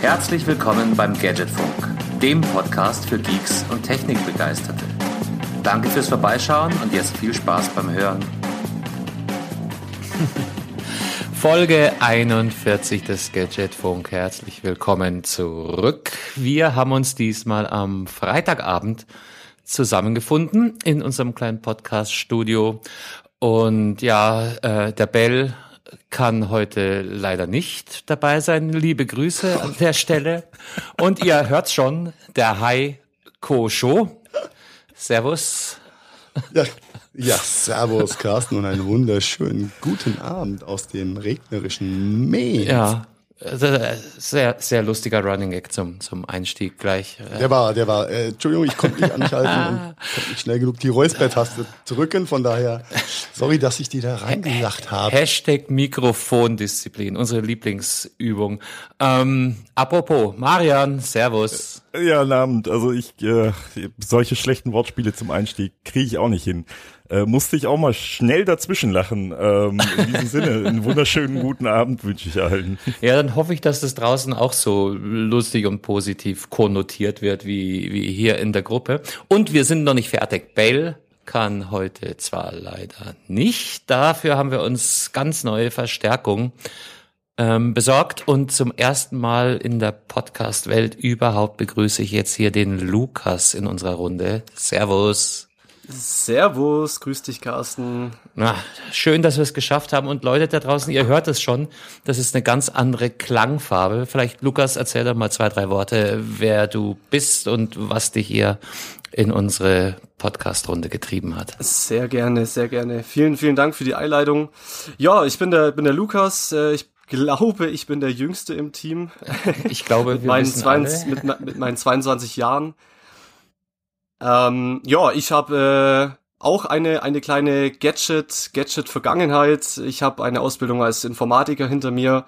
Herzlich willkommen beim Gadgetfunk, dem Podcast für Geeks und Technikbegeisterte. Danke fürs Vorbeischauen und jetzt viel Spaß beim Hören. Folge 41 des Gadgetfunk. Herzlich willkommen zurück. Wir haben uns diesmal am Freitagabend zusammengefunden in unserem kleinen Podcast-Studio. Und ja, äh, der Bell kann heute leider nicht dabei sein. Liebe Grüße an der Stelle. Und ihr hört schon, der Heiko Show. Servus. Ja, ja, servus Carsten und einen wunderschönen guten Abend aus dem regnerischen Meer. Ja, sehr, sehr lustiger Running Gag zum, zum Einstieg gleich. Der war, der war, äh, Entschuldigung, ich konnte nicht anhalten und konnte nicht schnell genug die Räuspertaste drücken, von daher, sorry, dass ich die da reingelacht habe. Hashtag Mikrofondisziplin, unsere Lieblingsübung. Ähm, apropos, Marian, Servus. Ja, guten Abend. Also ich, äh, solche schlechten Wortspiele zum Einstieg kriege ich auch nicht hin äh, musste ich auch mal schnell dazwischen lachen. Ähm, in diesem Sinne, einen wunderschönen guten Abend wünsche ich allen. Ja, dann hoffe ich, dass das draußen auch so lustig und positiv konnotiert wird wie, wie hier in der Gruppe. Und wir sind noch nicht fertig. Bale kann heute zwar leider nicht. Dafür haben wir uns ganz neue Verstärkung ähm, besorgt und zum ersten Mal in der Podcast-Welt überhaupt begrüße ich jetzt hier den Lukas in unserer Runde. Servus. Servus, grüß dich, Carsten. Na, schön, dass wir es geschafft haben. Und Leute da draußen, ihr hört es schon, das ist eine ganz andere Klangfarbe. Vielleicht, Lukas, erzähl doch mal zwei, drei Worte, wer du bist und was dich hier in unsere Podcast-Runde getrieben hat. Sehr gerne, sehr gerne. Vielen, vielen Dank für die Einleitung. Ja, ich bin der, bin der Lukas. Äh, ich glaube, ich bin der Jüngste im Team. Ich glaube, mit, meinen 22, mit, mit meinen 22 Jahren. Ähm, ja, ich habe äh, auch eine eine kleine Gadget Gadget Vergangenheit. Ich habe eine Ausbildung als Informatiker hinter mir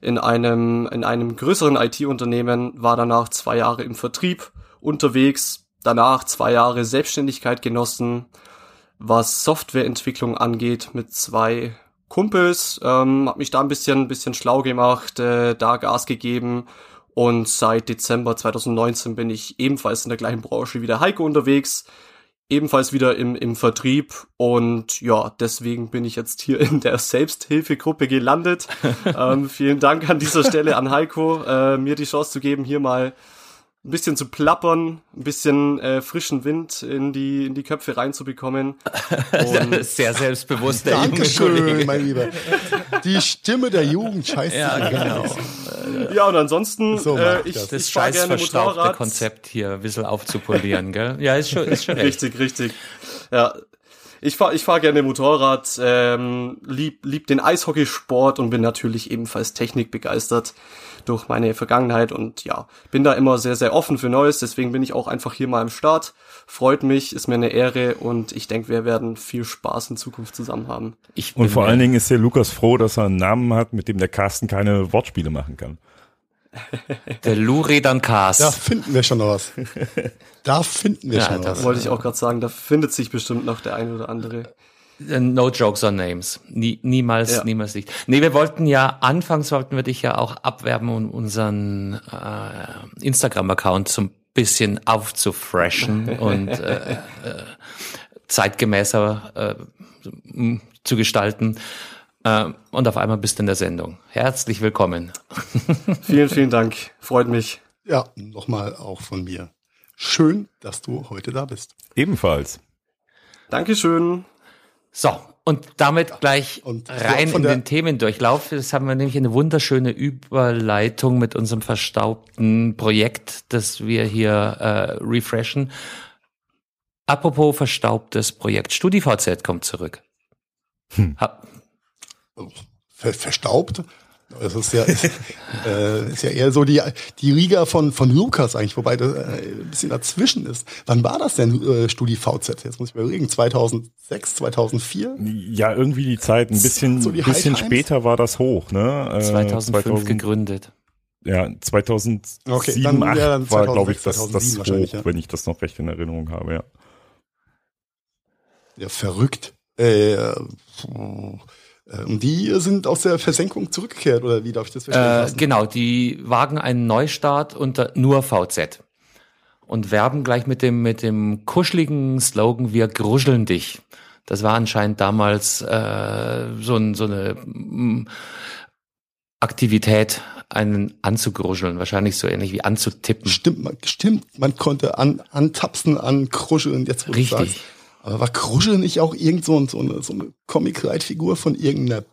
in einem in einem größeren IT-Unternehmen, war danach zwei Jahre im Vertrieb unterwegs, danach zwei Jahre Selbstständigkeit genossen, was Softwareentwicklung angeht mit zwei Kumpels, ähm, habe mich da ein bisschen bisschen schlau gemacht, äh, da Gas gegeben und seit Dezember 2019 bin ich ebenfalls in der gleichen Branche wie der Heiko unterwegs, ebenfalls wieder im, im Vertrieb und ja, deswegen bin ich jetzt hier in der Selbsthilfegruppe gelandet. ähm, vielen Dank an dieser Stelle an Heiko, äh, mir die Chance zu geben, hier mal ein bisschen zu plappern, ein bisschen äh, frischen Wind in die in die Köpfe reinzubekommen. Und sehr selbstbewusst, der Dankeschön, mein Lieber. Die Stimme der Jugend, scheiße. Ja, genau. Ja, und ansonsten, so äh, ich, das, das scheiß verstaubte Konzept hier ein bisschen aufzupolieren, gell? Ja, ist schon, ist schon recht. Richtig, richtig. Ja, ich fahre ich fahr gerne Motorrad, ähm, lieb, lieb den Eishockeysport und bin natürlich ebenfalls technikbegeistert durch meine Vergangenheit und ja, bin da immer sehr, sehr offen für Neues, deswegen bin ich auch einfach hier mal am Start. Freut mich, ist mir eine Ehre und ich denke, wir werden viel Spaß in Zukunft zusammen haben. und vor allen Dingen ist der Lukas froh, dass er einen Namen hat, mit dem der Carsten keine Wortspiele machen kann. Der Luredan Cast. Da finden wir schon noch was. Da finden wir ja, schon das was. Wollte ich auch gerade sagen, da findet sich bestimmt noch der ein oder andere. Äh, no jokes on names. Nie, niemals, ja. niemals nicht. Nee, wir wollten ja, anfangs wollten wir dich ja auch abwerben, um unseren äh, Instagram-Account zum bisschen aufzufreshen und äh, äh, zeitgemäßer äh, zu gestalten. Äh, und auf einmal bist du in der Sendung. Herzlich willkommen. vielen, vielen Dank. Freut mich. Ja, nochmal auch von mir. Schön, dass du heute da bist. Ebenfalls. Dankeschön. So, und damit gleich und rein in den Themendurchlauf. Das haben wir nämlich eine wunderschöne Überleitung mit unserem verstaubten Projekt, das wir hier äh, refreshen. Apropos verstaubtes Projekt, StudiVZ kommt zurück. Hm. Ver verstaubt? Das ist ja, ist, äh, ist ja eher so die, die Riga von, von Lukas eigentlich, wobei das äh, ein bisschen dazwischen ist. Wann war das denn, äh, StudiVZ? Jetzt muss ich mal überlegen, 2006, 2004? Ja, irgendwie die Zeit, ein bisschen, so bisschen später war das hoch, ne? Äh, 2005 2000, gegründet. Ja, 2007, okay, dann, 8 ja, war, glaube ich, das, das hoch, ja. wenn ich das noch recht in Erinnerung habe, ja. Ja, verrückt. Äh, Äh, Und die sind aus der Versenkung zurückgekehrt, oder wie darf ich das verstehen? Äh, genau, die wagen einen Neustart unter nur VZ und werben gleich mit dem mit dem kuscheligen Slogan "Wir gruscheln dich". Das war anscheinend damals äh, so, ein, so eine mm, Aktivität, einen anzugruscheln, wahrscheinlich so ähnlich wie anzutippen. Stimmt, man, stimmt, man konnte an, antapsen, ankruscheln, jetzt wo Richtig. Aber war Kruschel nicht auch irgend so, so eine, so eine Comic-Leitfigur von irgendeiner,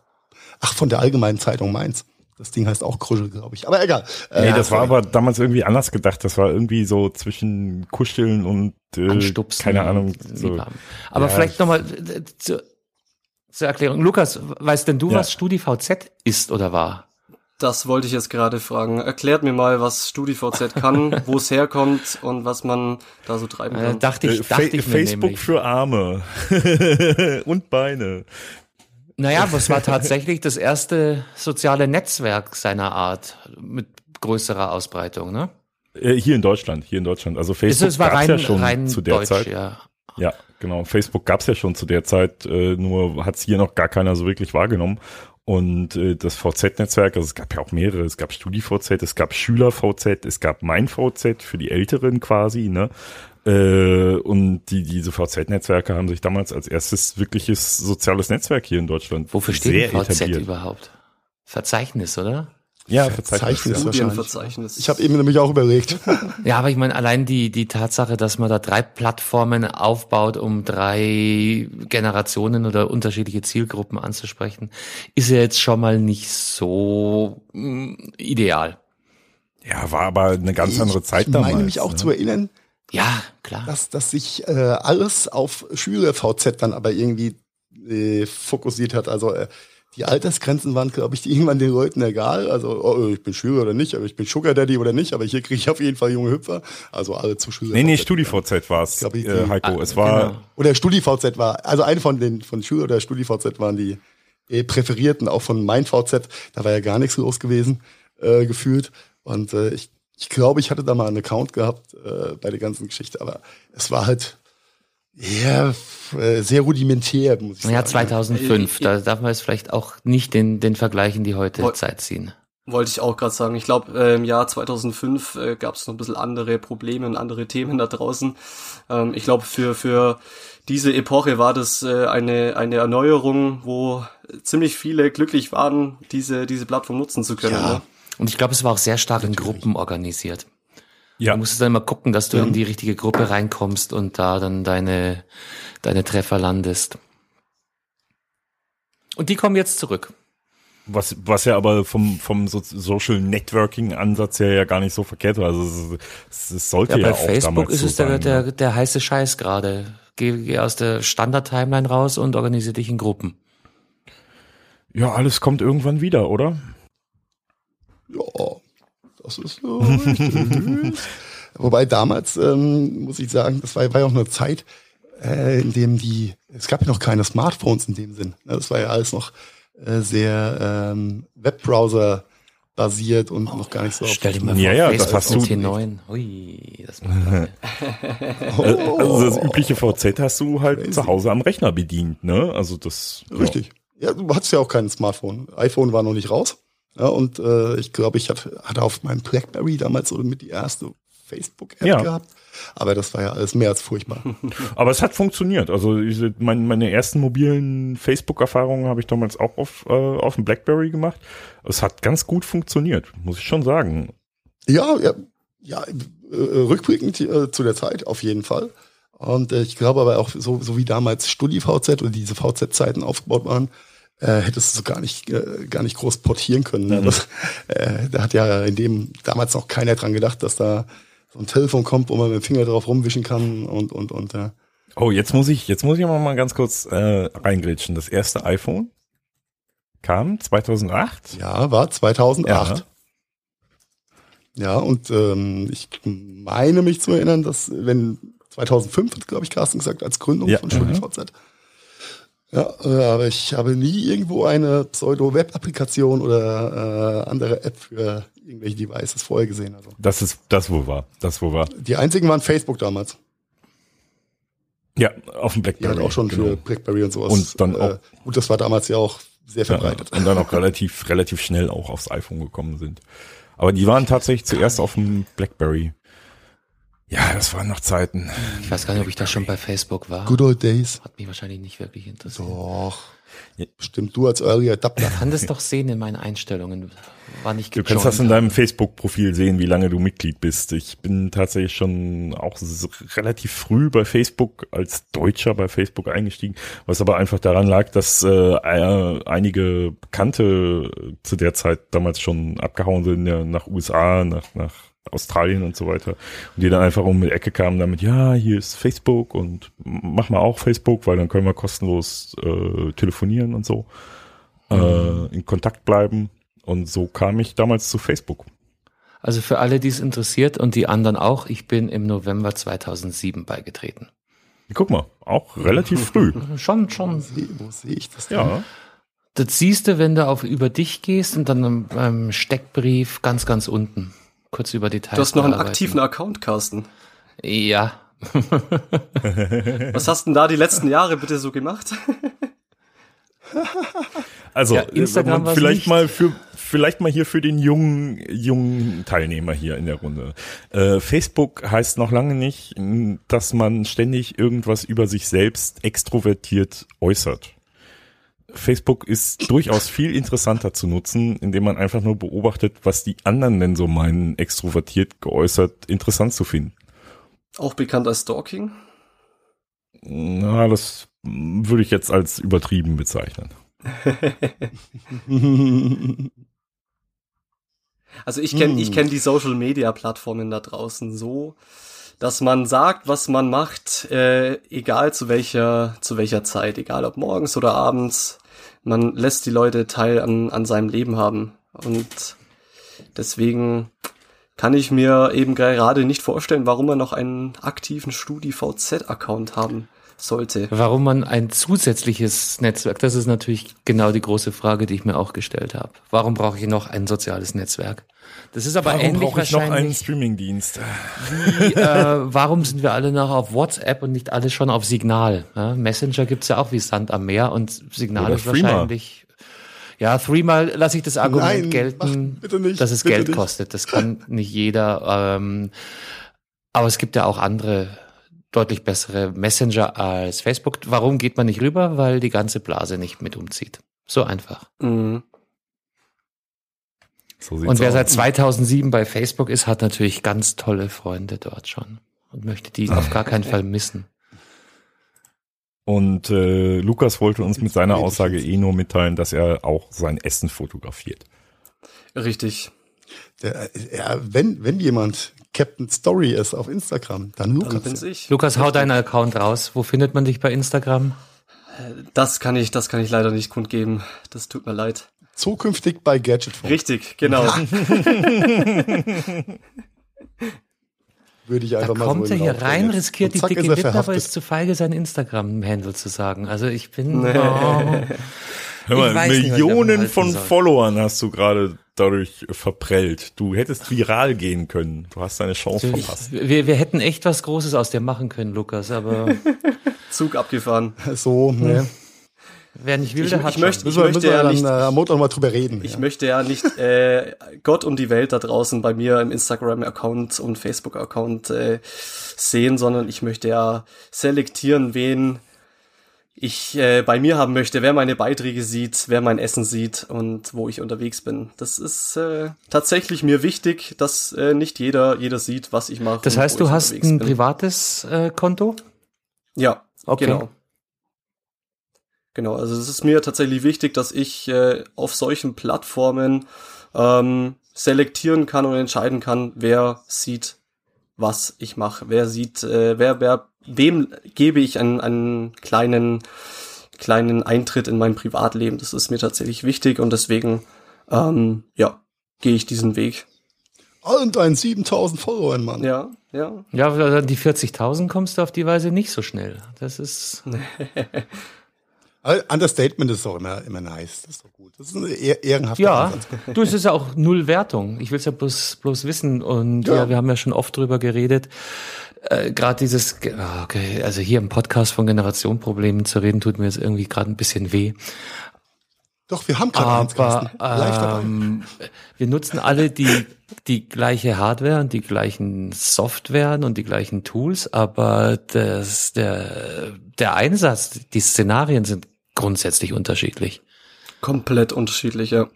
ach, von der Allgemeinen Zeitung Mainz. Das Ding heißt auch Kruschel, glaube ich. Aber egal. Äh, Nee, das war aber damals irgendwie anders gedacht. Das war irgendwie so zwischen Kuscheln und äh, Anstupsen. keine Ahnung. So. Aber Ja. vielleicht nochmal zur, zur Erklärung. Lukas, weißt denn du, Ja. was StudiVZ ist oder war? Das wollte ich jetzt gerade fragen. Erklärt mir mal, was StudiVZ kann, wo es herkommt und was man da so treiben Äh, kann. dachte ich, Äh, dachte Fa- ich mir Facebook nämlich. für Arme und Beine. Naja, aber es war tatsächlich das erste soziale Netzwerk seiner Art mit größerer Ausbreitung, ne? Äh, hier in Deutschland, hier in Deutschland. Also Es, Facebook es gab's rein, ja schon rein zu der deutsch, Zeit. ja. Ja, genau. Facebook gab's ja schon zu der Zeit, äh, nur hat's hier noch gar keiner so wirklich wahrgenommen. Und äh, das VZ-Netzwerk, also es gab ja auch mehrere, es gab StudiVZ, es gab SchülerVZ, es gab MeinVZ für die Älteren quasi, ne? Äh, und die, diese VZ-Netzwerke haben sich damals als erstes wirkliches soziales Netzwerk hier in Deutschland Wofür steht VZ etabliert. überhaupt? Verzeichnis, oder? Ja, Verzeichnis. Studienverzeichnis. Ich habe eben nämlich auch überlegt. Ja, aber ich meine, allein die, die Tatsache, dass man da drei Plattformen aufbaut, um drei Generationen oder unterschiedliche Zielgruppen anzusprechen, ist ja jetzt schon mal nicht so mm, ideal. Ja, war aber eine ganz andere Zeit ich damals. meine mich auch ne? zu erinnern, Ja, klar. dass, dass sich äh, alles auf Schüler-VZ dann aber irgendwie äh, fokussiert hat. Also äh, die Altersgrenzen waren, glaube ich, irgendwann den Leuten egal. Also oh, ich bin Schüler oder nicht, aber ich bin Sugar Daddy oder nicht, aber hier kriege ich auf jeden Fall junge Hüpfer. Also alle zu Schüler. Nee, nee, StudiVZ war es, äh, Heiko. es war, genau. Oder StudiVZ war, also eine von den von Schüler oder StudiVZ waren die äh, präferierten, auch von mein VZ. Da war ja gar nichts los gewesen, äh, gefühlt. Und äh, ich, ich glaube, ich hatte da mal einen Account gehabt äh, bei der ganzen Geschichte, aber es war halt ja, äh, sehr rudimentär, muss ich Ja, sagen. 2005. Äh, Da darf man jetzt vielleicht auch nicht den, den Vergleich in die heutige Woll- Zeit ziehen. Wollte ich auch gerade sagen. Ich glaube, äh, im Jahr 2005 äh, gab es noch ein bisschen andere Probleme und andere Themen da draußen. Ähm, ich glaube, für, für diese Epoche war das äh, eine, eine Erneuerung, wo ziemlich viele glücklich waren, diese, diese Plattform nutzen zu können. Ja. Ne? Und ich glaube, es war auch sehr stark in Gruppen organisiert. Ja, Du musstest dann immer gucken, dass du in die richtige Gruppe reinkommst und da dann deine, deine Treffer landest. Und die kommen jetzt zurück. was, was ja aber vom, vom so Social Networking Ansatz her ja gar nicht so verkehrt war. Also es, es, sollte Ja, ja, bei auch Facebook damals ist so es der, sein, der, ne? der heiße Scheiß gerade. Geh, geh aus der Standard-Timeline raus und organisiere dich in Gruppen. Ja, alles kommt irgendwann wieder, oder? Ja, das ist so richtig. Wobei damals, ähm, muss ich sagen, das war, war ja auch eine Zeit, äh, in dem die, es gab ja noch keine Smartphones in dem Sinn. Ne, Das war ja alles noch äh, sehr ähm, Webbrowser basiert und noch gar nicht so auf Stell dir mal Ja, vor, ja, das Facebook hast du- und T9. Hui, das Oh, Also das übliche VZ hast du halt zu Hause am Rechner bedient, ne? Also das Richtig. Ja, du hattest ja auch kein Smartphone. iPhone war noch nicht raus. Ja, und äh, ich glaube, ich hatte, hatte auf meinem Blackberry damals so mit die erste Facebook-App Ja. gehabt. Aber das war ja alles mehr als furchtbar. Aber es hat funktioniert. Also diese, mein, meine ersten mobilen Facebook-Erfahrungen habe ich damals auch auf, äh, auf dem Blackberry gemacht. Es hat ganz gut funktioniert, muss ich schon sagen. Ja, ja, ja äh, rückblickend äh, zu der Zeit auf jeden Fall. Und äh, ich glaube aber auch, so, so wie damals StudiVZ oder diese VZ-Zeiten aufgebaut waren, äh, hättest du so gar nicht, äh, gar nicht groß portieren können. Ne? Das, äh, da hat ja in dem damals noch keiner dran gedacht, dass da so ein Telefon kommt, wo man mit dem Finger drauf rumwischen kann und, und, und, ja. Oh, jetzt muss ich, jetzt muss ich aber mal ganz kurz äh, reingrätschen. Das erste iPhone kam 2008. Ja, war 2008. Ja, und ähm, ich meine mich zu erinnern, dass wenn 2005 hat, glaube ich, Carsten gesagt, als Gründung Ja. von StudiVZ. Ja, äh, aber ich habe nie irgendwo eine Pseudo-Web-Applikation oder äh, andere App für irgendwelche Devices vorher gesehen. Also Das ist das wohl war. Das wohl war. die einzigen waren Facebook damals. Ja, auf dem Die Blackberry. hat auch schon genau. für BlackBerry und sowas. Und dann äh, auch- Gut, das war damals ja auch sehr verbreitet. Ja, und dann auch relativ, relativ schnell auch aufs iPhone gekommen sind. Aber die waren tatsächlich zuerst auf dem Blackberry. Ja, das waren noch Zeiten. Ich weiß gar nicht, ob ich da schon bei Facebook war. Good old days. Hat mich wahrscheinlich nicht wirklich interessiert. Doch. Stimmt, du als Early Adapter. Ich kann das doch sehen in meinen Einstellungen. War nicht Du kannst das in deinem Facebook-Profil sehen, wie lange du Mitglied bist. Ich bin tatsächlich schon auch relativ früh bei Facebook als Deutscher bei Facebook eingestiegen, was aber einfach daran lag, dass äh, einige Bekannte zu der Zeit damals schon abgehauen sind ja, nach USA, nach, nach Australien und so weiter. Und die dann einfach um die Ecke kamen damit, ja, hier ist Facebook und mach mal auch Facebook, weil dann können wir kostenlos äh, telefonieren und so, äh, mhm. äh, in Kontakt bleiben. Und so kam ich damals zu Facebook. Also für alle, die es interessiert und die anderen auch, ich bin im November 2007 beigetreten. Guck mal, auch relativ früh. schon, schon. Wo sehe ich das denn? Ja. Das siehst du, wenn du auf über dich gehst und dann im Steckbrief ganz, ganz unten kurz über Details. Du hast noch einen aktiven Account, Carsten. Ja. Was hast denn da die letzten Jahre bitte so gemacht? Also ja, Instagram vielleicht mal für vielleicht mal hier für den jungen jungen Teilnehmer hier in der Runde. Äh, Facebook heißt noch lange nicht, dass man ständig irgendwas über sich selbst extrovertiert äußert. Facebook ist durchaus viel interessanter zu nutzen, indem man einfach nur beobachtet, was die anderen denn so meinen, extrovertiert geäußert interessant zu finden. Auch bekannt als Stalking? Na, das würde ich jetzt als übertrieben bezeichnen. also ich kenne hm. ich kenn die Social Media Plattformen da draußen so, dass man sagt, was man macht, äh, egal zu welcher, zu welcher Zeit, egal ob morgens oder abends, man lässt die Leute teil an, an seinem Leben haben. Und deswegen kann ich mir eben gerade nicht vorstellen, warum man noch einen aktiven StudiVZ-Account haben sollte. Warum man ein zusätzliches Netzwerk, das ist natürlich genau die große Frage, die ich mir auch gestellt habe. Warum brauche ich noch ein soziales Netzwerk? Das ist aber warum ähnlich brauche ich noch einen Streamingdienst? Wie, äh, warum sind wir alle noch auf WhatsApp und nicht alle schon auf Signal? Ja, Messenger gibt's ja auch wie Sand am Meer und Signal Oder ist Threema. wahrscheinlich. Ja, Threema lasse ich das Argument Nein, gelten, nicht, dass es Geld nicht. kostet. Das kann nicht jeder. Ähm, aber es gibt ja auch andere deutlich bessere Messenger als Facebook. Warum geht man nicht rüber? Weil die ganze Blase nicht mit umzieht. So einfach. Mhm. So und wer seit 2007 bei Facebook ist, hat natürlich ganz tolle Freunde dort schon und möchte die auf gar keinen Fall missen. Und äh, Lukas wollte uns mit seiner Aussage eh nur mitteilen, dass er auch sein Essen fotografiert. Richtig. Der, ja, wenn, wenn jemand Captain Story ist auf Instagram, dann Lukas. Dann ich. Lukas, hau deinen Account raus. Wo findet man dich bei Instagram? Das kann ich, das kann ich leider nicht kundgeben. Das tut mir leid. Zukünftig bei Gadgetfunk. Richtig, genau. Ja. Würde ich einfach da mal kommt so er hier rein, riskiert die dicke Lippe, aber ist zu feige, sein Instagram-Handle zu sagen. Also ich bin... Nee. Oh, Hör mal, Millionen nicht, von soll. Followern hast du gerade dadurch verprellt. Du hättest viral gehen können. Du hast deine Chance ich, verpasst. Wir, wir hätten echt was Großes aus dir machen können, Lukas, aber... Zug abgefahren. So, ne. Wer nicht will, ich, der hat ich möchte, ich möchte ja nicht, dann, äh, am Montag mal drüber reden. Ich ja. möchte ja nicht äh, Gott und die Welt da draußen bei mir im Instagram-Account und Facebook-Account äh, sehen, sondern ich möchte ja selektieren, wen ich äh, bei mir haben möchte, wer meine Beiträge sieht, wer mein Essen sieht und wo ich unterwegs bin. Das ist äh, tatsächlich mir wichtig, dass äh, nicht jeder jeder sieht, was ich mache. Das heißt, du hast ein bin. privates äh, Konto? Ja, okay. genau. Genau, also es ist mir tatsächlich wichtig, dass ich äh, auf solchen Plattformen ähm, selektieren kann und entscheiden kann, wer sieht, was ich mache, wer sieht, äh, wer, wer, wem gebe ich einen, einen kleinen, kleinen Eintritt in mein Privatleben. Das ist mir tatsächlich wichtig und deswegen, ähm, ja, gehe ich diesen Weg. Und ein 7000 Follower, Mann. Ja, ja. Ja, die 40.000 kommst du auf die Weise nicht so schnell. Das ist. Understatement ist auch immer, immer nice. Das ist doch gut. Das ist eine ehrenhafte Ja, Ansatz. du, es ist ja auch null Wertung. Ich will es ja bloß, bloß wissen. Und ja. ja. wir haben ja schon oft drüber geredet. Äh, gerade dieses, ah, okay, also hier im Podcast von Generationenproblemen zu reden, tut mir jetzt irgendwie gerade ein bisschen weh. Doch, wir haben gerade eins, Carsten. Live dabei. Ähm, wir nutzen alle die, die gleiche Hardware und die gleichen Softwaren und die gleichen Tools, aber das, der, der Einsatz, die Szenarien sind grundsätzlich unterschiedlich. Komplett unterschiedlich, ja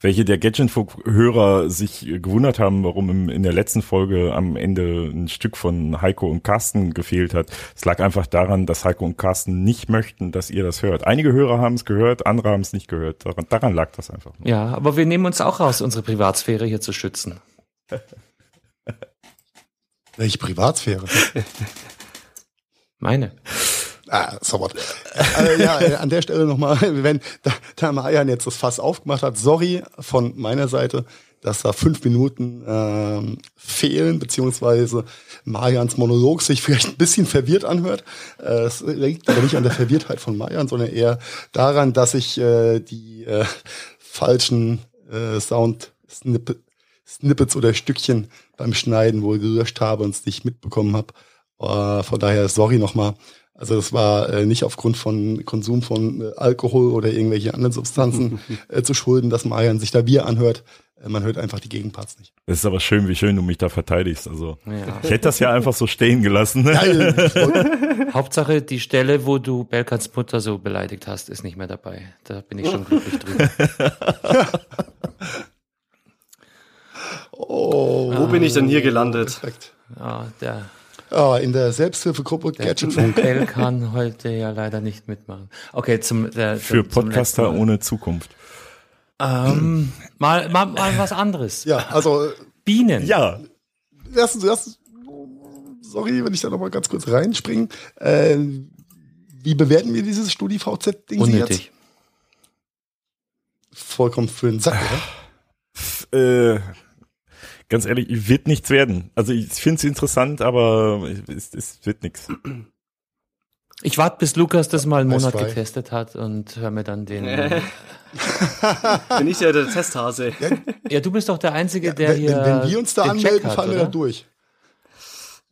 welche der Gadgetfunk-Hörer sich gewundert haben, warum im, in der letzten Folge am Ende ein Stück von Heiko und Carsten gefehlt hat. Es lag einfach daran, dass Heiko und Carsten nicht möchten, dass ihr das hört. Einige Hörer haben es gehört, andere haben es nicht gehört. Daran, daran lag das einfach. Nur. Ja, aber wir nehmen uns auch raus, unsere Privatsphäre hier zu schützen. Welche Privatsphäre? Meine. Ah, so what. äh, ja, äh, an der Stelle nochmal, wenn da, da Marian jetzt das Fass aufgemacht hat, sorry von meiner Seite, dass da fünf Minuten ähm, fehlen, beziehungsweise Marians Monolog sich vielleicht ein bisschen verwirrt anhört. Äh, es liegt aber nicht an der Verwirrtheit von Marian, sondern eher daran, dass ich äh, die äh, falschen äh, Sound-Snippets oder Stückchen beim Schneiden wohl gelöscht habe und es nicht mitbekommen habe. Äh, von daher sorry nochmal. Also das war äh, nicht aufgrund von Konsum von äh, Alkohol oder irgendwelche anderen Substanzen äh, zu schulden, dass Marian sich da Bier anhört. Äh, man hört einfach die Gegenparts nicht. Es ist aber schön, wie schön du mich da verteidigst. Also ja. ich hätte das ja einfach so stehen gelassen. Hauptsache die Stelle, wo du Belkans Mutter so beleidigt hast, ist nicht mehr dabei. Da bin ich schon glücklich drüber. oh, wo bin ich denn hier gelandet? Perfekt. Ja, der Ah, in der Selbsthilfegruppe Gadgetfunk. Der kann heute ja leider nicht mitmachen. Okay, zum der, für zum Podcaster ohne Zukunft. Ähm, mal, mal, mal was anderes. Ja, also Bienen. Ja. Erstens, erstens, sorry, wenn ich da noch mal ganz kurz reinspringe. Äh, wie bewerten wir dieses StudiVZ-Ding jetzt? Vollkommen für den Sack, oder? Äh, ganz ehrlich, wird nichts werden. Also ich finde es interessant, aber es, es wird nichts. Ich warte, bis Lukas das mal einen Monat getestet hat und höre mir dann den. Bin ich ja der Testhase. Ja, du bist doch der Einzige, der ja, wenn, hier. Wenn wir uns da anmelden, hat, fallen wir da durch.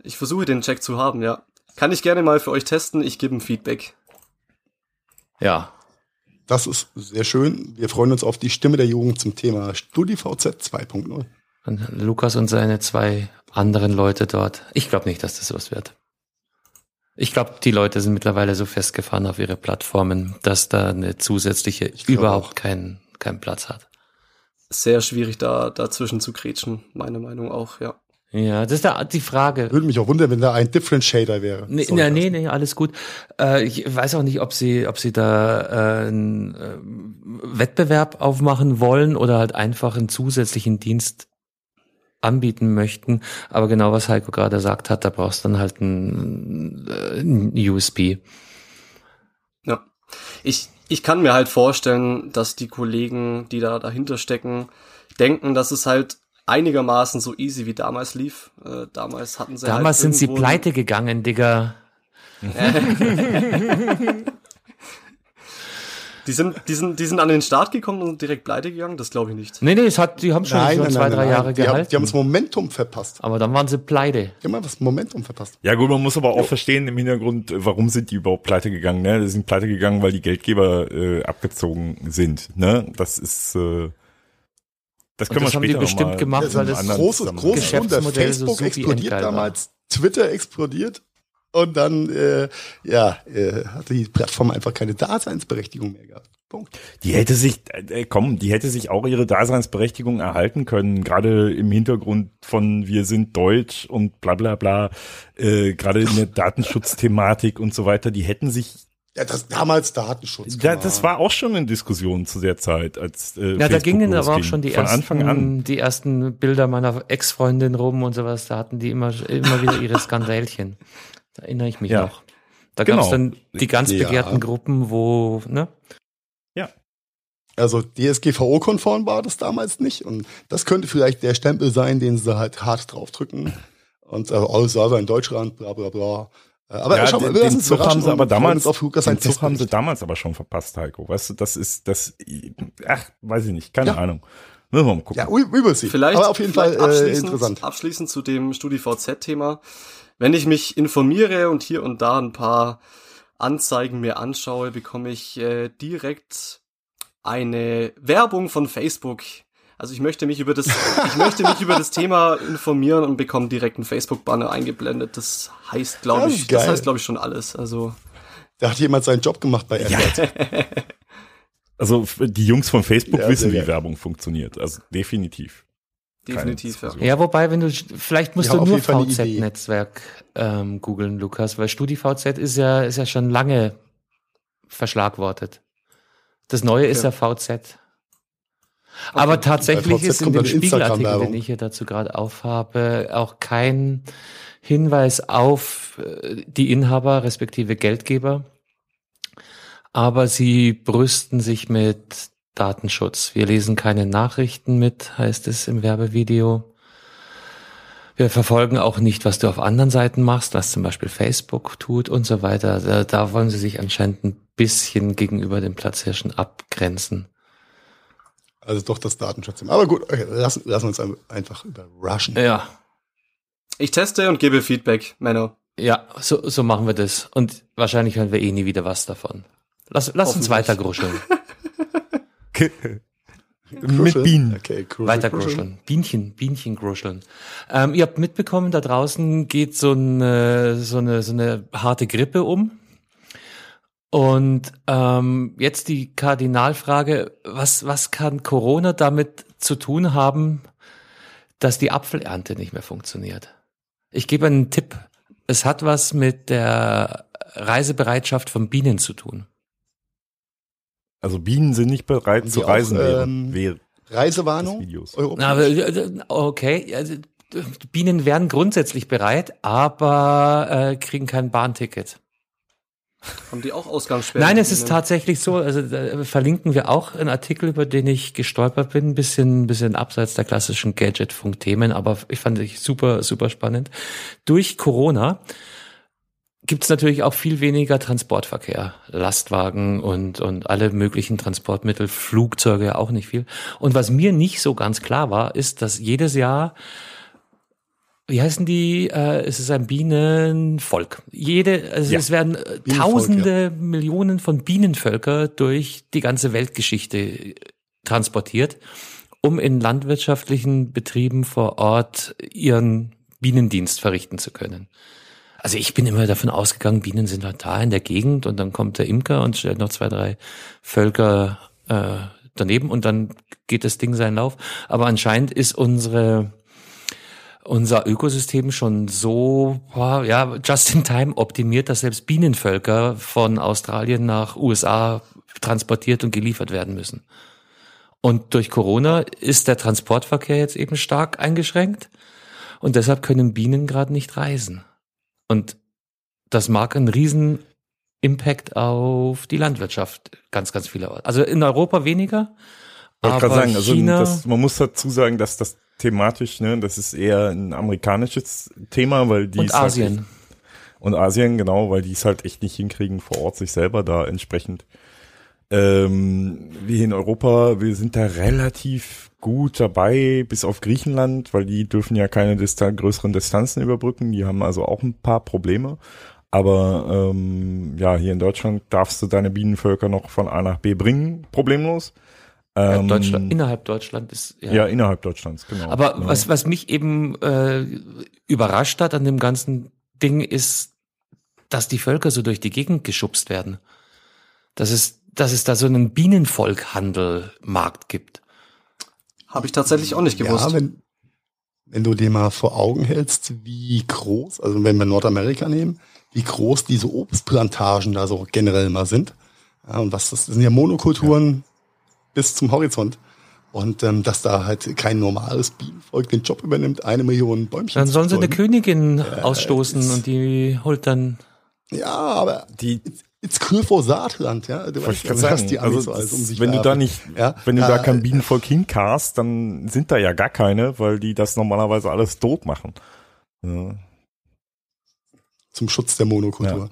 Ich versuche den Check zu haben, ja. Kann ich gerne mal für euch testen. Ich gebe ein Feedback. Ja. Das ist sehr schön. Wir freuen uns auf die Stimme der Jugend zum Thema StudiVZ 2.0. Und Lukas und seine zwei anderen Leute dort. Ich glaube nicht, dass das was wird. Ich glaube, die Leute sind mittlerweile so festgefahren auf ihre Plattformen, dass da eine zusätzliche überhaupt keinen keinen Platz hat. Sehr schwierig da dazwischen zu kretschen, meine Meinung auch, ja. Ja, das ist da die Frage. Würde mich auch wundern, wenn da ein Differentiator wäre. Nee, nee, nee, nee, alles gut. Äh, ich weiß auch nicht, ob sie, ob sie da äh, einen äh, Wettbewerb aufmachen wollen oder halt einfach einen zusätzlichen Dienst anbieten möchten. Aber genau was Heiko gerade gesagt hat, da brauchst du dann halt ein, äh, ein USB. Ja. Ich, ich kann mir halt vorstellen, dass die Kollegen, die da dahinter stecken, denken, dass es halt einigermaßen so easy wie damals lief. Äh, damals hatten sie Damals halt sind sie pleite gegangen, Digga. Die sind, die sind, die sind an den Start gekommen und direkt pleite gegangen? Das glaube ich nicht. Nee, nee, es hat, die haben schon nein, nein, zwei, nein, drei Jahre die gehalten. Haben, die haben das Momentum verpasst. Aber dann waren sie pleite. Die haben das Momentum verpasst. Ja gut, man muss aber auch jo. verstehen im Hintergrund, warum sind die überhaupt pleite gegangen? Ne? Die sind pleite gegangen, weil die Geldgeber äh, abgezogen sind. Ne? Das ist äh, das können das wir haben später die bestimmt gemacht, weil das große, große Wunder. Facebook so explodiert damals, Twitter explodiert und dann, äh, ja, äh, hatte die Plattform einfach keine Daseinsberechtigung mehr gehabt. Punkt. Die hätte sich, äh, komm, die hätte sich auch ihre Daseinsberechtigung erhalten können, gerade im Hintergrund von wir sind deutsch und bla bla bla, äh, gerade in der Datenschutzthematik und so weiter, die hätten sich ja, das damals Datenschutz. Ja, das war auch schon in Diskussion zu der Zeit, als äh, Ja, Facebook da gingen aber auch schon die Von ersten, Anfang an. die ersten Bilder meiner Ex-Freundin rum und sowas. Da hatten die immer immer wieder ihre Skandälchen. Da erinnere ich mich ja. noch. Da genau. gab es dann die ganz begehrten ja. Gruppen, wo, ne? Ja. Also DSGVO-konform war das damals nicht. Und das könnte vielleicht der Stempel sein, den sie halt hart draufdrücken. Und äh, alles Server in Deutschland, bla bla bla. Äh, aber ja, schau mal, den, den Zug haben sie aber damals, auf Lukas den Zug haben sie damals aber schon verpasst, Heiko. Weißt du, das ist, das, ach, weiß ich nicht, keine ja. Ahnung. Müssen wir mal gucken. Ja, we will see. Vielleicht, aber auf jeden Fall äh, interessant. Abschließend zu dem StudiVZ-Thema wenn ich mich informiere und hier und da ein paar Anzeigen mir anschaue, bekomme ich äh, direkt eine Werbung von Facebook. Also ich möchte mich über das, ich möchte mich über das Thema informieren und bekomme direkt einen Facebook-Banner eingeblendet. Das heißt, glaube ich, ist das geil. heißt, glaube ich, schon alles. Also Da hat jemand seinen Job gemacht bei AdWords. Also f- die Jungs von Facebook Ja, wissen, wie geil. Werbung funktioniert. Also definitiv. Definitiv, ja. Wobei, wenn du, vielleicht musst Ja, du nur. VZ-Netzwerk ähm, googeln, Lukas, weil StudiVZ ist ja, ist ja schon lange verschlagwortet. Das Neue ist ja VZ. Aber tatsächlich Bei VZ ist in dem Spiegelartikel, den ich hier dazu gerade aufhabe, auch kein Hinweis auf äh, die Inhaber respektive Geldgeber. Aber sie brüsten sich mit Datenschutz. Wir lesen keine Nachrichten mit, heißt es im Werbevideo. Wir verfolgen auch nicht, was du auf anderen Seiten machst, was zum Beispiel Facebook tut und so weiter. Da, da wollen sie sich anscheinend ein bisschen gegenüber den Platzhirschen abgrenzen. Also doch das Datenschutz. Aber gut, okay, lassen, lassen wir uns einfach überraschen. Ja, Ich teste und gebe Feedback, Männer. ja, so, so machen wir das. Und wahrscheinlich hören wir eh nie wieder was davon. Lass, lass uns weiter gruscheln. Mit Bienen. Okay, Kruschel, Weiter Kruschel. gruscheln. Bienchen, Bienchen gruscheln. Ähm, ihr habt mitbekommen, da draußen geht so eine, so eine, so eine harte Grippe um. Und ähm, jetzt die Kardinalfrage, was, was kann Corona damit zu tun haben, dass die Apfelernte nicht mehr funktioniert? Ich gebe einen Tipp. Es hat was mit der Reisebereitschaft von Bienen zu tun. Also Bienen sind nicht bereit zu die auch, reisen ähm, Reisewarnung. Na, aber, äh, okay, also, Bienen wären grundsätzlich bereit, aber äh, kriegen kein Bahnticket. Haben die auch Ausgangssperren? Nein, es ist tatsächlich so, also da verlinken wir auch einen Artikel, über den ich gestolpert bin, ein bisschen, bisschen abseits der klassischen Gadget-Funk-Themen, aber ich fand ich super, super spannend. Durch Corona gibt es natürlich auch viel weniger Transportverkehr, Lastwagen und, und alle möglichen Transportmittel, Flugzeuge auch nicht viel. Und was mir nicht so ganz klar war, ist, dass jedes Jahr wie heißen die? Äh, es ist ein Bienenvolk. Jede, also Ja. es werden äh, Tausende, Millionen von Bienenvölker durch die ganze Weltgeschichte äh, transportiert, um in landwirtschaftlichen Betrieben vor Ort ihren Bienendienst verrichten zu können. Also ich bin immer davon ausgegangen, Bienen sind halt da in der Gegend und dann kommt der Imker und stellt noch zwei, drei Völker äh, daneben und dann geht das Ding seinen Lauf. Aber anscheinend ist unsere unser Ökosystem schon so ja just in time optimiert, dass selbst Bienenvölker von Australien nach USA transportiert und geliefert werden müssen. Und durch Corona ist der Transportverkehr jetzt eben stark eingeschränkt und deshalb können Bienen gerade nicht reisen. Und das mag einen riesen Impact auf die Landwirtschaft ganz, ganz vieler. Also in Europa weniger. Wollte aber gerade sagen, also das, man muss dazu sagen, dass das thematisch, ne, das ist eher ein amerikanisches Thema, weil die und halt Asien. echt- und Asien, genau, weil die es halt echt nicht hinkriegen, vor Ort sich selber da entsprechend. Ähm, wir in Europa, wir sind da relativ gut dabei, bis auf Griechenland, weil die dürfen ja keine Distan größeren Distanzen überbrücken. Die haben also auch ein paar Probleme. Aber ähm, ja, hier in Deutschland darfst du deine Bienenvölker noch von A nach B bringen, problemlos. Ja, Ähm, Deutschland, innerhalb Deutschland ist ja. innerhalb Deutschlands, genau. Aber genau. was, was mich eben äh, überrascht hat an dem ganzen Ding ist, dass die Völker so durch die Gegend geschubst werden. Dass es, dass es da so einen Bienenvolkhandel-Markt gibt. Habe ich tatsächlich auch nicht gewusst. Ja, wenn, wenn du dir mal vor Augen hältst, wie groß, also wenn wir Nordamerika nehmen, wie groß diese Obstplantagen da so generell mal sind. Ja, und was das, das sind ja Monokulturen bis zum Horizont. Und ähm, dass da halt kein normales Bienenvolk den Job übernimmt, eine Million Bäumchen Dann zu sollen sie eine. Königin ausstoßen ist- und die holt dann. Ja, aber die, it's Glyphosatland, ja. Du gerade dass sagen, die Amis also so alles um das- sich wenn du da werfen. nicht, Ja, wenn du ja, da kein äh, Bienenvolk hinkarst, dann sind da ja gar keine, weil die das normalerweise alles tot machen. Ja. zum Schutz der Monokultur.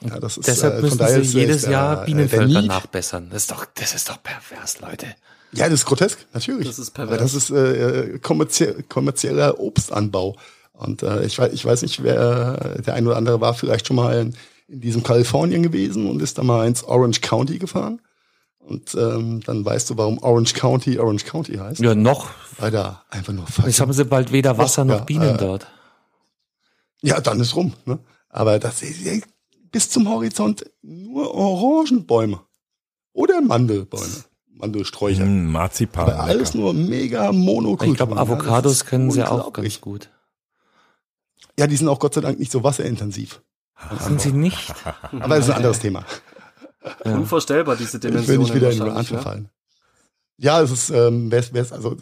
Ja, das ist, Deshalb äh, müssen sie ist, jedes Jahr äh, Bienenvölker nachbessern. Das ist doch, das ist doch pervers, Leute. Ja, das ist grotesk, natürlich. Das ist pervers. Das ist äh, kommerzie kommerzieller Obstanbau. Und äh, ich, weiß, ich weiß nicht, wer der ein oder andere war vielleicht schon mal in, in diesem Kalifornien gewesen und ist da mal ins Orange County gefahren. Und ähm, dann weißt du, warum Orange County Orange County heißt. Ja, noch. Weil da einfach nur Jetzt haben sie bald weder Wasser noch ja, Bienen äh, dort. Ja, dann ist rum. Ne? Aber das ist ja bis zum Horizont nur Orangenbäume oder Mandelbäume, Mandelsträucher. Hm, Marzipan. Aber alles lecker. nur mega Monokultur. Ich glaube, Ja, das Avocados ist können sie auch ganz gut. Ja, die sind auch Gott sei Dank nicht so wasserintensiv. Sind sie nicht? Aber das ist ein anderes Thema. Ja. Unvorstellbar, diese Ich will Dimensionen. nicht wieder in den Rand ne? verfallen. Ja, es ist, ähm, wer, wer, also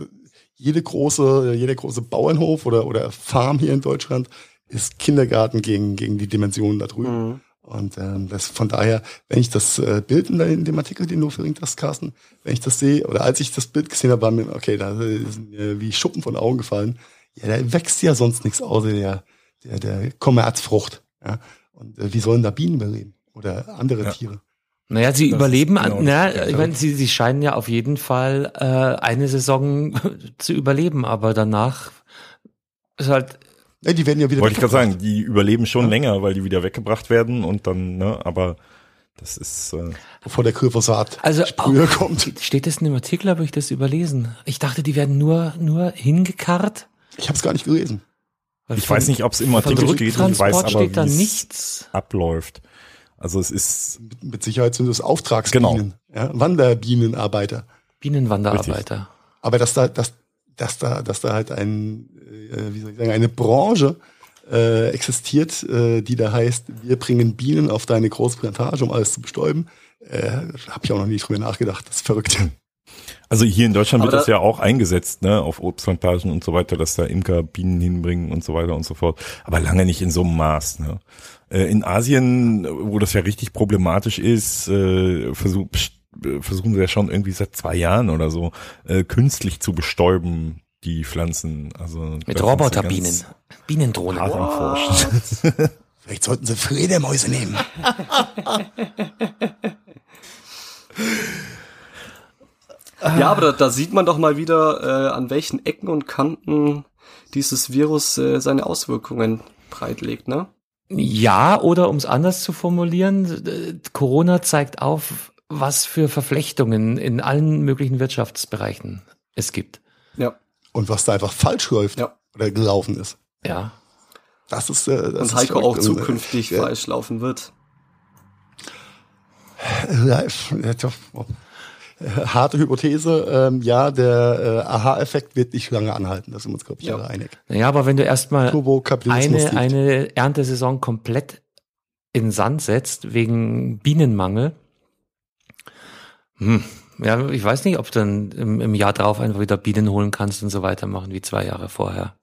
jede große, jeder große Bauernhof oder, oder Farm hier in Deutschland ist Kindergarten gegen, gegen die Dimensionen da drüben. Mhm. Und ähm, das von daher, wenn ich das äh, Bild in, der- in dem Artikel, den du verlinkt hast, Carsten, wenn ich das sehe, oder als ich das Bild gesehen habe, war mir, okay, da ist mir wie Schuppen von Augen gefallen. Ja, da wächst ja sonst nichts außer der, der, der Kommerzfrucht. Ja? Und äh, wie sollen da Bienen überleben? Oder andere Ja. Tiere? Naja, sie Das überleben, genau na, ich meine, sie, sie scheinen ja auf jeden Fall äh, eine Saison zu überleben, aber danach ist halt, Ja, die werden ja wieder Wollte ich gerade sagen, die überleben schon Ja. länger, weil die wieder weggebracht werden und dann, ne, aber das ist, äh, bevor der Glyphosat also früher auch- kommt. steht das in dem Artikel, habe ich das überlesen? Ich dachte, die werden nur, nur hingekarrt. Ich habe es gar nicht gelesen. Weil ich von- weiß nicht, ob es im Artikel steht, ich weiß aber, steht da es nichts. abläuft. Also es ist, Mit, mit Sicherheit sind das Auftragsbienen, ja, Wanderbienenarbeiter. Bienenwanderarbeiter. Aber dass da, dass, dass da, dass da halt ein, äh, wie soll ich sagen, eine Branche äh, existiert, äh, die da heißt, wir bringen Bienen auf deine große Plantage, um alles zu bestäuben, äh, habe ich auch noch nie drüber nachgedacht. Das ist verrückt. Also hier in Deutschland Aber wird das da- ja auch eingesetzt, ne, auf Obstplantagen und so weiter, dass da Imker Bienen hinbringen und so weiter und so fort. Aber lange nicht in so einem Maß, ne. Äh, In Asien, wo das ja richtig problematisch ist, äh, versuch, äh, versuchen sie ja schon irgendwie seit zwei Jahren oder so, künstlich zu bestäuben, die Pflanzen. Also Mit Roboterbienen. Bienendrohnen. Vielleicht sollten sie Fledermäuse nehmen. Ja, aber da, da sieht man doch mal wieder, äh, an welchen Ecken und Kanten dieses Virus äh, seine Auswirkungen breitlegt, ne? Ja, oder um es anders zu formulieren, äh, Corona zeigt auf, was für Verflechtungen in allen möglichen Wirtschaftsbereichen es gibt. Ja. Und was da einfach falsch läuft Ja. oder gelaufen ist. Ja. Das ist, äh, das Und ist Heiko verrückt. auch Also, zukünftig äh, falsch laufen wird. Ja, ja, doch. Äh, Harte Hypothese, ähm, ja, der äh, Aha-Effekt wird nicht lange anhalten, da sind wir uns, glaube ich, Ja. alle einig. Naja, aber wenn du erstmal eine, eine Erntesaison komplett in Sand setzt, wegen Bienenmangel, hm, ja, ich weiß nicht, ob du dann im, im Jahr drauf einfach wieder Bienen holen kannst und so weitermachen wie zwei Jahre vorher.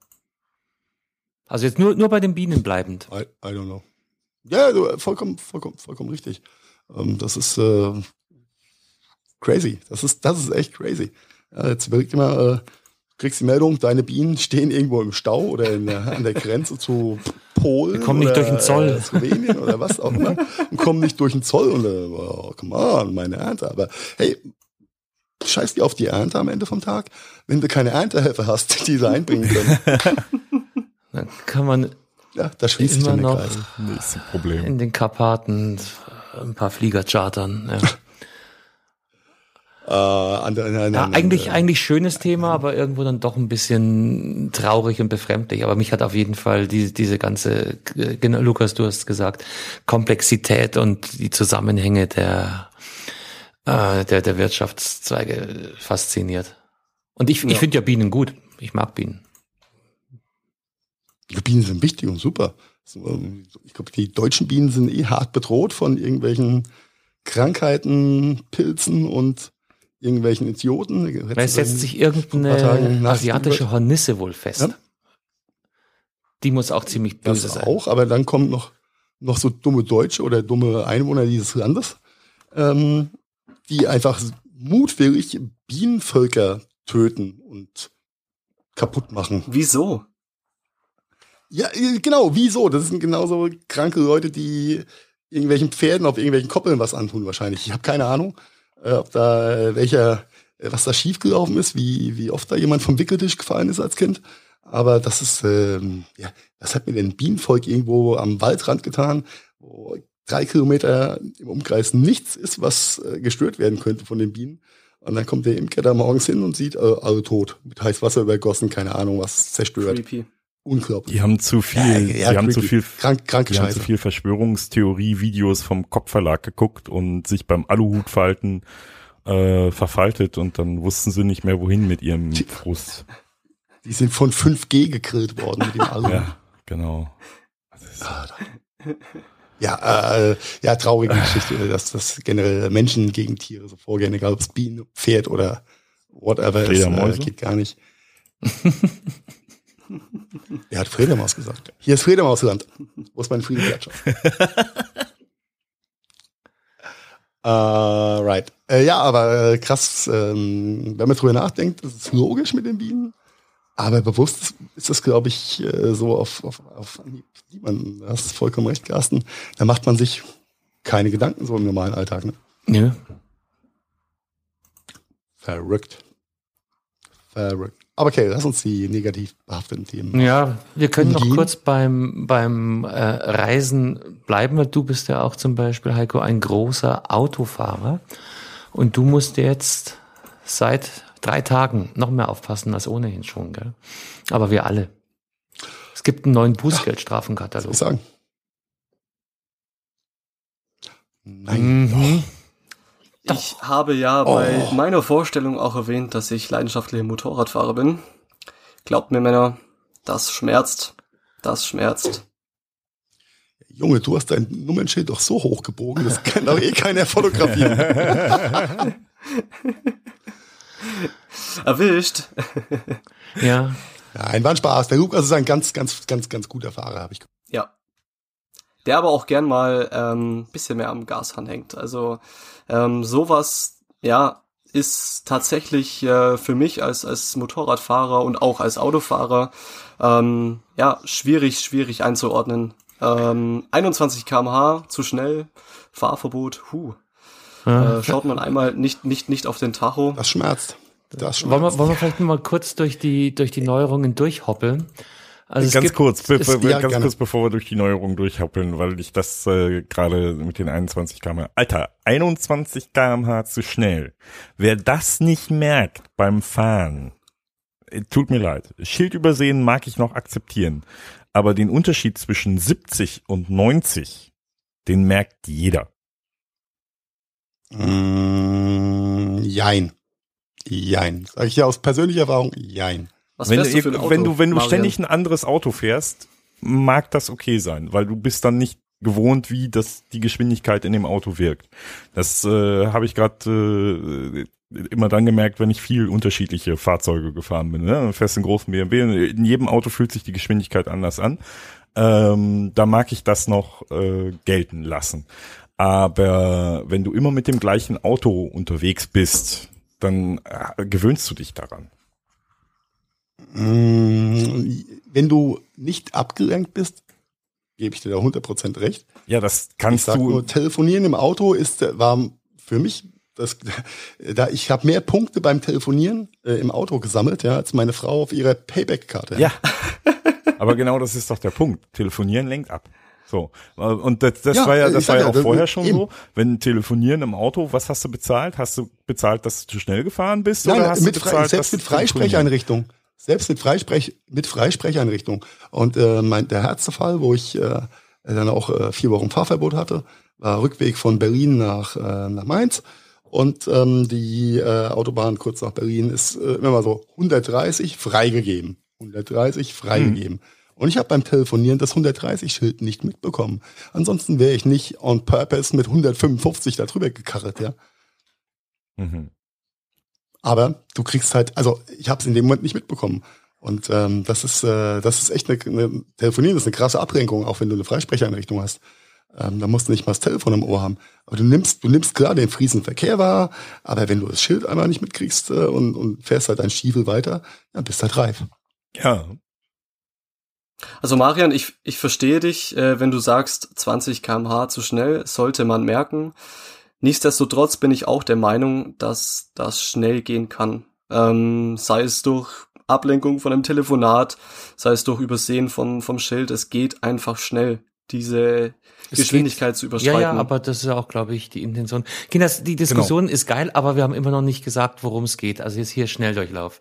Also jetzt nur, nur bei den Bienen bleibend. I, I don't know. Ja, du, vollkommen, vollkommen, vollkommen richtig. Ähm, das ist äh, crazy. Das ist, das ist echt crazy. Ja, jetzt überleg dir mal, äh, kriegst die Meldung, deine Bienen stehen irgendwo im Stau oder in der, an der Grenze zu Polen. Die kommen nicht oder, durch den Zoll. Äh, Slowenien oder was auch immer. Und kommen nicht durch den Zoll und äh, oh, come on, meine Ernte. Aber hey, scheiß dir auf die Ernte am Ende vom Tag. Wenn du keine Erntehelfer hast, die sie einbringen können, Dann kann man ja, da schließt sich immer noch Kreis. Problem. in den Karpaten ein paar Flieger chartern. Ja. Äh, an an der, Ja, an- eigentlich, eigentlich schönes Thema, aber irgendwo dann doch ein bisschen traurig und befremdlich. Aber mich hat auf jeden Fall die, diese ganze, genau, Lukas, du hast gesagt, Komplexität und die Zusammenhänge der, äh, der, der Wirtschaftszweige fasziniert. Und ich, ich Ja. finde ja Bienen gut. Ich mag Bienen. Die Bienen sind wichtig und super. Ähm, Ich glaube, die deutschen Bienen sind eh hart bedroht von irgendwelchen Krankheiten, Pilzen und irgendwelchen Idioten. Weil es setzt sich irgendeine asiatische Hornisse wohl fest. Ja. Die muss auch ziemlich das böse sein. auch, aber dann kommen noch, noch so dumme Deutsche oder dumme Einwohner dieses Landes, ähm, die einfach mutwillig Bienenvölker töten und kaputt machen. Wieso? Ja, äh, genau, wieso? Das sind genauso kranke Leute, die irgendwelchen Pferden auf irgendwelchen Koppeln was antun wahrscheinlich. Ich habe keine Ahnung, äh, ob da äh, welcher, äh, was da schiefgelaufen ist, wie, wie oft da jemand vom Wickeltisch gefallen ist als Kind. Aber das ist, ähm, ja, das hat mir denn Bienenvolk irgendwo am Waldrand getan, wo drei Kilometer im Umkreis nichts ist, was äh, gestört werden könnte von den Bienen. Und dann kommt der Imker da morgens hin und sieht, äh, alle tot, mit Heißwasser übergossen, keine Ahnung, was zerstört. Creepy. Unglaublich. Die haben zu viel, Ja, ja, die haben zu viel, Krank, kranke die haben Scheiße. zu viel Verschwörungstheorie-Videos vom Kopfverlag geguckt und sich beim Aluhutfalten äh, verfaltet und dann wussten sie nicht mehr wohin mit ihrem Die- Frust. Die sind von 5G gegrillt worden mit dem Alu. Ja, genau. Ist- Ja, äh, ja, traurige Geschichte, dass das generell Menschen gegen Tiere so vorgehen, egal ob es Bienen, Pferd oder whatever ist, äh, geht gar nicht. Er hat Fledermaus gesagt. Hier ist Fledermausland. Wo ist mein Friedenklatscher? äh, right. Äh, ja, aber äh, krass, ähm, wenn man drüber nachdenkt, das ist logisch mit den Bienen. Aber bewusst ist- ist das, glaube ich, äh, so auf, auf, auf niemanden. Du hast vollkommen recht, Carsten. Da macht man sich keine Gedanken so im normalen Alltag. Ne? Ja. Verrückt. Verrückt. Aber okay, lass uns die negativ behafteten Themen. Ja, wir können noch kurz beim, beim äh, Reisen bleiben, weil du bist ja auch zum Beispiel, Heiko, ein großer Autofahrer. Und du musst jetzt seit drei Tagen noch mehr aufpassen als ohnehin schon, gell? Aber wir alle. Es gibt einen neuen Bußgeldstrafenkatalog. Was sagen? Nein. Ich habe ja bei meiner Vorstellung auch erwähnt, dass ich leidenschaftlicher Motorradfahrer bin. Glaubt mir, Männer, das schmerzt. Das schmerzt. Junge, du hast dein Nummernschild doch so hochgebogen, das kann doch eh keiner fotografieren. Erwischt. Ja, Nein, war ein Spaß. Der Lukas ist ein ganz, ganz, ganz, ganz guter Fahrer, habe ich gehört. Ja. Der aber auch gern mal ähm, bisschen mehr am Gashahn hängt. Also ähm, sowas, ja, ist tatsächlich äh, für mich als als Motorradfahrer und auch als Autofahrer ähm, ja schwierig schwierig einzuordnen. Ähm, 21 km/h zu schnell, Fahrverbot. Huh. ja. Äh, schaut man einmal nicht nicht nicht auf den Tacho. Das schmerzt. Das schmerzt. Wollen wir, wollen wir vielleicht mal kurz durch die, durch die Neuerungen durchhoppeln? Also ganz gibt- kurz, be es- be ja, ganz gerne. kurz, bevor wir durch die Neuerung durchhappeln, weil ich das äh, gerade mit den 21 km/h. Alter, 21 km/h zu schnell. Wer das nicht merkt beim Fahren, äh, tut mir leid. Schild übersehen mag ich noch akzeptieren, aber den Unterschied zwischen 70 und 90, den merkt jeder. Mm, jein. Jein. Sag ich ja aus persönlicher Erfahrung, jein. Was Wenn, fährst du für ein Auto, wenn du wenn du Marian? ständig ein anderes Auto fährst, mag das okay sein, weil du bist dann nicht gewohnt, wie das die Geschwindigkeit in dem Auto wirkt. Das äh, habe ich gerade äh, immer dann gemerkt, wenn ich viel unterschiedliche Fahrzeuge gefahren bin. Ne? Du fährst einen großen BMW, in jedem Auto fühlt sich die Geschwindigkeit anders an. Ähm, da mag ich das noch äh, gelten lassen. Aber wenn du immer mit dem gleichen Auto unterwegs bist, dann äh, gewöhnst du dich daran. Mm, wenn du nicht abgelenkt bist, gebe ich dir da 100% recht. Ja, das Ich kannst sag du. nur, telefonieren im Auto ist, äh, war für mich, das, da ich habe mehr Punkte beim Telefonieren äh, im Auto gesammelt, ja, als meine Frau auf ihrer Payback-Karte. Ja. Aber genau das ist doch der Punkt. Telefonieren lenkt ab. So. Äh, Und das, das Ja, war ja, ich das war ja ja, auch das- vorher schon eben. so. Wenn Telefonieren im Auto, was hast du bezahlt? Hast du bezahlt, dass du zu schnell gefahren bist? Nein, oder hast mit du Fre bezahlt, selbst mit? Freisprecheinrichtung. Selbst mit, Freisprech mit Freisprecheinrichtung. Und äh, mein, der härteste Fall, wo ich äh, dann auch äh, vier Wochen Fahrverbot hatte, war Rückweg von Berlin nach, äh, nach Mainz. Und ähm, die äh, Autobahn kurz nach Berlin ist äh, immer mal so 130 freigegeben. 130 freigegeben. Und ich habe beim Telefonieren das 130-Schild nicht mitbekommen. Ansonsten wäre ich nicht on purpose mit 155 da drüber gekarret, ja. Mhm. Aber du kriegst halt, also ich habe es in dem Moment nicht mitbekommen. Und ähm, das ist, äh, das ist echt eine, eine Telefonieren ist eine krasse Ablenkung, auch wenn du eine Freisprecheinrichtung hast. Ähm, da musst du nicht mal das Telefon im Ohr haben. Aber du nimmst, du nimmst klar den fließenden Verkehr wahr, aber wenn du das Schild einmal nicht mitkriegst äh, und, und fährst halt deinen Stiefel weiter, dann bist halt reif. Ja. Also Marian, ich, ich verstehe dich, äh, wenn du sagst, 20 kmh zu schnell, sollte man merken. Nichtsdestotrotz bin ich auch der Meinung, dass das schnell gehen kann. Ähm, sei es durch Ablenkung von einem Telefonat, sei es durch Übersehen vom, vom Schild, es geht einfach schnell. diese Es Geschwindigkeit geht- zu überschreiten. Ja, ja, aber das ist ja auch, glaube ich, die Intention. Kinders, die Diskussion ist geil, aber wir haben immer noch nicht gesagt, worum es geht. Also jetzt hier Schnelldurchlauf.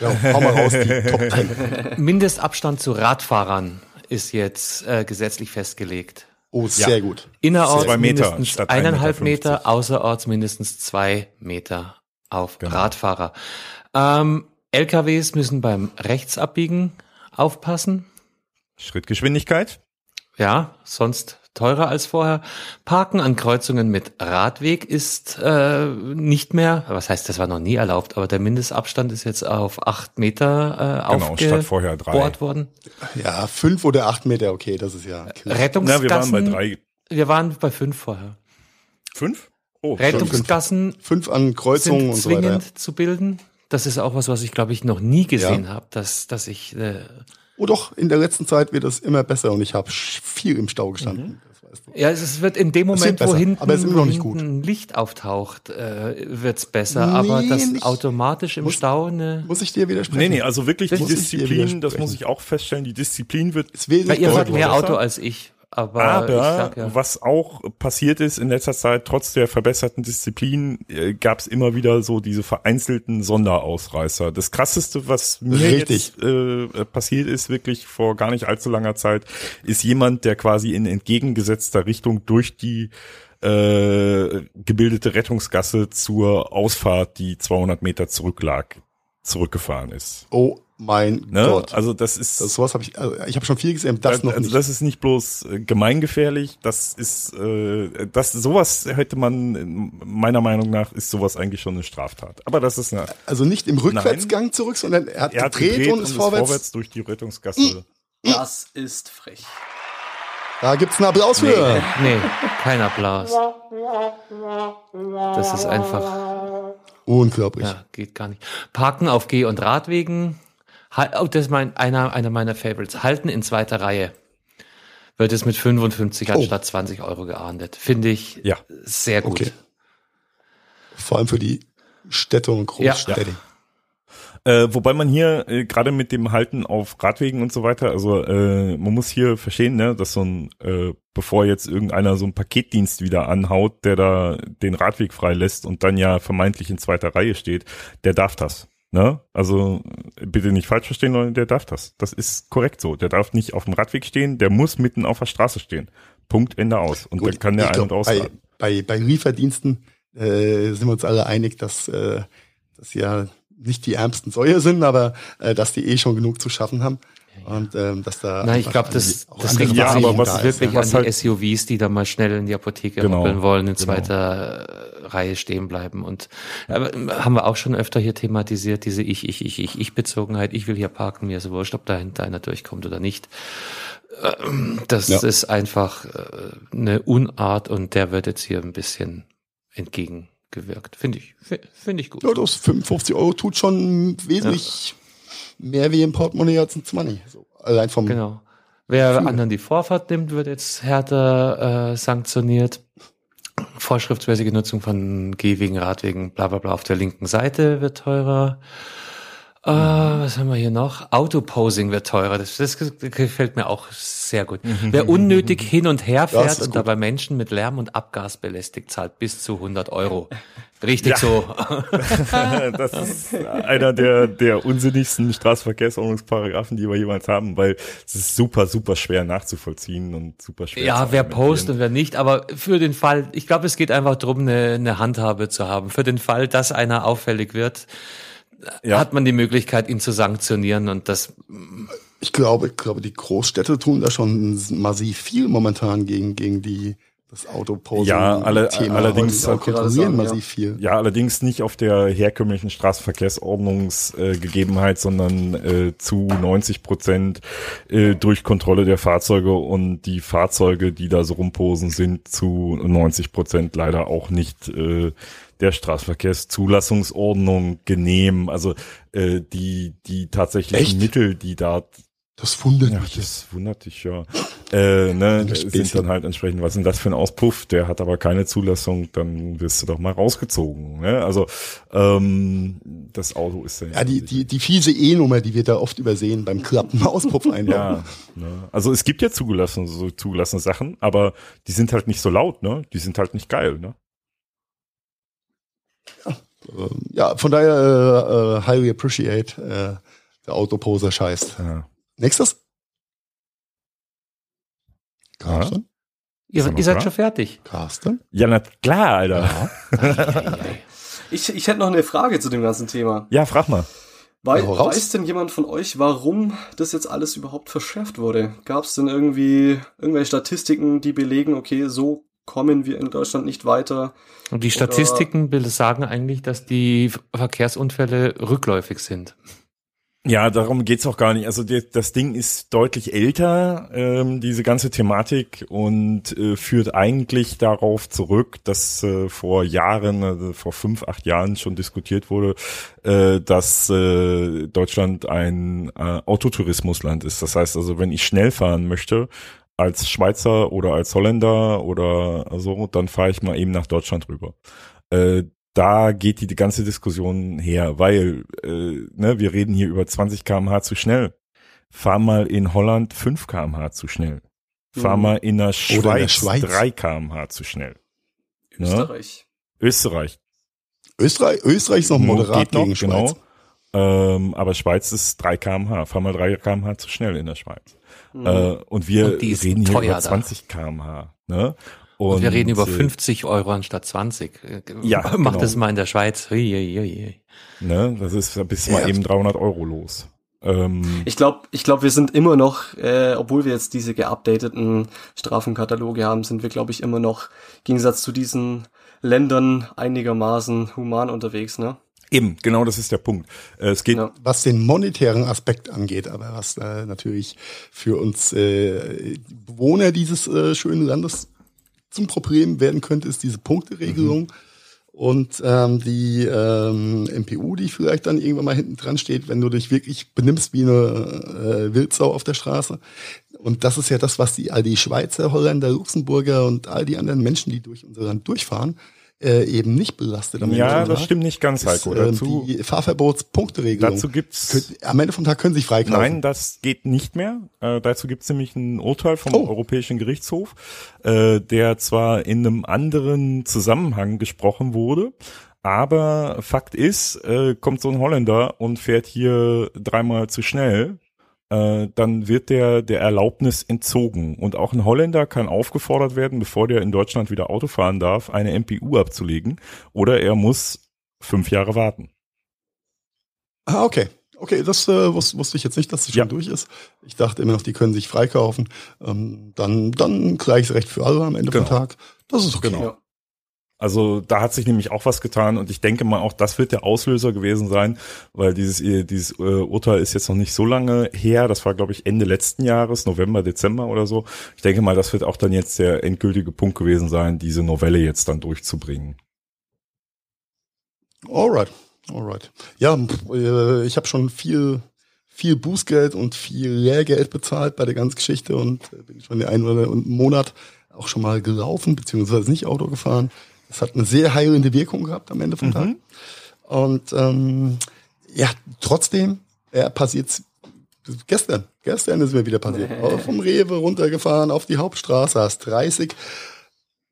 Ja, hau mal raus, die Top 10. Mindestabstand zu Radfahrern ist jetzt äh, gesetzlich festgelegt. Oh, sehr gut. Innerorts Zwei Meter mindestens statt eineinhalb 1,50 Meter, außerorts mindestens zwei Meter auf Genau. Radfahrer. Ähm, LKWs müssen beim Rechtsabbiegen aufpassen. Schrittgeschwindigkeit. Ja, sonst teurer als vorher. Parken an Kreuzungen mit Radweg ist äh, nicht mehr, was heißt, das war noch nie erlaubt, aber der Mindestabstand ist jetzt auf acht Meter äh, Genau, statt vorher drei. worden. Ja, fünf oder acht Meter, okay, das ist ja. klar. Rettungsgassen. Na, wir waren bei drei. Wir waren bei fünf vorher. Fünf? Oh, Rettungsgassen Fünf an Kreuzungen sind und so weiter. zwingend zu bilden. Das ist auch was, was ich glaube ich noch nie gesehen habe, dass dass ich äh, Oh doch, in der letzten Zeit wird es immer besser und ich habe viel im Stau gestanden. Das weißt du. ja, es es wird in dem Es Moment, wird wo besser, hinten, aber es ein Licht auftaucht, äh, wird's besser. aber Nee, das nicht. automatisch im Muss- Stau eine Muss ich dir widersprechen? Nee, nee, also wirklich Das die Disziplin, das muss ich auch feststellen, die Disziplin wird es will Weil nicht ihr fahrt mehr besser. Auto als ich, aber, ich Aber sag ja. was auch passiert ist in letzter Zeit, trotz der verbesserten Disziplin, äh, gab es immer wieder so diese vereinzelten Sonderausreißer. Das krasseste, was mir Richtig. jetzt äh, passiert ist, wirklich vor gar nicht allzu langer Zeit, ist jemand, der quasi in entgegengesetzter Richtung durch die äh, gebildete Rettungsgasse zur Ausfahrt, die 200 Meter zurücklag, zurückgefahren ist. Oh mein Ne? Gott. Also das ist das, sowas habe ich, also ich habe schon viel gesehen, das noch also nicht. das ist nicht bloß äh, gemeingefährlich, das ist äh, das sowas hätte man äh, meiner Meinung nach ist sowas eigentlich schon eine Straftat. Aber das ist eine also nicht im Rückwärtsgang zurück, sondern er hat er hat gedreht, gedreht und ist vorwärts. durch die Rettungsgasse. Das ist frech. Da gibt's einen Applaus für. Nee, kein Applaus. Das ist einfach, Unglaublich. ja, geht gar nicht. Parken auf Geh- und Radwegen. Oh, das ist mein, einer, einer meiner Favorites. Halten in zweiter Reihe. Wird es mit 55 Oh. anstatt 20 Euro geahndet. Finde ich Ja. sehr gut. Okay. Vor allem für die Städte und Großstädte. Äh, wobei man hier äh, gerade mit dem Halten auf Radwegen und so weiter, also äh, man muss hier verstehen, ne, dass so ein, äh, bevor jetzt irgendeiner so einen Paketdienst wieder anhaut, der da den Radweg freilässt und dann ja vermeintlich in zweiter Reihe steht, der darf das. Ne? Also bitte nicht falsch verstehen, Leute, der darf das. Das ist korrekt so. Der darf nicht auf dem Radweg stehen, der muss mitten auf der Straße stehen. Punkt, Ende aus. Und Gut, dann kann der ein- und glaub, bei, ausfahren. bei, bei Lieferdiensten äh, sind wir uns alle einig, dass äh, das ja nicht die ärmsten Säue sind, aber äh, dass die eh schon genug zu schaffen haben. Und ähm, dass da Nein, ich glaube, das, auch das richtet Ja, aber was da ist, wirklich ja. an was die halt- SUVs, die da mal schnell in die Apotheke Genau, hoppeln wollen, in genau. zweiter äh, Reihe stehen bleiben. Und aber, ähm, haben wir auch schon öfter hier thematisiert, diese Ich, Ich, Ich, Ich, Ich-Bezogenheit. Ich will hier parken, mir ist wurscht, ob dahinter einer durchkommt oder nicht. Ähm, Das Ja. ist einfach äh, eine Unart und der wird jetzt hier ein bisschen entgegengewirkt. Finde ich, fi- finde ich gut. Ja, das 55 Euro tut schon wesentlich mehr wie im Portemonnaie als ein 20. So, allein vom Genau. Wer Gefühl. anderen die Vorfahrt nimmt, wird jetzt härter äh, sanktioniert. Vorschriftsmäßige Nutzung von Gehwegen, Radwegen, bla bla bla auf der linken Seite wird teurer. Äh, was haben wir hier noch? Autoposing wird teurer. Das, das gefällt mir auch sehr gut. Wer unnötig hin und her fährt und gut. dabei Menschen mit Lärm und Abgas belästigt, zahlt bis zu 100 Euro. Richtig Ja. so. das ist einer der, der unsinnigsten Straßenverkehrsordnungsparagraphen, die wir jemals haben, weil es ist super, super schwer nachzuvollziehen und super schwer Ja, zu wer postet und wer nicht, aber für den Fall, ich glaube, es geht einfach darum, eine, eine Handhabe zu haben. Für den Fall, dass einer auffällig wird, Ja. hat man die Möglichkeit, ihn zu sanktionieren und das, Ich glaube, ich glaube, die Großstädte tun da schon massiv viel momentan gegen, gegen die, das Autoposing. Ja, alle- Thema. allerdings- auch sagen, ja. massiv viel. Ja, allerdings nicht auf der herkömmlichen Straßenverkehrsordnungsgegebenheit, äh, sondern äh, zu 90 Prozent äh, durch Kontrolle der Fahrzeuge und die Fahrzeuge, die da so rumposen, sind zu 90 Prozent leider auch nicht äh, der Straßenverkehrszulassungsordnung genehm. Also äh, die die tatsächlichen Echt? Mittel, die da Das wundert Ja, mich. das wundert dich ja. Äh, ne, Das sind dann halt entsprechend, was ist denn das für ein Auspuff? Der hat aber keine Zulassung, dann wirst du doch mal rausgezogen. Ne? Also ähm, das Auto ist ja, Ja, die, die, die fiese E-Nummer, die wir da oft übersehen beim Klappen Auspuff einbauen. ja, ne? Also es gibt ja zugelassene, so zugelassene Sachen, aber die sind halt nicht so laut, ne? Die sind halt nicht geil, ne? Ähm, ja, von daher äh, äh, highly appreciate äh, der Autoposer scheißt. Ja. Nächstes? Carsten? Wir ihr seid dran? schon fertig. Carsten? Ja, na klar, Alter. Ich, ich hätte noch eine Frage zu dem ganzen Thema. Ja, frag mal. Wei Ja, weiß denn jemand von euch, warum das jetzt alles überhaupt verschärft wurde? Gab es denn irgendwie irgendwelche Statistiken, die belegen, okay, so kommen wir in Deutschland nicht weiter? Und die Statistiken will sagen eigentlich, dass die Verkehrsunfälle rückläufig sind. Ja, darum geht's auch gar nicht. Also die, das Ding ist deutlich älter, ähm, diese ganze Thematik, und äh, führt eigentlich darauf zurück, dass äh, vor Jahren, also vor fünf, acht Jahren schon diskutiert wurde, äh, dass äh, Deutschland ein äh, Autotourismusland ist. Das heißt also, wenn ich schnell fahren möchte, als Schweizer oder als Holländer oder so, dann fahre ich mal eben nach Deutschland rüber. Äh, da geht die, die ganze Diskussion her, weil äh, ne, wir reden hier über 20 km/h zu schnell. Fahr mal in Holland 5 km/h zu schnell. Fahr Mhm. mal in der in der Schweiz, Schweiz. 3 km/h zu schnell. Ja. Österreich. Österreich Österreich, Österreich ist noch moderat geht noch, gegen Schweiz. genau. Ähm, aber Schweiz ist 3 km/h. Fahr mal 3 km/h zu schnell in der Schweiz. Mhm. Äh, und wir Und reden hier teuer über da. 20 km/h. Ne? Und, wir reden über äh, 50 Euro anstatt 20. Äh, Ja, Macht genau. das mal in der Schweiz. Ne? Das ist, da bist du Ja. mal eben 300 Euro los. Ähm, Ich glaube, ich glaub, wir sind immer noch, äh, obwohl wir jetzt diese geupdateten Strafenkataloge haben, sind wir, glaube ich, immer noch im Gegensatz zu diesen Ländern einigermaßen human unterwegs, ne? Eben, genau das ist der Punkt. Äh, Es geht, Ja. was den monetären Aspekt angeht, aber was äh, natürlich für uns äh, Bewohner dieses äh, schönen Landes zum Problem werden könnte, ist diese Punkteregelung und ähm, die ähm, MPU, die vielleicht dann irgendwann mal hinten dran steht, wenn du dich wirklich benimmst wie eine äh, Wildsau auf der Straße. Und das ist ja das, was die all die Schweizer, Holländer, Luxemburger und all die anderen Menschen, die durch unser Land durchfahren, äh, eben nicht belastet. am Ende ja, das Tag. stimmt nicht ganz, ist, Heiko. ähm, Dazu, die Fahrverbotspunkteregelung. dazu gibt's, Könnt- am Ende vom Tag können Sie sich freikaufen. nein, das geht nicht mehr. Äh, dazu gibt's nämlich ein Urteil vom Oh. Europäischen Gerichtshof, äh, der zwar in einem anderen Zusammenhang gesprochen wurde, aber Fakt ist, äh, kommt so ein Holländer und fährt hier dreimal zu schnell, äh, dann wird der der Erlaubnis entzogen. Und auch ein Holländer kann aufgefordert werden, bevor der in Deutschland wieder Auto fahren darf, eine MPU abzulegen. Oder er muss fünf Jahre warten. Ah, okay. Okay, das äh, wus wusste ich jetzt nicht, dass es schon Ja. durch ist. Ich dachte immer noch, die können sich freikaufen. Ähm, dann dann gleiches Recht für alle am Ende Genau. vom Tag. Das ist okay. Genau. Also da hat sich nämlich auch was getan und ich denke mal auch das wird der Auslöser gewesen sein, weil dieses äh, dieses äh, Urteil ist jetzt noch nicht so lange her, das war glaube ich Ende letzten Jahres, November, Dezember oder so. Ich denke mal, das wird auch dann jetzt der endgültige Punkt gewesen sein, diese Novelle jetzt dann durchzubringen. Alright, alright. Ja, äh, ich habe schon viel viel Bußgeld und viel Lehrgeld bezahlt bei der ganzen Geschichte und äh, bin schon den einen oder anderen Monat auch schon mal gelaufen, beziehungsweise nicht Auto gefahren. Das hat eine sehr heilende Wirkung gehabt am Ende vom Tag. Und ähm, ja, trotzdem äh, passiert's gestern. Gestern ist mir wieder passiert. Auch vom Rewe runtergefahren auf die Hauptstraße, hast 30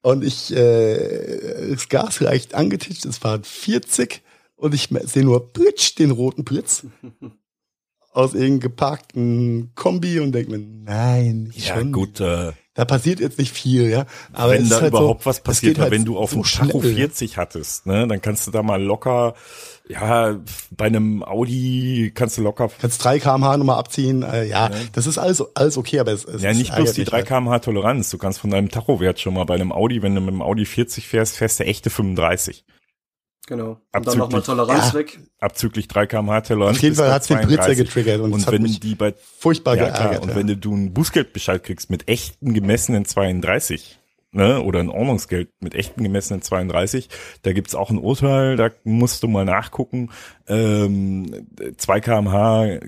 und ich äh, das Gas leicht angetitscht, es waren 40 und ich sehe nur Plitsch, den roten Blitz aus irgendeinem geparkten Kombi und denke mir, nein, nicht schon. äh, Da passiert jetzt nicht viel, ja. Aber wenn da halt überhaupt so, was passiert, halt wenn du auf so dem Tacho schnell, ja. 40 hattest, ne, dann kannst du da mal locker, ja, bei einem Audi kannst du locker Kannst 3 kmh nochmal abziehen, äh, ja, das ist alles, alles okay, aber es, es Ja, nicht bloß die mich 3 halt. kmh Toleranz. Du kannst von deinem Tachowert schon mal bei einem Audi, wenn du mit dem Audi 40 fährst, fährst du echte 35. Genau. Und Abzüglich- dann nochmal Toleranz Ja. weg. Abzüglich 3 kmh Toleranz. Auf jeden Fall hat's den Blitzer 32. getriggert und, es Und hat wenn mich die bei, furchtbar ja klar, geärgert. und ja. wenn du, du einen Bußgeldbescheid kriegst mit echten gemessenen 32, ne, oder ein Ordnungsgeld mit echten gemessenen 32, da gibt's auch ein Urteil, da musst du mal nachgucken, ähm, 2 kmh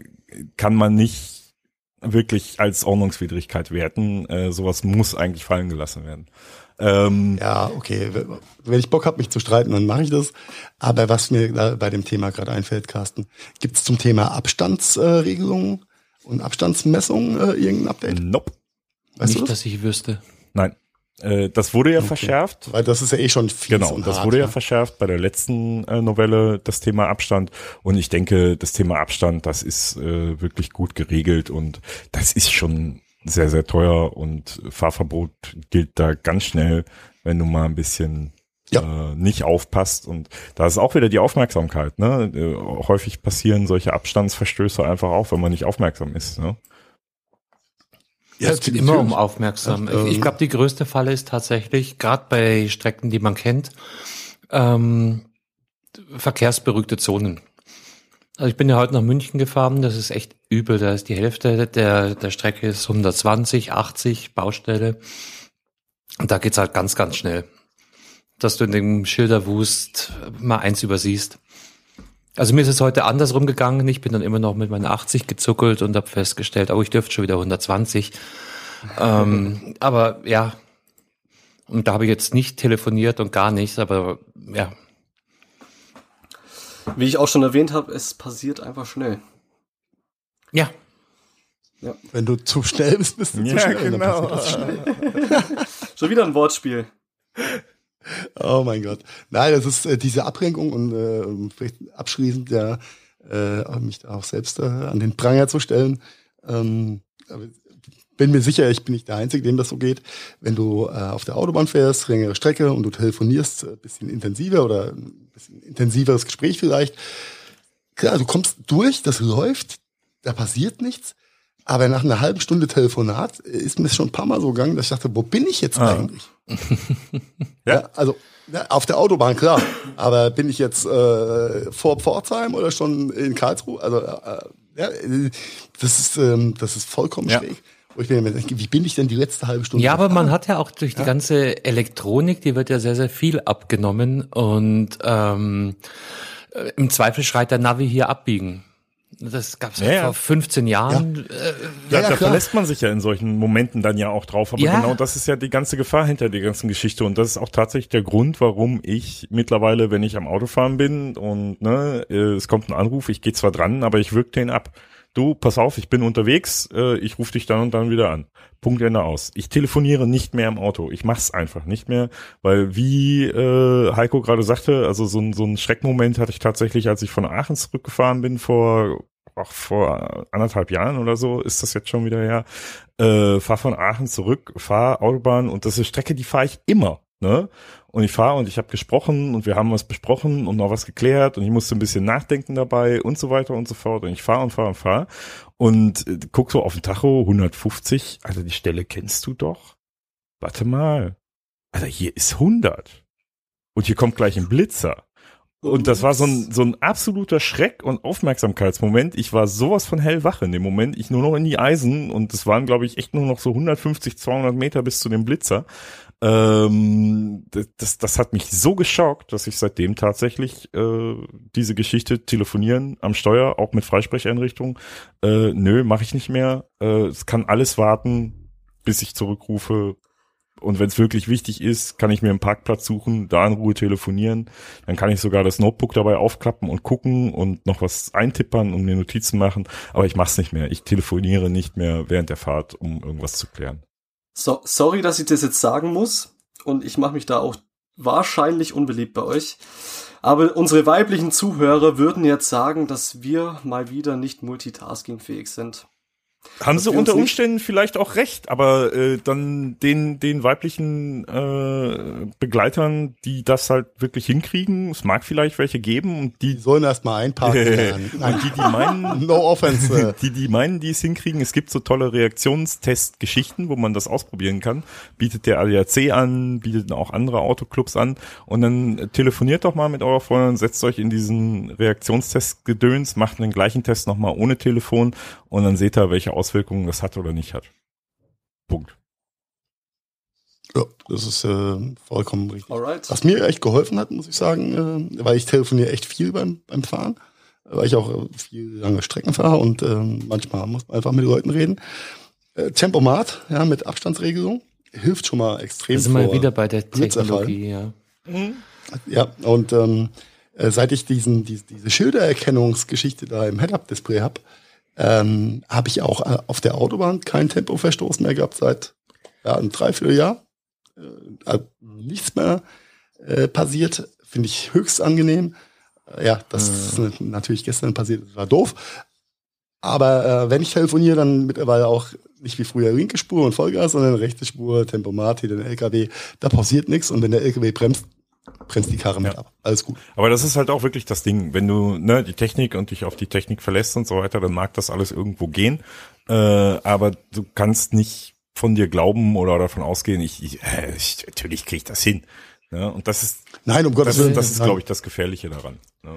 kann man nicht wirklich als Ordnungswidrigkeit werten. Äh, sowas muss eigentlich fallen gelassen werden. Ähm, ja, okay. Wenn ich Bock habe, mich zu streiten, dann mache ich das. Aber was mir da bei dem Thema gerade einfällt, Carsten, gibt es zum Thema Abstandsregelungen äh, und Abstandsmessungen äh, irgendein Update? Nope. Weißt Nicht, das? dass ich wüsste. Nein. Äh, das wurde ja okay. verschärft. Weil das ist ja eh schon fies Genau, das hart, wurde ja, ja verschärft bei der letzten äh, Novelle, das Thema Abstand. Und ich denke, das Thema Abstand, das ist äh, wirklich gut geregelt und das ist schon sehr, sehr teuer und Fahrverbot gilt da ganz schnell, wenn du mal ein bisschen ja. äh, nicht aufpasst. Und da ist auch wieder die Aufmerksamkeit. Ne? Äh, häufig passieren solche Abstandsverstöße einfach auch, wenn man nicht aufmerksam ist. Ne? Ja, es geht immer um aufmerksam. Ja, ich glaube, die größte Falle ist tatsächlich, gerade bei Strecken, die man kennt, ähm, verkehrsberuhigte Zonen. Also ich bin ja heute nach München gefahren, das ist echt übel. Da ist die Hälfte der, der Strecke ist 120, 80 Baustelle. Und da geht's halt ganz, ganz schnell. Dass du in dem Schilderwust mal eins übersiehst. Also mir ist es heute andersrum gegangen. Ich bin dann immer noch mit meinen 80 gezuckelt und habe festgestellt, oh, ich dürfte schon wieder 120. ähm, aber ja, und da habe ich jetzt nicht telefoniert und gar nichts, aber ja, wie ich auch schon erwähnt habe, es passiert einfach schnell. Ja. ja. Wenn du zu schnell bist, bist du ja, zu schnell. Genau. Schnell. schon wieder ein Wortspiel. Oh mein Gott. Nein, das ist äh, diese Abrenkung und äh, vielleicht abschließend ja äh, mich da auch selbst äh, an den Pranger zu stellen. Ähm, bin mir sicher, ich bin nicht der Einzige, dem das so geht. Wenn du äh, auf der Autobahn fährst, längere Strecke und du telefonierst, ein äh, bisschen intensiver oder bisschen intensiveres Gespräch vielleicht. Klar, du kommst durch, das läuft, da passiert nichts. Aber nach einer halben Stunde Telefonat äh, ist mir schon ein paar Mal so gegangen, dass ich dachte, wo bin ich jetzt ah. eigentlich? ja. ja. also ja, auf der Autobahn, klar. Aber bin ich jetzt äh, vor Pforzheim oder schon in Karlsruhe? Also äh, ja, das ist, ähm, das ist vollkommen ja. schräg. Wo ich mir denke, wie bin ich denn die letzte halbe Stunde? Ja, aber man hat ja auch durch die ganze Elektronik, die wird ja sehr, sehr viel abgenommen und ähm, äh, im Zweifel schreit der Navi hier abbiegen. Das gab's ja, ja vor 15 Jahren. Ja, äh, ja, ja da verlässt man sich ja in solchen Momenten dann ja auch drauf. Aber genau das ist ja die ganze Gefahr hinter der ganzen Geschichte. Und das ist auch tatsächlich der Grund, warum ich mittlerweile, wenn ich am Autofahren bin und ne, äh, es kommt ein Anruf, ich gehe zwar dran, aber ich wirke den ab du, pass auf, ich bin unterwegs, äh, ich rufe dich dann und dann wieder an. Punkt Ende aus. Ich telefoniere nicht mehr im Auto. Ich mach's einfach nicht mehr, weil wie äh, Heiko gerade sagte, also so, ein so ein Schreckmoment hatte ich tatsächlich, als ich von Aachen zurückgefahren bin vor auch vor anderthalb Jahren oder so ist das jetzt schon wieder her. Äh, fahr von Aachen zurück, fahr Autobahn und das ist Strecke, die fahre ich immer. Ne? Und ich fahre und ich habe gesprochen und wir haben was besprochen und noch was geklärt und ich musste ein bisschen nachdenken dabei und so weiter und so fort. Und ich fahre und fahre und fahre und äh, guck so auf den Tacho, 150, also die Stelle kennst du doch. Warte mal. Also hier ist 100. Und hier kommt gleich ein Blitzer. Und das war so ein, so ein absoluter Schreck- und Aufmerksamkeitsmoment. Ich war sowas von hellwach in dem Moment. Ich nur noch in die Eisen und es waren, glaube ich, echt nur noch so 150, 200 Meter bis zu dem Blitzer. Ähm, das, das hat mich so geschockt, dass ich seitdem tatsächlich äh, diese Geschichte telefonieren am Steuer, auch mit Freisprecheinrichtung, äh, nö, mache ich nicht mehr. Äh, es kann alles warten, bis ich zurückrufe. Und wenn es wirklich wichtig ist, kann ich mir einen Parkplatz suchen, da in Ruhe telefonieren. Dann kann ich sogar das Notebook dabei aufklappen und gucken und noch was eintippern und mir Notizen machen. Aber ich mache es nicht mehr. Ich telefoniere nicht mehr während der Fahrt, um irgendwas zu klären. So, sorry, dass ich das jetzt sagen muss. Und ich mache mich da auch wahrscheinlich unbeliebt bei euch. Aber unsere weiblichen Zuhörer würden jetzt sagen, dass wir mal wieder nicht multitaskingfähig sind. Haben sie unter Umständen vielleicht auch recht, aber äh, dann den den weiblichen äh, Begleitern, die das halt wirklich hinkriegen, es mag vielleicht welche geben und die, die sollen erstmal einparken. und die die meinen no offense, die die meinen, die es hinkriegen, es gibt so tolle Reaktionstestgeschichten, wo man das ausprobieren kann. Bietet der ADAC an, bietet auch andere Autoclubs an und dann telefoniert doch mal mit eurer Freundin, setzt euch in diesen Reaktionstest gedöns, macht den gleichen Test nochmal ohne Telefon und dann seht ihr, welche Auswirkungen das hat oder nicht hat. Punkt. Ja, das ist äh, vollkommen richtig. Alright. Was mir echt geholfen hat, muss ich sagen, äh, weil ich telefoniere echt viel beim, beim Fahren. weil ich auch viel lange Strecken fahre und ähm, manchmal muss man einfach mit Leuten reden. Äh, Tempomat, ja, mit Abstandsregelung, hilft schon mal extrem. Da sind wir wieder bei der Technologie, ja. Ja, und ähm, äh, seit ich diesen, die, diese Schildererkennungsgeschichte da im Head-Up-Display habe, ähm, habe ich auch äh, auf der Autobahn keinen Tempoverstoß mehr gehabt seit ja, einem Dreivierteljahr. Äh, nichts mehr äh, passiert, finde ich höchst angenehm. Äh, ja, das mhm. ist natürlich gestern passiert, das war doof. Aber äh, wenn ich telefoniere, dann mittlerweile auch nicht wie früher linke Spur und Vollgas, sondern rechte Spur, Tempomat, hier den LKW, da passiert nichts und wenn der LKW bremst, bremst die Karre mit ja. ab. Alles gut. Aber das ist halt auch wirklich das Ding. Wenn du ne, die Technik und dich auf die Technik verlässt und so weiter, dann mag das alles irgendwo gehen. Äh, aber du kannst nicht von dir glauben oder davon ausgehen, ich, ich, äh, ich natürlich kriege ich das hin. Ja, und das ist, nein, um Gottes Willen, das ist, glaube ich, das Gefährliche daran. Ja.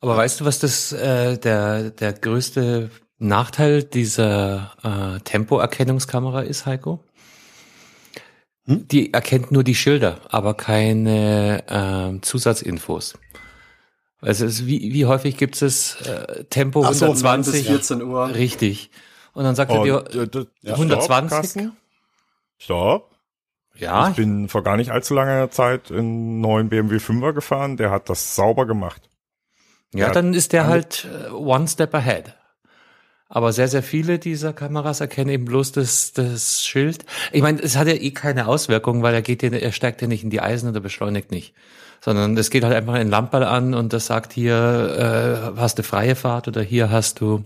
Aber weißt du, was das äh, der der größte Nachteil dieser äh, Tempoerkennungskamera ist, Heiko? Hm? Die erkennt nur die Schilder, aber keine äh, Zusatzinfos. Also es, wie, wie häufig gibt es äh, Tempo Ach so, 120 bis 14 Uhr. Richtig. Und dann sagt oh, er dir ja, 120. Stopp, Stopp. Ja. Ich bin vor gar nicht allzu langer Zeit in einen neuen BMW 5er gefahren, der hat das sauber gemacht. Ja, der dann ist der halt äh, one step ahead. Aber sehr, sehr viele dieser Kameras erkennen eben bloß das, das Schild. Ich meine, es hat ja eh keine Auswirkungen, weil er geht ja, er steigt ja nicht in die Eisen oder beschleunigt nicht. Sondern es geht halt einfach ein Lamperl an und das sagt hier, äh, hast du freie Fahrt oder hier hast du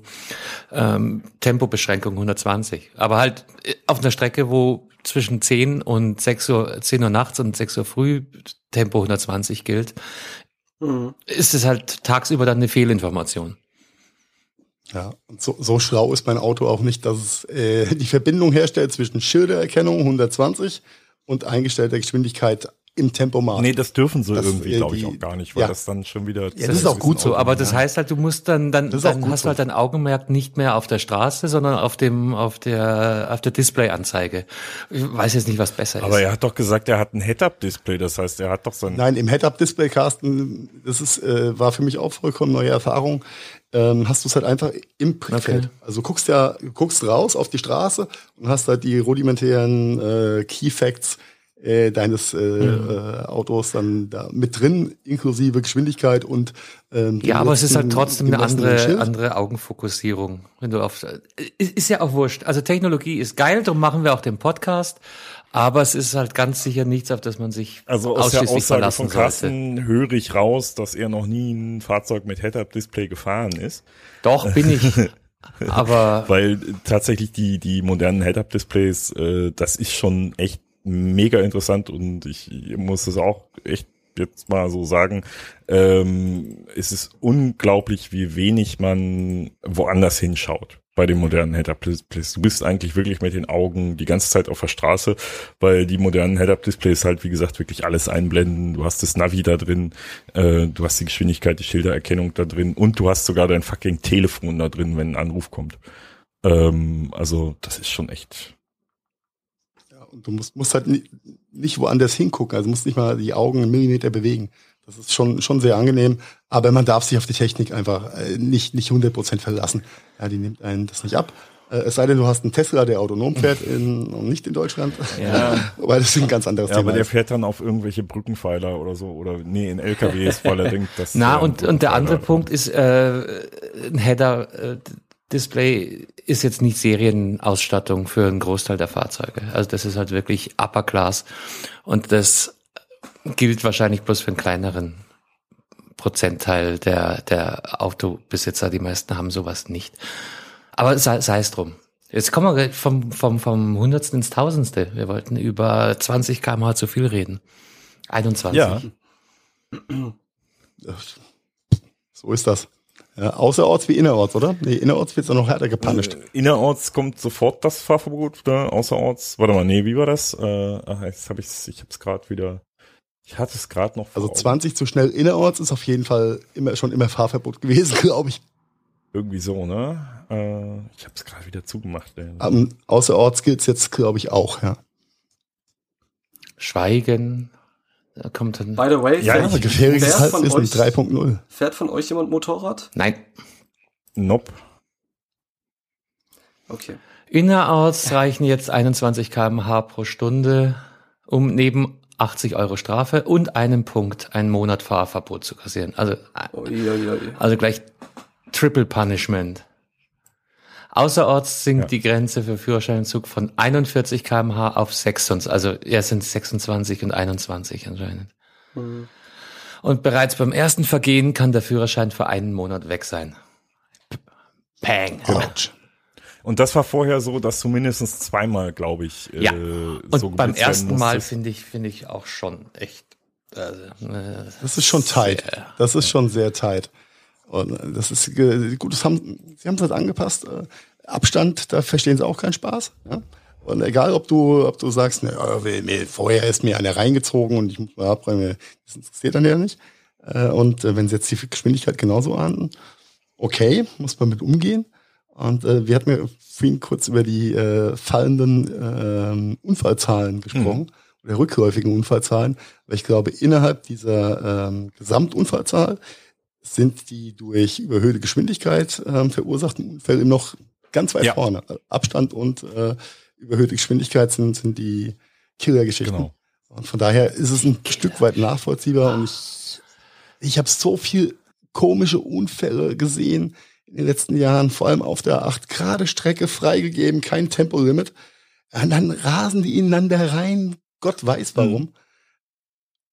ähm, Tempobeschränkung 120. Aber halt äh, auf einer Strecke, wo zwischen 10 und 6 Uhr, 10 Uhr nachts und 6 Uhr früh Tempo 120 gilt, mhm. ist es halt tagsüber dann eine Fehlinformation. Ja, und so, so schlau ist mein Auto auch nicht, dass es äh, die Verbindung herstellt zwischen Schildererkennung 120 und eingestellter Geschwindigkeit im Tempomat. Nee, das dürfen sie das, irgendwie, äh, glaube ich, auch gar nicht, weil ja. das dann schon wieder. Ja, das ist auch gut so, aber das heißt halt, du musst dann, dann, dann hast so. du halt dein Augenmerk nicht mehr auf der Straße, sondern auf dem, auf der, auf der Displayanzeige. Ich weiß jetzt nicht, was besser aber ist. Aber er hat doch gesagt, er hat ein Head-Up-Display, das heißt, er hat doch so ein. Nein, im Head-Up-Display, Carsten, das ist, äh, war für mich auch vollkommen neue Erfahrung. Ähm, hast du es halt einfach im Blickfeld. Okay. Also guckst ja, guckst raus auf die Straße und hast halt die rudimentären äh, Key Facts äh, deines äh, mhm. äh, Autos dann da mit drin, inklusive Geschwindigkeit und ähm, Ja, aber es ist halt trotzdem eine andere, andere Augenfokussierung. Wenn du auf ist, ist ja auch wurscht. Also Technologie ist geil, darum machen wir auch den Podcast. Aber es ist halt ganz sicher nichts, auf das man sich also aus der Aussage von Carsten sollte. höre ich raus, dass er noch nie ein Fahrzeug mit Head-Up-Display gefahren ist. Doch bin ich. aber weil tatsächlich die die modernen Head-Up-Displays, äh, das ist schon echt mega interessant und ich muss es auch echt jetzt mal so sagen, ähm, es ist unglaublich, wie wenig man woanders hinschaut bei den modernen Head-Up-Displays. Du bist eigentlich wirklich mit den Augen die ganze Zeit auf der Straße, weil die modernen Head-Up-Displays halt, wie gesagt, wirklich alles einblenden. Du hast das Navi da drin, äh, du hast die Geschwindigkeit, die Schildererkennung da drin und du hast sogar dein fucking Telefon da drin, wenn ein Anruf kommt. Ähm, also das ist schon echt du musst, musst halt nicht, nicht woanders hingucken, also musst nicht mal die Augen einen Millimeter bewegen. Das ist schon, schon sehr angenehm, aber man darf sich auf die Technik einfach äh, nicht, nicht 100% verlassen. Ja, die nimmt einen das nicht ab. Äh, es sei denn, du hast einen Tesla, der autonom fährt in, und nicht in Deutschland. Ja. Weil das ist ein ganz anderes ja, Thema. Aber der fährt dann auf irgendwelche Brückenpfeiler oder so oder nee, in LKWs, weil er denkt, dass. Na, und, und der andere Punkt ist, äh, ein Header, äh, Display ist jetzt nicht Serienausstattung für einen Großteil der Fahrzeuge. Also das ist halt wirklich Upper Class und das gilt wahrscheinlich bloß für einen kleineren Prozentteil der, der Autobesitzer. Die meisten haben sowas nicht. Aber sei, sei es drum. Jetzt kommen wir vom, vom, vom Hundertsten ins Tausendste. Wir wollten über 20 km zu viel reden. 21. Ja. So ist das. Ja, außerorts wie innerorts, oder? Nee, innerorts wird es noch härter gepunished. Äh, innerorts kommt sofort das Fahrverbot, oder? außerorts, warte mal, nee, wie war das? Äh, ach, jetzt habe ich's, ich hab's gerade wieder, ich hatte es gerade noch vor Also 20 zu schnell innerorts ist auf jeden Fall immer schon immer Fahrverbot gewesen, glaube ich. Irgendwie so, ne? Äh, ich habe es gerade wieder zugemacht. Ey. Um, ähm, außerorts gilt's jetzt, glaube ich, auch, ja. Schweigen, Da kommt dann. By the way, Ja, fährt, gefährliches fährt, von Halbwissen euch, 3.0. fährt von euch jemand Motorrad? Nein. Nope. Okay. Innerorts reichen jetzt 21 km/h pro Stunde, um neben 80 Euro Strafe und einem Punkt einen Monat Fahrverbot zu kassieren. Also, Uiuiui. also gleich Triple Punishment. Außerorts sinkt Ja. die Grenze für Führerscheinentzug von 41 km/h auf 26, also er sind 26 und 21 anscheinend. Hm. Und bereits beim ersten Vergehen kann der Führerschein für einen Monat weg sein. Pang. Autsch. Und das war vorher so, dass du mindestens zweimal, glaube ich, äh, Ja. Und so beim ersten Mal finde ich, finde ich auch schon echt. Also, äh, Das ist schon tight. Das ist schon sehr tight. Und äh, das ist äh, gut, das haben, sie haben es halt angepasst. Äh, Abstand, da verstehen sie auch keinen Spaß. Ja? Und egal, ob du, ob du sagst, äh, mir- vorher ist mir einer reingezogen und ich muss mal abräumen, das interessiert dann ja nicht. Äh, Und äh, wenn sie jetzt die Geschwindigkeit genauso ahnden, okay, muss man mit umgehen. Und äh, wir hatten ja vorhin kurz über die äh, fallenden ähm, Unfallzahlen gesprochen, oder rückläufigen Unfallzahlen. Aber ich glaube, innerhalb dieser ähm, Gesamtunfallzahl sind die durch überhöhte Geschwindigkeit ähm, verursachten Unfälle noch ganz weit Ja. vorne. Abstand und äh, überhöhte Geschwindigkeit sind, sind die Killergeschichten. Genau. Und von daher ist es ein Stück weit nachvollziehbar. Und ich, ich habe so viel komische Unfälle gesehen in den letzten Jahren, vor allem auf der 8 Grad Strecke freigegeben, kein Tempolimit. Und dann rasen die ineinander rein. Gott weiß warum.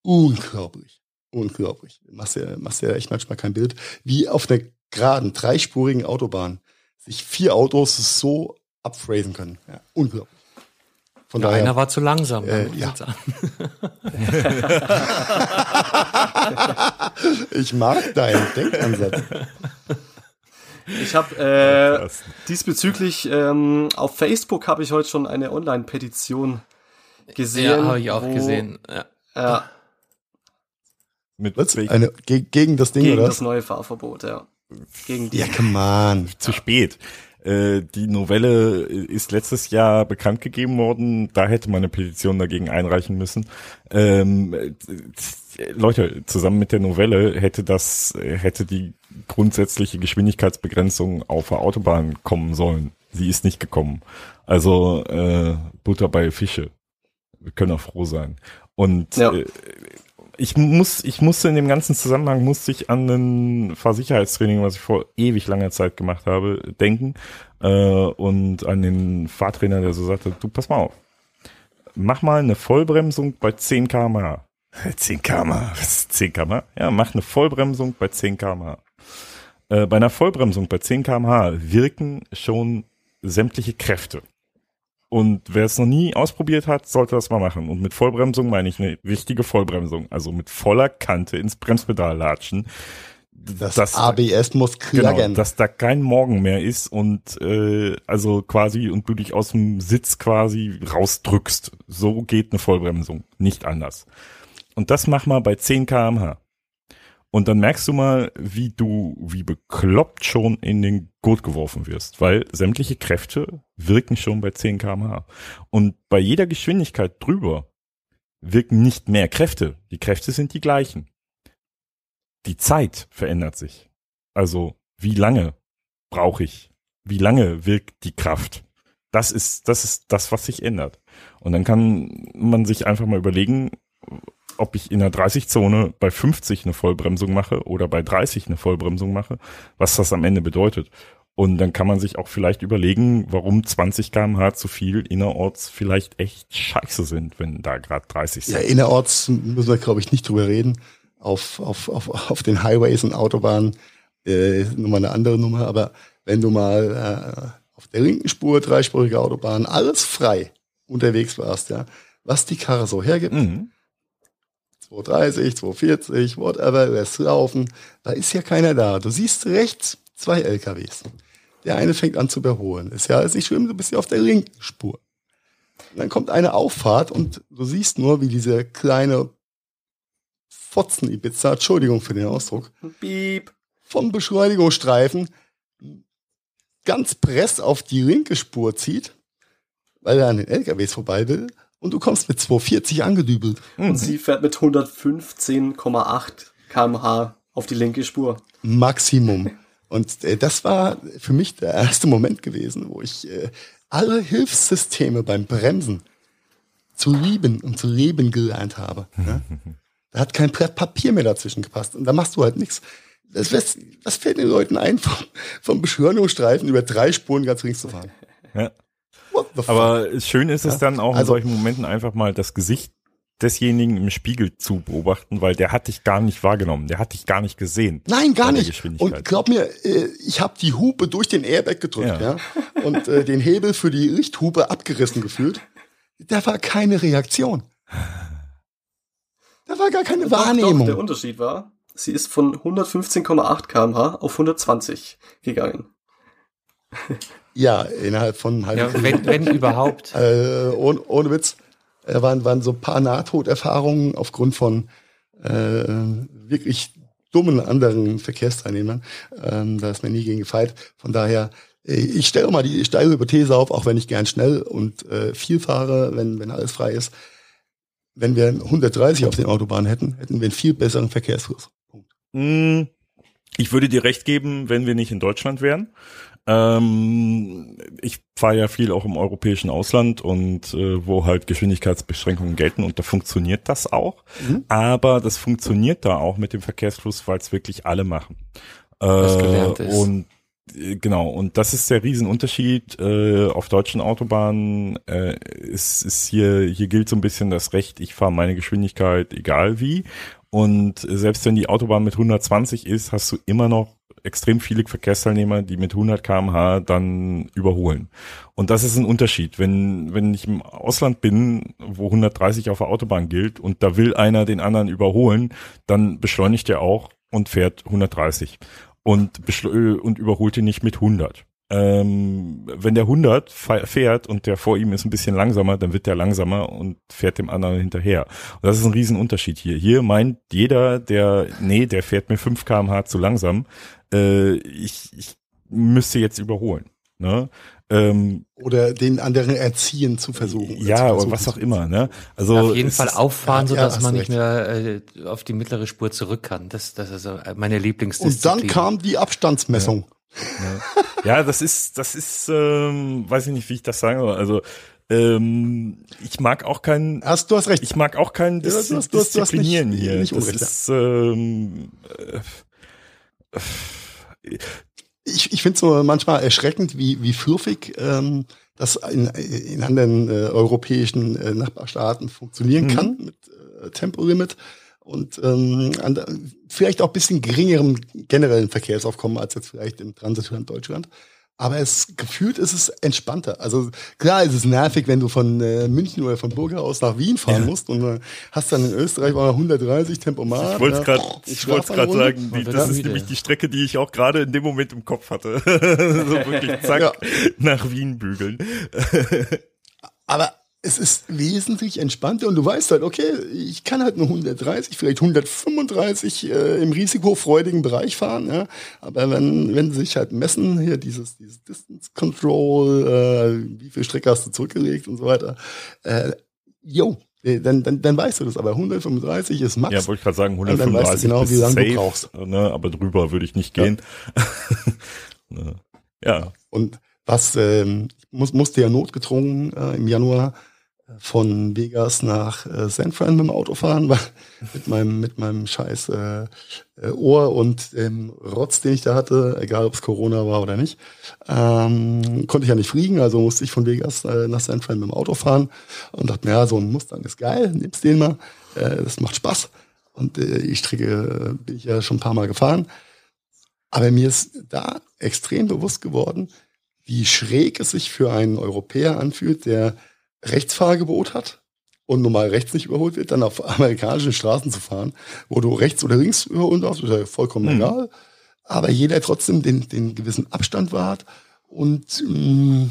Unglaublich. Unglaublich. Machst ja, machst ja echt manchmal kein Bild. Wie auf einer geraden, dreispurigen Autobahn sich vier Autos so abphrasen können. Ja, unglaublich. Von ja, daher. einer war zu langsam. Äh, ja. ich mag deinen Denkansatz. Ich habe äh, diesbezüglich ähm, auf Facebook habe ich heute schon eine Online-Petition gesehen. Ja, habe ich auch wo, gesehen. Ja. Ja, Mit Was? Eine, ge gegen das Ding, gegen oder? das neue Fahrverbot, ja. Gegen die. ja, come on. zu spät. Äh, die Novelle ist letztes Jahr bekannt gegeben worden. Da hätte man eine Petition dagegen einreichen müssen. Ähm, äh, Leute, zusammen mit der Novelle hätte das, hätte die grundsätzliche Geschwindigkeitsbegrenzung auf der Autobahn kommen sollen. Sie ist nicht gekommen. Also äh, Butter bei Fische. Wir können auch froh sein. Und Ja. äh, ich muss, ich musste in dem ganzen Zusammenhang musste ich an ein Fahrsicherheitstraining, was ich vor ewig langer Zeit gemacht habe, denken äh, und an den Fahrtrainer, der so sagte, du pass mal auf, mach mal eine Vollbremsung bei 10 km/h. 10 km/h, was ist 10 km/h? Ja, mach eine Vollbremsung bei 10 km/h. Äh, bei einer Vollbremsung bei 10 km/h wirken schon sämtliche Kräfte. Und wer es noch nie ausprobiert hat, sollte das mal machen. Und mit Vollbremsung meine ich eine richtige Vollbremsung. Also mit voller Kante ins Bremspedal latschen. Das, ABS muss Genau, klagen. dass da kein Morgen mehr ist und äh, also quasi und du dich aus dem Sitz quasi rausdrückst. So geht eine Vollbremsung, nicht anders. Und das mach mal bei 10 kmh. Und dann merkst du mal, wie du wie bekloppt schon in den Gurt geworfen wirst, weil sämtliche Kräfte wirken schon bei 10 kmh. Und bei jeder Geschwindigkeit drüber wirken nicht mehr Kräfte. Die Kräfte sind die gleichen. Die Zeit verändert sich. Also wie lange brauche ich? Wie lange wirkt die Kraft? Das ist, das ist das, was sich ändert. Und dann kann man sich einfach mal überlegen, ob ich in der 30-Zone bei 50 eine Vollbremsung mache oder bei 30 eine Vollbremsung mache, was das am Ende bedeutet. Und dann kann man sich auch vielleicht überlegen, warum 20 kmh zu viel innerorts vielleicht echt scheiße sind, wenn da gerade 30 sind. Ja, innerorts müssen wir, glaube ich, nicht drüber reden. Auf, auf, auf, auf den Highways und Autobahnen äh, ist nochmal eine andere Nummer. Aber wenn du mal äh, auf der linken Spur, dreispurige Autobahn, alles frei unterwegs warst, ja, was die Karre so hergibt, Mhm. 230, 240, whatever, lässt laufen, da ist ja keiner da. Du siehst rechts zwei LKWs. Der eine fängt an zu überholen. Ist ja alles nicht schlimm, du bist ja auf der linken Spur. Und dann kommt eine Auffahrt und du siehst nur, wie diese kleine Fotzen Ibiza, Entschuldigung für den Ausdruck, Piep. vom Beschleunigungsstreifen ganz press auf die linke Spur zieht, weil er an den LKWs vorbei will und du kommst mit 240 angedübelt. Und sie fährt mit 115,8 kmh auf die linke Spur. Maximum. Und äh, das war für mich der erste Moment gewesen, wo ich äh, alle Hilfssysteme beim Bremsen zu lieben und zu leben gelernt habe. Ja? Da hat kein Brett Papier mehr dazwischen gepasst. Und da machst du halt nichts. Das, was, was fällt den Leuten ein, vom, vom Beschleunigungsstreifen über drei Spuren ganz links zu fahren? Ja. Aber schön ist es Ja, dann auch in also- solchen Momenten einfach mal das Gesicht desjenigen im Spiegel zu beobachten, weil der hat dich gar nicht wahrgenommen, der hat dich gar nicht gesehen. Nein, gar nicht. Und glaub mir, äh, ich habe die Hupe durch den Airbag gedrückt, ja, Ja. und äh, den Hebel für die Richthupe abgerissen gefühlt. Da war keine Reaktion. Da war gar keine Doch, doch, Wahrnehmung. der Unterschied war, sie ist von 115,8 kmh auf 120 gegangen. Ja, innerhalb von einem halben Ja, wenn, wenn überhaupt. äh, ohne, ohne Witz, äh, waren, waren so ein paar Nahtoderfahrungen aufgrund von äh, wirklich dummen anderen Verkehrsteilnehmern. Ähm, da ist mir nie gegen gefeit. Von daher, äh, ich stelle mal die steile Hypothese auf, auch wenn ich gern schnell und äh, viel fahre, wenn, wenn alles frei ist. Wenn wir 130 auf den Autobahnen hätten, hätten wir einen viel besseren Verkehrsfluss. Punkt. Mm, Ich würde dir recht geben, wenn wir nicht in Deutschland wären. Ähm, ich fahre ja viel auch im europäischen Ausland und äh, wo halt Geschwindigkeitsbeschränkungen gelten und da funktioniert das auch. Mhm. Aber das funktioniert da auch mit dem Verkehrsfluss, weil es wirklich alle machen. Äh, gelernt ist. Und äh, genau, und das ist der Riesenunterschied. Äh, auf deutschen Autobahnen äh, ist, ist hier, hier gilt so ein bisschen das Recht, ich fahre meine Geschwindigkeit egal wie. Und selbst wenn die Autobahn mit 120 ist, hast du immer noch extrem viele Verkehrsteilnehmer, die mit 100 kmh dann überholen. Und das ist ein Unterschied. Wenn, wenn ich im Ausland bin, wo 130 auf der Autobahn gilt und da will einer den anderen überholen, dann beschleunigt er auch und fährt 130 und, äh, und überholt ihn nicht mit 100. Ähm, wenn der 100 fe- fährt und der vor ihm ist ein bisschen langsamer, dann wird der langsamer und fährt dem anderen hinterher. Und das ist ein Riesenunterschied hier. Hier meint jeder, der, nee, der fährt mir 5 kmh zu langsam, äh, ich, ich müsste jetzt überholen. Ne? Ähm, Oder den anderen erziehen zu versuchen. ja, oder was auch immer. Ne? Also Auf jeden Fall auffahren, ja, sodass hast man nicht mehr äh, auf die mittlere Spur zurück kann. Das, das ist also meine Und Lieblingsdisziplin. dann kam die Abstandsmessung. Ja, das ist, das ist, ähm, weiß ich nicht, wie ich das sagen soll. Also ähm, ich mag auch keinen, Erst, du hast recht. ich mag auch kein Ja, Dis du hast- du hast- du hast Disziplinieren nicht- hier. nicht das Unrecht, ja. ist, ähm, ich, ich finde es so manchmal erschreckend, wie, wie fluffig ähm, das in, in anderen äh, europäischen äh, Nachbarstaaten funktionieren Mhm. kann mit äh, Tempolimit und ähm, an, vielleicht auch ein bisschen geringerem generellen Verkehrsaufkommen als jetzt vielleicht im Transitland Deutschland. Aber es gefühlt ist es entspannter. Also klar ist es nervig, wenn du von äh, München oder von Burger aus nach Wien fahren musst und äh, hast dann in Österreich mal 130 Tempomat. ich wollte ja. gerade, Ich wollte gerade sagen, die, das ist müde. nämlich die Strecke, die ich auch gerade in dem Moment im Kopf hatte. so wirklich zack Ja. nach Wien bügeln. Es ist wesentlich entspannter und du weißt halt, okay, ich kann halt nur 130, vielleicht 135 äh, im risikofreudigen Bereich fahren, ja. Aber wenn, wenn sie sich halt messen, hier dieses, dieses Distance Control, äh, wie viel Strecke hast du zurückgelegt und so weiter, äh, yo, äh, dann, dann, dann weißt du das. Aber 135 ist Max. Ja, wollte ich gerade sagen, Und dann weißt du 135 genau, ist wie lange du safe, brauchst. Ne, aber drüber würde ich nicht Ja. gehen. Ne. ja. Und was ähm, muss, musste ja notgedrungen äh, im Januar von Vegas nach äh, San Fran mit dem Auto fahren, weil mit meinem mit meinem scheiß äh, äh, Ohr und dem Rotz, den ich da hatte, egal ob es Corona war oder nicht, ähm, konnte ich ja nicht fliegen, also musste ich von Vegas äh, nach San Fran mit dem Auto fahren und dachte mir, ja, so ein Mustang ist geil, nimmst den mal, äh, das macht Spaß. Und äh, die Strecke äh, bin ich ja schon ein paar Mal gefahren. Aber mir ist da extrem bewusst geworden, wie schräg es sich für einen Europäer anfühlt, der Rechtsfahrgebot hat und normal rechts nicht überholt wird, dann auf amerikanischen Straßen zu fahren, wo du rechts oder links überholen darfst, ist ja vollkommen Mhm. egal. Aber jeder trotzdem den, den gewissen Abstand wahrt und mh,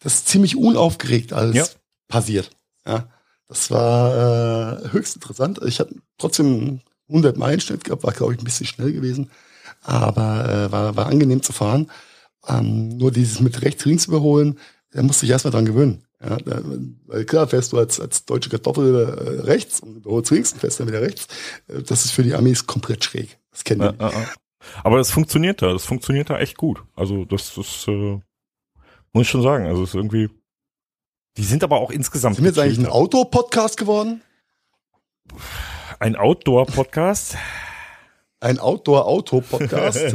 das ziemlich unaufgeregt alles Ja. passiert. Ja, das war äh, höchst interessant. Ich habe trotzdem 100 Meilen Schnitt gehabt, war glaube ich ein bisschen schnell gewesen, aber äh, war, war angenehm zu fahren. Ähm, nur dieses mit rechts links überholen, da musste ich erstmal dran gewöhnen. Ja, weil klar fährst du als, als deutsche Kartoffel äh, rechts und überholst links und fährst dann wieder rechts. Äh, das ist für die Amis komplett schräg. Das kennen Ja, die. ja, ja. Aber das funktioniert da, das funktioniert da echt gut. Also das, das äh, muss ich schon sagen. Also es ist irgendwie. Die sind aber auch insgesamt Sind wir jetzt eigentlich ein. Auto-Podcast geworden? ein Outdoor-Podcast. Ein Outdoor-Auto-Podcast?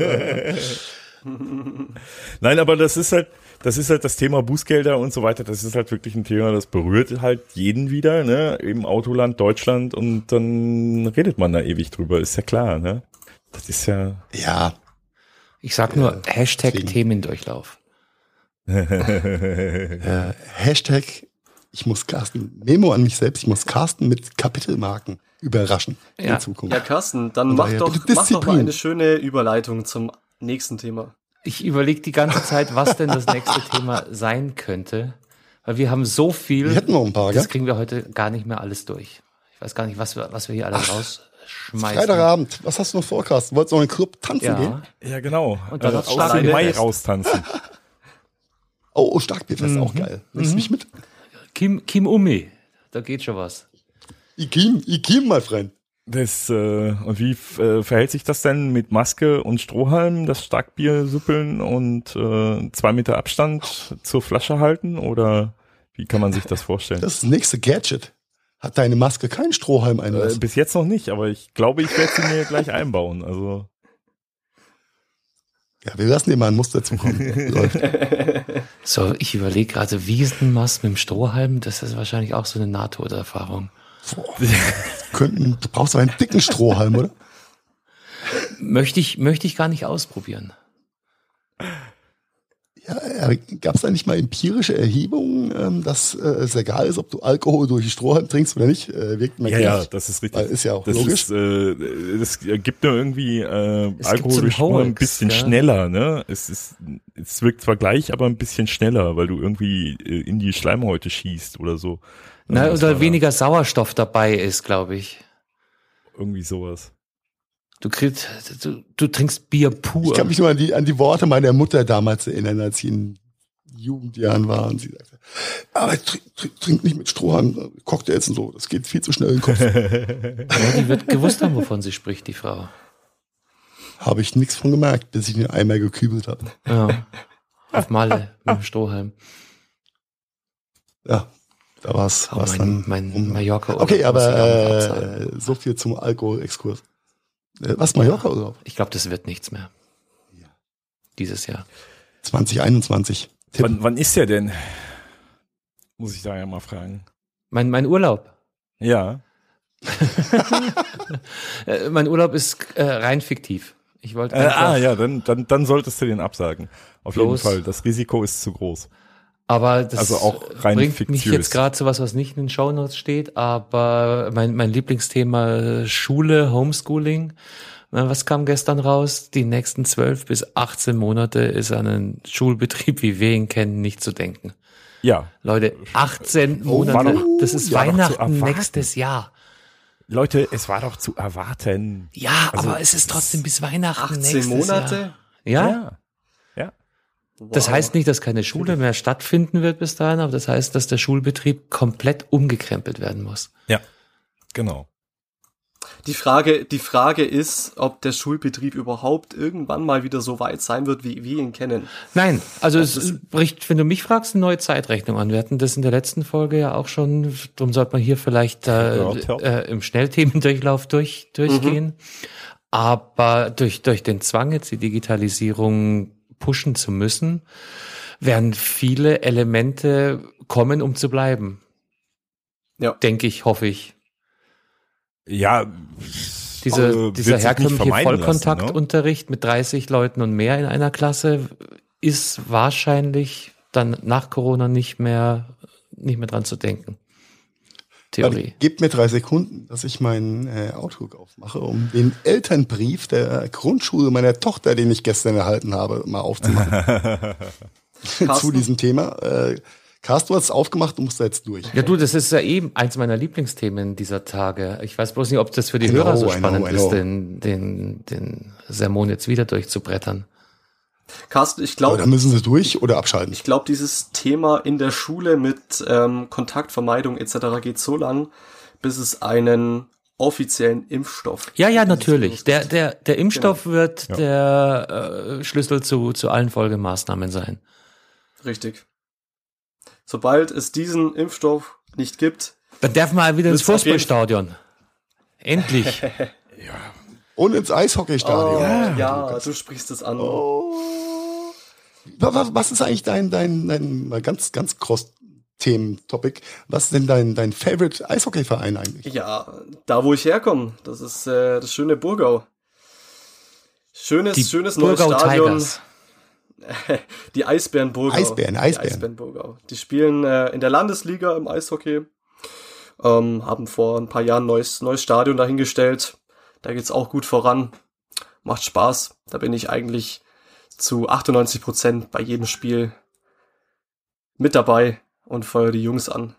Nein, aber das ist halt, das ist halt das Thema Bußgelder und so weiter. Das ist halt wirklich ein Thema, das berührt halt jeden wieder, ne? Im Autoland Deutschland und dann redet man da ewig drüber, ist ja klar, ne? Das ist ja. ja, Ich sag nur Hashtag deswegen. Themendurchlauf. äh, Hashtag, ich muss Carsten, Memo an mich selbst, ich muss Carsten mit Kapitelmarken überraschen in Ja. Zukunft. Ja, Carsten, dann mach doch, mach doch mal eine schöne Überleitung zum nächsten Thema. Ich überlege die ganze Zeit, was denn das nächste Thema sein könnte. Weil wir haben so viel. Wir hätten noch ein paar, das kriegen wir heute gar nicht mehr alles durch. Ich weiß gar nicht, was wir, was wir hier alles rausschmeißen. Freitagabend, was hast du noch vor, Carsten? Wolltest du noch in den Club tanzen gehen? Ja. ja, genau. Und dann äh, hat's aus dem Mai raustanzen. Oh, oh Starkbierfest, Mhm. auch geil. Nimmst du mich mit? Kim, Kim Umi. Da geht schon was. Ikim, Ikim, my friend. Das, äh, und wie äh, verhält sich das denn mit Maske und Strohhalm, das Starkbier suppeln und äh, zwei Meter Abstand zur Flasche halten? Oder wie kann man sich das vorstellen? Das ist das nächste Gadget. Hat deine Maske keinen Strohhalm Äh, einlassen? bis jetzt noch nicht, aber ich glaube, ich werde sie mir gleich einbauen. Also Ja, wir lassen dir mal ein Muster zukommen. Läuft. So, ich überlege gerade, Wiesenmast mit dem Strohhalm, das ist wahrscheinlich auch so eine Könnten, du brauchst aber einen dicken Strohhalm, oder? Möchte ich, möchte ich gar nicht ausprobieren. Ja, äh, gab es da nicht mal empirische Erhebungen, ähm, dass äh, es egal ist, ob du Alkohol durch den Strohhalm trinkst oder nicht? Äh, wirkt man ja, gleich. ja, das ist richtig. Weil ist ja auch das logisch. Ist, äh, gibt nur irgendwie äh, Es Alkohol so durch Strohhalm ein bisschen gell? schneller, ne? Es ist, es wirkt zwar gleich, aber ein bisschen schneller, weil du irgendwie äh, in die Schleimhäute schießt oder so. Na, oder da weniger Sauerstoff dabei ist, glaube ich. Irgendwie sowas. Du kriegst, du, du trinkst Bier pur. Ich kann mich nur an die, an die Worte meiner Mutter damals erinnern, als sie in Jugendjahren war und sie sagte, aber trink, trink, trink nicht mit Strohhalm, Cocktails und so, das geht viel zu schnell in den Kopf. ja, die wird gewusst haben, wovon sie spricht, die Frau. Habe ich nichts von gemerkt, bis ich den einmal gekübelt habe. Ja. Auf Malle mit dem Strohhalm. Ja, da war's, Oh, war's mein, dann. mein um- Mallorca Okay, aber äh, so viel zum Alkoholexkurs. Äh, was Mallorca-Urlaub? ich glaube, das wird nichts mehr. Dieses Jahr. 2021. Tipp. Wann, wann ist der denn? Muss ich da ja mal fragen. Mein, mein Urlaub. Ja. Äh, mein Urlaub ist äh, rein fiktiv. Ich wollte Äh, einfach, ah, ja, dann, dann, dann solltest du den absagen. Auf jeden Fall. Das Risiko ist zu groß. Aber das also auch rein bringt mich fiktiös. jetzt gerade zu was, was nicht in den Shownotes steht, aber mein, mein Lieblingsthema äh, Schule, Homeschooling. Was kam gestern raus? Die nächsten 12 bis 18 Monate ist an einen Schulbetrieb, wie wir ihn kennen, nicht zu denken. Ja. Leute, 18 Oh, Monate, doch- das ist ja, Weihnachten nächstes Jahr. Leute, es war doch zu erwarten. Ja, Also, aber es ist trotzdem bis Weihnachten 18 nächstes Monate? Jahr. Ja, Ja. Ja. Das heißt nicht, dass keine Schule mehr stattfinden wird bis dahin, aber das heißt, dass der Schulbetrieb komplett umgekrempelt werden muss. Ja. Genau. Die Frage, die Frage ist, ob der Schulbetrieb überhaupt irgendwann mal wieder so weit sein wird, wie wir ihn kennen. Nein, also es bricht, wenn du mich fragst, eine neue Zeitrechnung an. Wir hatten das in der letzten Folge ja auch schon, darum sollte man hier vielleicht äh, ja. äh, im Schnellthemendurchlauf durch, durchgehen. Aber durch, durch den Zwang, jetzt die Digitalisierung pushen zu müssen, werden viele Elemente kommen, um zu bleiben. Ja. Denke ich, hoffe ich. Ja. Diese, wird dieser herkömmliche lassen, ne? Vollkontaktunterricht mit 30 Leuten und mehr in einer Klasse ist wahrscheinlich dann nach Corona nicht mehr, nicht mehr dran zu denken. Theorie. Gebt mir drei Sekunden, dass ich meinen äh, Outlook aufmache, um den Elternbrief der Grundschule meiner Tochter, den ich gestern erhalten habe, mal aufzumachen. Zu diesem Thema. Äh, Carsten, du hast es aufgemacht, du musst da jetzt durch. Ja, du, das ist ja eben eins meiner Lieblingsthemen dieser Tage. Ich weiß bloß nicht, ob das für die I Hörer know, so know, spannend I ist, know. den, den, den Sermon jetzt wieder durchzubrettern. Carsten, ich glaube, da müssen sie durch oder abschalten. ich glaube, dieses Thema in der Schule mit ähm, Kontaktvermeidung etc. geht so lang, bis es einen offiziellen Impfstoff. Ja, ja, natürlich. Virus Der, der, der Impfstoff wird Ja. der äh, Schlüssel zu, zu allen Folgemaßnahmen sein. Richtig. Sobald es diesen Impfstoff nicht gibt, Dann darf man wieder ins Fußballstadion. Endlich. Und ins Eishockeystadion. oh, ja, du sprichst es an. Wa- Was ist eigentlich dein, dein, dein mal ganz, ganz cross Themen-Topic? Was ist denn dein, dein Favorite Eishockey-Verein eigentlich? Ja, da wo ich herkomme, das ist äh, das schöne Burgau. Schönes, Die schönes neues Burgau Stadion. Tigers. Die Eisbären Burgau. Eisbären, Die Eisbären. Eisbären Burgau. Die spielen äh, in der Landesliga im Eishockey. Ähm, haben vor ein paar Jahren ein neues, neues Stadion dahingestellt. Da geht's auch gut voran. Macht Spaß. Da bin ich eigentlich zu 98 Prozent bei jedem Spiel mit dabei und feuer die Jungs an.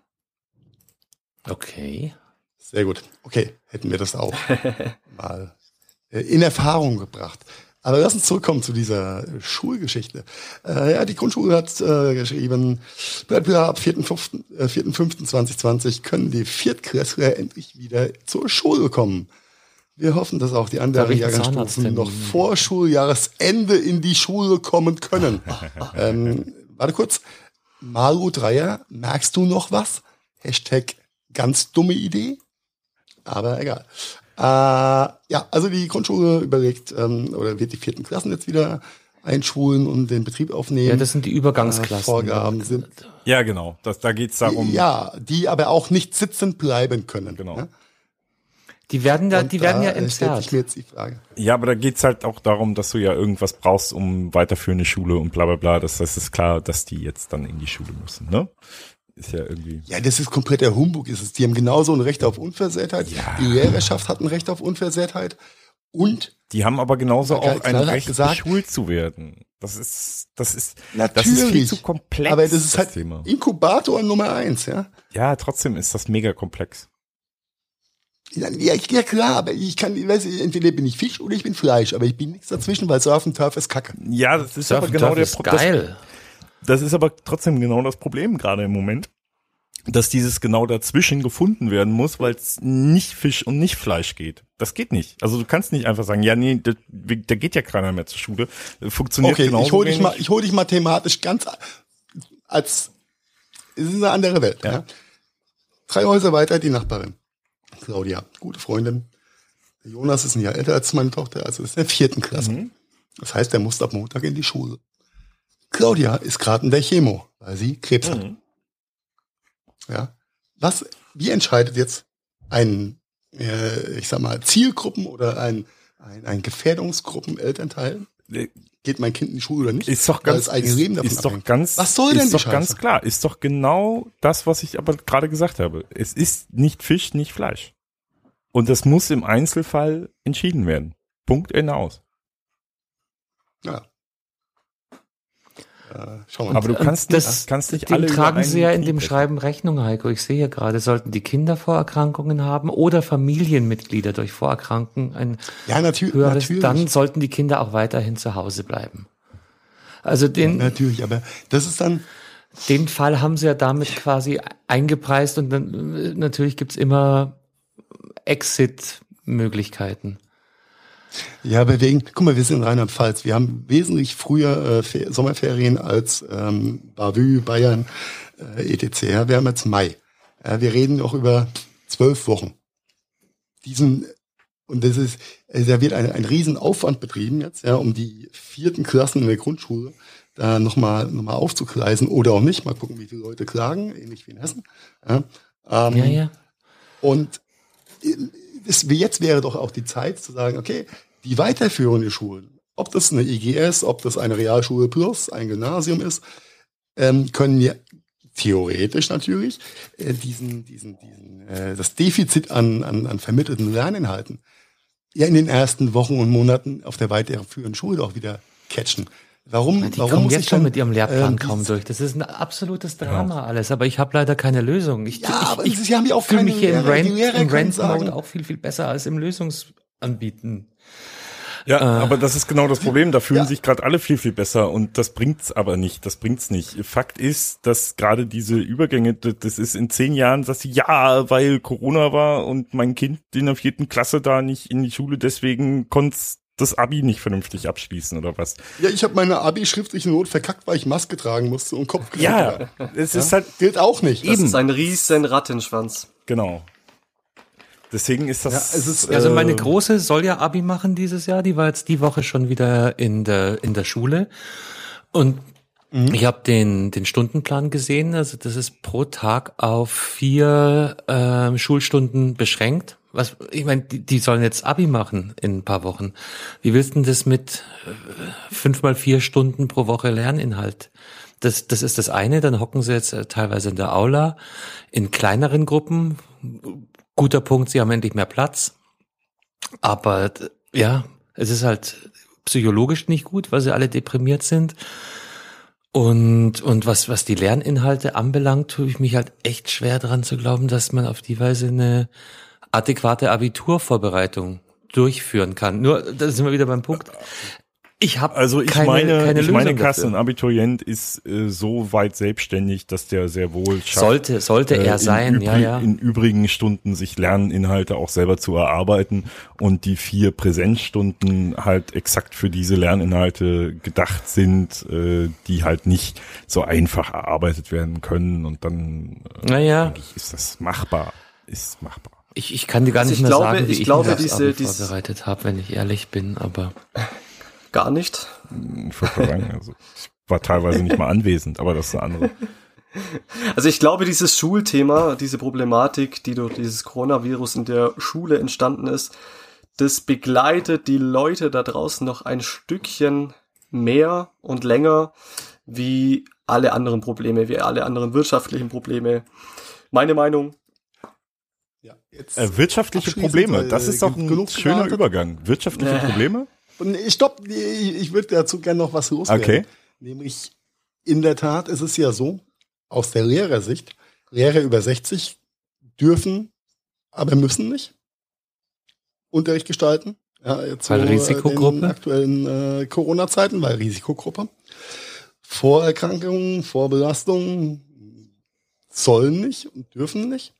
Okay. Sehr gut. Okay, hätten wir das auch mal äh, in Erfahrung gebracht. Aber lass uns zurückkommen zu dieser Schulgeschichte. Äh, ja, die Grundschule hat äh, geschrieben, bleibt wieder ab 4.5. Äh, 4.5.2020 können die Viertklässler endlich wieder zur Schule kommen. Wir hoffen, dass auch die anderen Jahrgangsstufen noch vor Schuljahresende in die Schule kommen können. ähm, warte kurz. Malu Dreier, merkst du noch was? Hashtag ganz dumme Idee. Aber egal. Äh, ja, also die Grundschule überlegt, ähm, oder wird die vierten Klassen jetzt wieder einschulen und den Betrieb aufnehmen. Ja, das sind die Äh, Übergangsklassen. Vorgaben sind, Ja, genau. Das, da geht's darum. ja, die aber auch nicht sitzen bleiben können. Genau. Ja? Die werden ja, Und die werden da, ja äh, entzerrt. sich mir jetzt die Frage. Ja, aber da geht's halt auch darum, dass du ja irgendwas brauchst, um weiterführende Schule und bla bla bla. Das heißt, es ist klar, dass die jetzt dann in die Schule müssen, ne? Ist ja irgendwie. Ja, das ist kompletter Humbug. Ist es. Die haben genauso ein Recht auf Unversehrtheit. Ja. Die Lehrerschaft hat ein Recht auf Unversehrtheit. Und Die haben aber genauso auch ein Recht, gesagt. beschult zu werden. Das ist, das ist, das ist viel zu komplex. aber das ist halt Thema. Inkubator Nummer eins, ja. Ja, trotzdem ist das mega komplex. Ja, ja, ja klar, aber ich kann, ich weiß, entweder bin ich Fisch oder ich bin Fleisch, aber ich bin nichts dazwischen, weil Surf und Turf ist Kacke. Ja, das ist Surf aber genau Turf der ist Pro- das, geil. das ist aber trotzdem genau das Problem gerade im Moment, dass dieses genau dazwischen gefunden werden muss, weil es nicht Fisch und nicht Fleisch geht. Das geht nicht. Also du kannst nicht einfach sagen, ja nee, da, da geht ja keiner mehr zur Schule. Funktioniert Okay, genauso ich hole dich mal, ich hol dich mal thematisch ganz als es ist eine andere Welt. Ja. Ja. Drei Häuser weiter die Nachbarin. Claudia, gute Freundin. Der Jonas ist ein Jahr älter als meine Tochter, also ist in der vierten Klasse. Mhm. Das heißt, er muss ab Montag in die Schule. Claudia ist gerade in der Chemo, weil sie Krebs hat. Mhm. Ja. Was, wie entscheidet jetzt ein, äh, ich sag mal, Zielgruppen oder ein, ein, ein Gefährdungsgruppen-Elternteil? Geht mein Kind in die Schule oder nicht? Ist doch ganz, ist, ist doch ganz, Was soll denn ist doch ganz klar, ist doch genau das, was ich aber gerade gesagt habe. Es ist nicht Fisch, nicht Fleisch. Und das muss im Einzelfall entschieden werden. Punkt, Ende aus. Ja. Äh. Aber du kannst das, nicht, kannst nicht dem alle tragen sie ja in dem Schreiben Rechnung, Heiko. Ich sehe ja gerade, sollten die Kinder Vorerkrankungen haben oder Familienmitglieder durch Vorerkranken ein ja, natür höheres, natürlich. dann sollten die Kinder auch weiterhin zu Hause bleiben. Also den, natürlich, aber das ist dann, den Fall haben sie ja damit quasi eingepreist und dann äh, natürlich gibt's immer Exit-Möglichkeiten. Ja, aber wegen, guck mal, wir sind in Rheinland-Pfalz. Wir haben wesentlich früher äh, Fer Sommerferien als ähm, Bavü, Bayern, äh, etc. Ja, wir haben jetzt Mai. Ja, wir reden noch über zwölf Wochen. Diesen, und das ist, also da wird ein, ein Riesenaufwand betrieben jetzt, ja, um die vierten Klassen in der Grundschule da nochmal noch mal aufzugleisen oder auch nicht. Mal gucken, wie viele Leute klagen, ähnlich wie in Hessen. Ja, ähm, Ja, ja. Und es, jetzt wäre doch auch die Zeit zu sagen, okay, die weiterführenden Schulen, ob das eine IGS, ob das eine Realschule plus, ein Gymnasium ist, ähm, können wir theoretisch natürlich äh, diesen, diesen, diesen, äh, das Defizit an, an, an vermittelten Lerninhalten ja in den ersten Wochen und Monaten auf der weiterführenden Schule auch wieder catchen. Warum, Die warum kommen muss jetzt ich schon mit ihrem Lehrplan ähm, kaum durch. Das ist ein absolutes Drama alles, aber ich habe leider keine Lösung. Ich, Ja, ich, aber ich sie haben ja auch fühle keine mich hier im Lehrer. Rant, Lehrer im Rant-Mode sagen- auch viel, viel besser als im Lösungsanbieten. Ja, äh, aber das ist genau das Problem. Da fühlen ja. sich gerade alle viel, viel besser und das bringt's aber nicht. Das bringt's nicht. Fakt ist, dass gerade diese Übergänge, das ist in zehn Jahren, dass sie ja, weil Corona war und mein Kind in der vierten Klasse da nicht in die Schule, deswegen konnte das Abi nicht vernünftig abschließen oder was? Ja, ich habe meine Abi-schriftliche Not verkackt, weil ich Maske tragen musste und Kopf Ja, es ist halt gilt auch nicht. Das Eben. ist ein riesen Rattenschwanz. Genau. Deswegen ist das. Ja, ist, also meine äh, Große soll ja Abi machen dieses Jahr. Die war jetzt die Woche schon wieder in der in der Schule und mhm. ich habe den den Stundenplan gesehen. Also das ist pro Tag auf vier äh, Schulstunden beschränkt. Was ich meine, die, die sollen jetzt Abi machen in ein paar Wochen. Wie willst du denn das mit äh, fünf mal vier Stunden pro Woche Lerninhalt? Das, das ist das eine. Dann hocken sie jetzt äh, teilweise in der Aula in kleineren Gruppen, guter Punkt, sie haben endlich mehr Platz. Aber ja, es ist halt psychologisch nicht gut, weil sie alle deprimiert sind. Und, und was, was die Lerninhalte anbelangt, tue ich mich halt echt schwer dran zu glauben, dass man auf die Weise eine adäquate Abiturvorbereitung durchführen kann. Nur, da sind wir wieder beim Punkt. Ich habe also ich keine, meine, keine ich meine Kasse, ein Abiturient ist äh, so weit selbstständig, dass der sehr wohl schafft, sollte sollte er äh, sein, ja ja. In übrigen Stunden sich Lerninhalte auch selber zu erarbeiten und die vier Präsenzstunden halt exakt für diese Lerninhalte gedacht sind, äh, die halt nicht so einfach erarbeitet werden können und dann äh, naja. denke ich, ist das machbar, ist machbar. Ich, ich kann dir gar also nicht mehr glaube, sagen, wie ich, ich glaube, diese, diese vorbereitet habe, wenn ich ehrlich bin, aber Gar nicht. Ich sagen, also ich war teilweise nicht mal anwesend, aber das ist eine andere. Also ich glaube, dieses Schulthema, diese Problematik, die durch dieses Coronavirus in der Schule entstanden ist, das begleitet die Leute da draußen noch ein Stückchen mehr und länger wie alle anderen Probleme, wie alle anderen wirtschaftlichen Probleme. Meine Meinung. Ja, jetzt äh, wirtschaftliche Probleme, das ist doch ein schöner Übergang. Wirtschaftliche Probleme? Stopp, ich, ich würde dazu gerne noch was loswerden. Okay. Nämlich, in der Tat ist es ja so, aus der Lehrersicht, Lehrer über 60 dürfen, aber müssen nicht Unterricht gestalten. Ja, jetzt weil so, äh, Risikogruppe? In aktuellen äh, Corona-Zeiten, weil Risikogruppe. Vorerkrankungen, Vorbelastungen sollen nicht und dürfen nicht.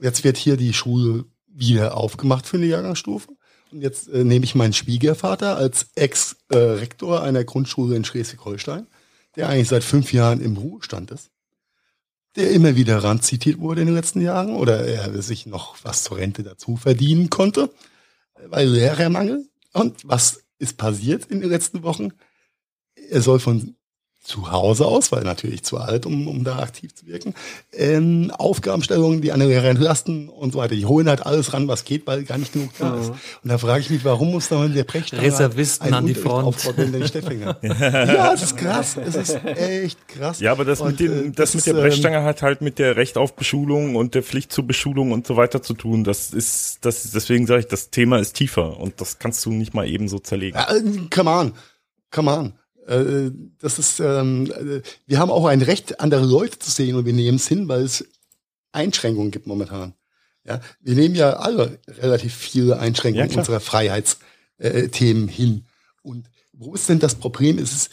Jetzt wird hier die Schule wieder aufgemacht für eine Jahrgangsstufe. Und jetzt äh, nehme ich meinen Schwiegervater als Ex-Rektor einer Grundschule in Schleswig-Holstein, der eigentlich seit fünf Jahren im Ruhestand ist, der immer wieder ranzitiert wurde in den letzten Jahren oder er sich noch was zur Rente dazu verdienen konnte, weil Lehrermangel. Und was ist passiert in den letzten Wochen? Er soll von zu Hause aus, weil natürlich zu alt, um, um da aktiv zu wirken. Ähm, Aufgabenstellungen, die eine Lehrer entlasten und so weiter. Die holen halt alles ran, was geht, weil gar nicht genug da ist. Und da frage ich mich, warum muss da der Brechstange Reservisten an die Front aufbauen, wenn der ja, das ist krass. Es ist echt krass. Ja, aber das und, mit dem, äh, das, das mit der Brechstange ähm, hat halt mit der Recht auf Beschulung und der Pflicht zur Beschulung und so weiter zu tun. Das ist, das, deswegen sage ich, das Thema ist tiefer und das kannst du nicht mal eben so zerlegen. Ja, äh, come on. Come on. Äh, das ist, ähm, äh, wir haben auch ein Recht, andere Leute zu sehen und wir nehmen es hin, weil es Einschränkungen gibt momentan. Ja, wir nehmen ja alle relativ viele Einschränkungen ja, unserer Freiheitsthemen äh, hin. Und wo ist denn das Problem? Ist es,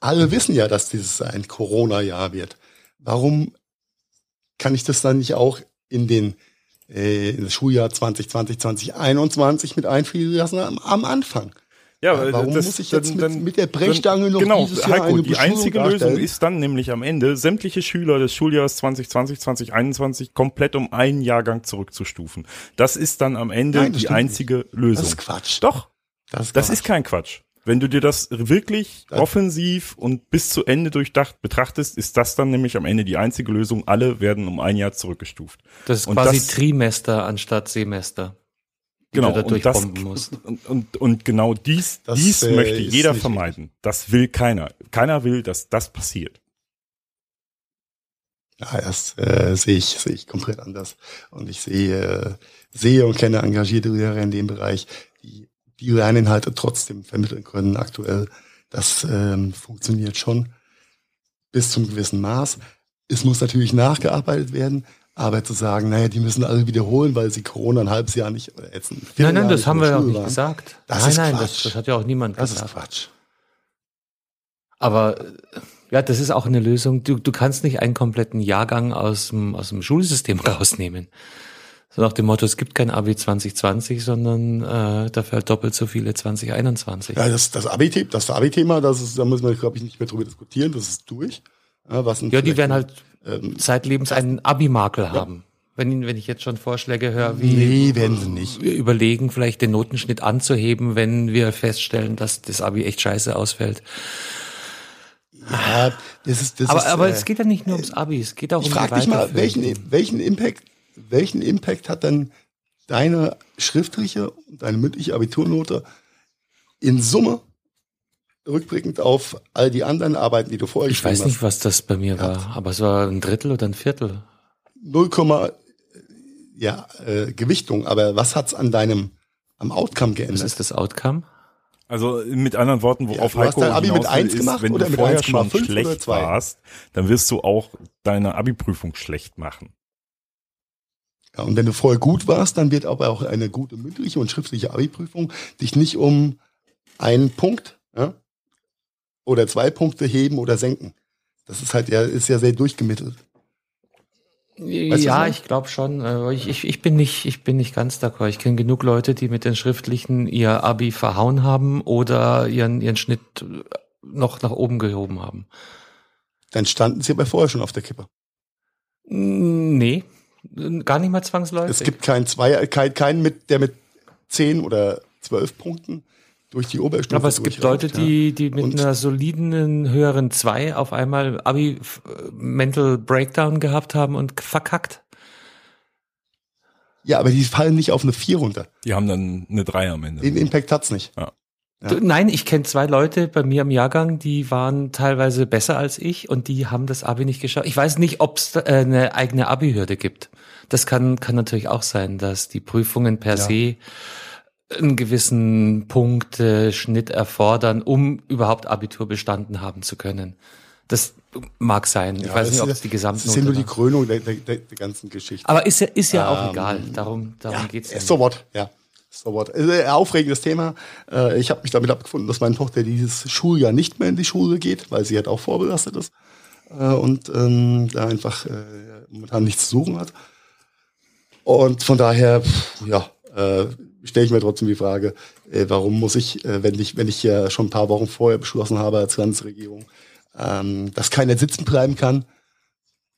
alle wissen ja, dass dieses ein Corona-Jahr wird. Warum kann ich das dann nicht auch in den äh, in das Schuljahr 2020, 2021 mit einfließen lassen am, am Anfang? Ja, ja warum das, muss ich jetzt dann, mit, mit, der Brechstange noch genau, dieses Jahr Heiko, eine die einzige darstellen? Lösung ist dann nämlich am Ende, sämtliche Schüler des Schuljahres 2020, 2021 komplett um einen Jahrgang zurückzustufen. Das ist dann am Ende Nein, die einzige nicht. Lösung. Das ist Quatsch. Doch. Das ist, das ist kein Quatsch. Wenn du dir das wirklich das offensiv und bis zu Ende durchdacht betrachtest, ist das dann nämlich am Ende die einzige Lösung. Alle werden um ein Jahr zurückgestuft. Das ist und quasi das, Trimester anstatt Semester genau, da und, das, und, und, und, genau dies, das, dies äh, möchte jeder vermeiden. Das will keiner. Keiner will, dass das passiert. Ja, das äh, sehe ich, sehe ich komplett anders. Und ich sehe, äh, sehe und kenne engagierte Lehrer in dem Bereich, die die Lerninhalte trotzdem vermitteln können aktuell. Das ähm, funktioniert schon bis zum gewissen Maß. Es muss natürlich nachgearbeitet werden, Aber zu sagen, naja, die müssen alle wiederholen, weil sie Corona ein halbes Jahr nicht, jetzt ein Nein, nein, Vierteljahr das haben wir ja auch nicht waren. gesagt. Das nein, ist nein, Quatsch. das, das hat ja auch niemand Das ist gesagt. Quatsch. Aber äh, ja, das ist auch eine Lösung. Du, du kannst nicht einen kompletten Jahrgang aus dem, aus dem Schulsystem rausnehmen. So nach dem Motto, es gibt kein Abi 2020, sondern äh, dafür halt doppelt so viele 2021. Ja, das, das Abi-Thema, das Abi-Thema, das ist, da müssen wir, glaube ich, nicht mehr drüber diskutieren, das ist durch. Ja, was Ja, die werden halt ähm, zeitlebens einen Abi-Makel haben. Wenn, wenn ich jetzt schon Vorschläge höre, wie Nee, werden sie nicht. wir überlegen, vielleicht den Notenschnitt anzuheben, wenn wir feststellen, dass das Abi echt scheiße ausfällt. Ja, das ist, das Aber, ist, aber äh, es geht ja nicht nur ums Abi, es geht auch Ich um frage die dich mal, welchen, welchen Impact, welchen Impact hat dann deine schriftliche und deine mündliche Abiturnote in Summe rückblickend auf all die anderen Arbeiten, die du vorher Ich weiß nicht, was das bei mir war, aber es war ein Drittel oder ein Viertel. hast. 0, ja, äh, Gewichtung, aber was hat's an deinem am Outcome Was geändert? ist das Outcome? Also mit anderen Worten, worauf Ja, du hast Heiko dein Abi mit hinaus will, eins ist, gemacht wenn oder du mit vorher 1,5 schon oder schlecht warst, dann wirst du auch deine Abi-Prüfung schlecht machen. Ja, und wenn du vorher gut warst, dann wird aber auch eine gute mündliche und schriftliche Abi-Prüfung dich nicht um einen Punkt ja, oder zwei Punkte heben oder senken. Das ist halt ja, ist ja sehr durchgemittelt. du, ja, ich glaube schon. aber Ich, ich, ich bin nicht, ich bin nicht ganz d'accord. Ich kenne genug Leute, die mit den Schriftlichen ihr Abi verhauen haben oder ihren, ihren Schnitt noch nach oben gehoben haben. Dann standen sie aber vorher schon auf der Kippe. Nee, gar nicht mal zwangsläufig. Es gibt keinen Zweier, kein, keinen mit, der mit zehn oder zwölf Punkten durch die Oberstufe aber es gibt Leute, die, die mit Und- einer soliden höheren zwei auf einmal Abi f- Mental Breakdown gehabt haben und verkackt. Ja, aber die fallen nicht auf eine vier runter. Die haben dann eine Drei am Ende. Den Impact hat's nicht. Ja. Ja. Nein, ich kenne zwei Leute bei mir im Jahrgang, die waren teilweise besser als ich und die haben das Abi nicht geschafft. Ich weiß nicht, ob es äh, eine eigene Abi-Hürde gibt. Das kann, kann natürlich auch sein, dass die Prüfungen per Ja. se einen gewissen Punkteschnitt erfordern, um überhaupt Abitur bestanden haben zu können. Das mag sein. Ich Ja, weiß das nicht, ob es die Das Gesamtnote ist ja nur die. Krönung der, der, der, ganzen Geschichte. Aber ist ja, ist ja auch Ähm, egal. Darum, darum ja, geht's äh, So what, ja. So what. Äh, aufregendes Thema. Äh, ich habe mich damit abgefunden, dass meine Tochter dieses Schuljahr nicht mehr in die Schule geht, weil sie halt auch vorbelastet ist äh, und ähm, da einfach äh, momentan nichts zu suchen hat. Und von daher, pff, ja, äh, stelle ich mir trotzdem die Frage, äh, warum muss ich, äh, wenn ich, wenn ich ja schon ein paar Wochen vorher beschlossen habe als Landesregierung, ähm, dass keiner sitzen bleiben kann,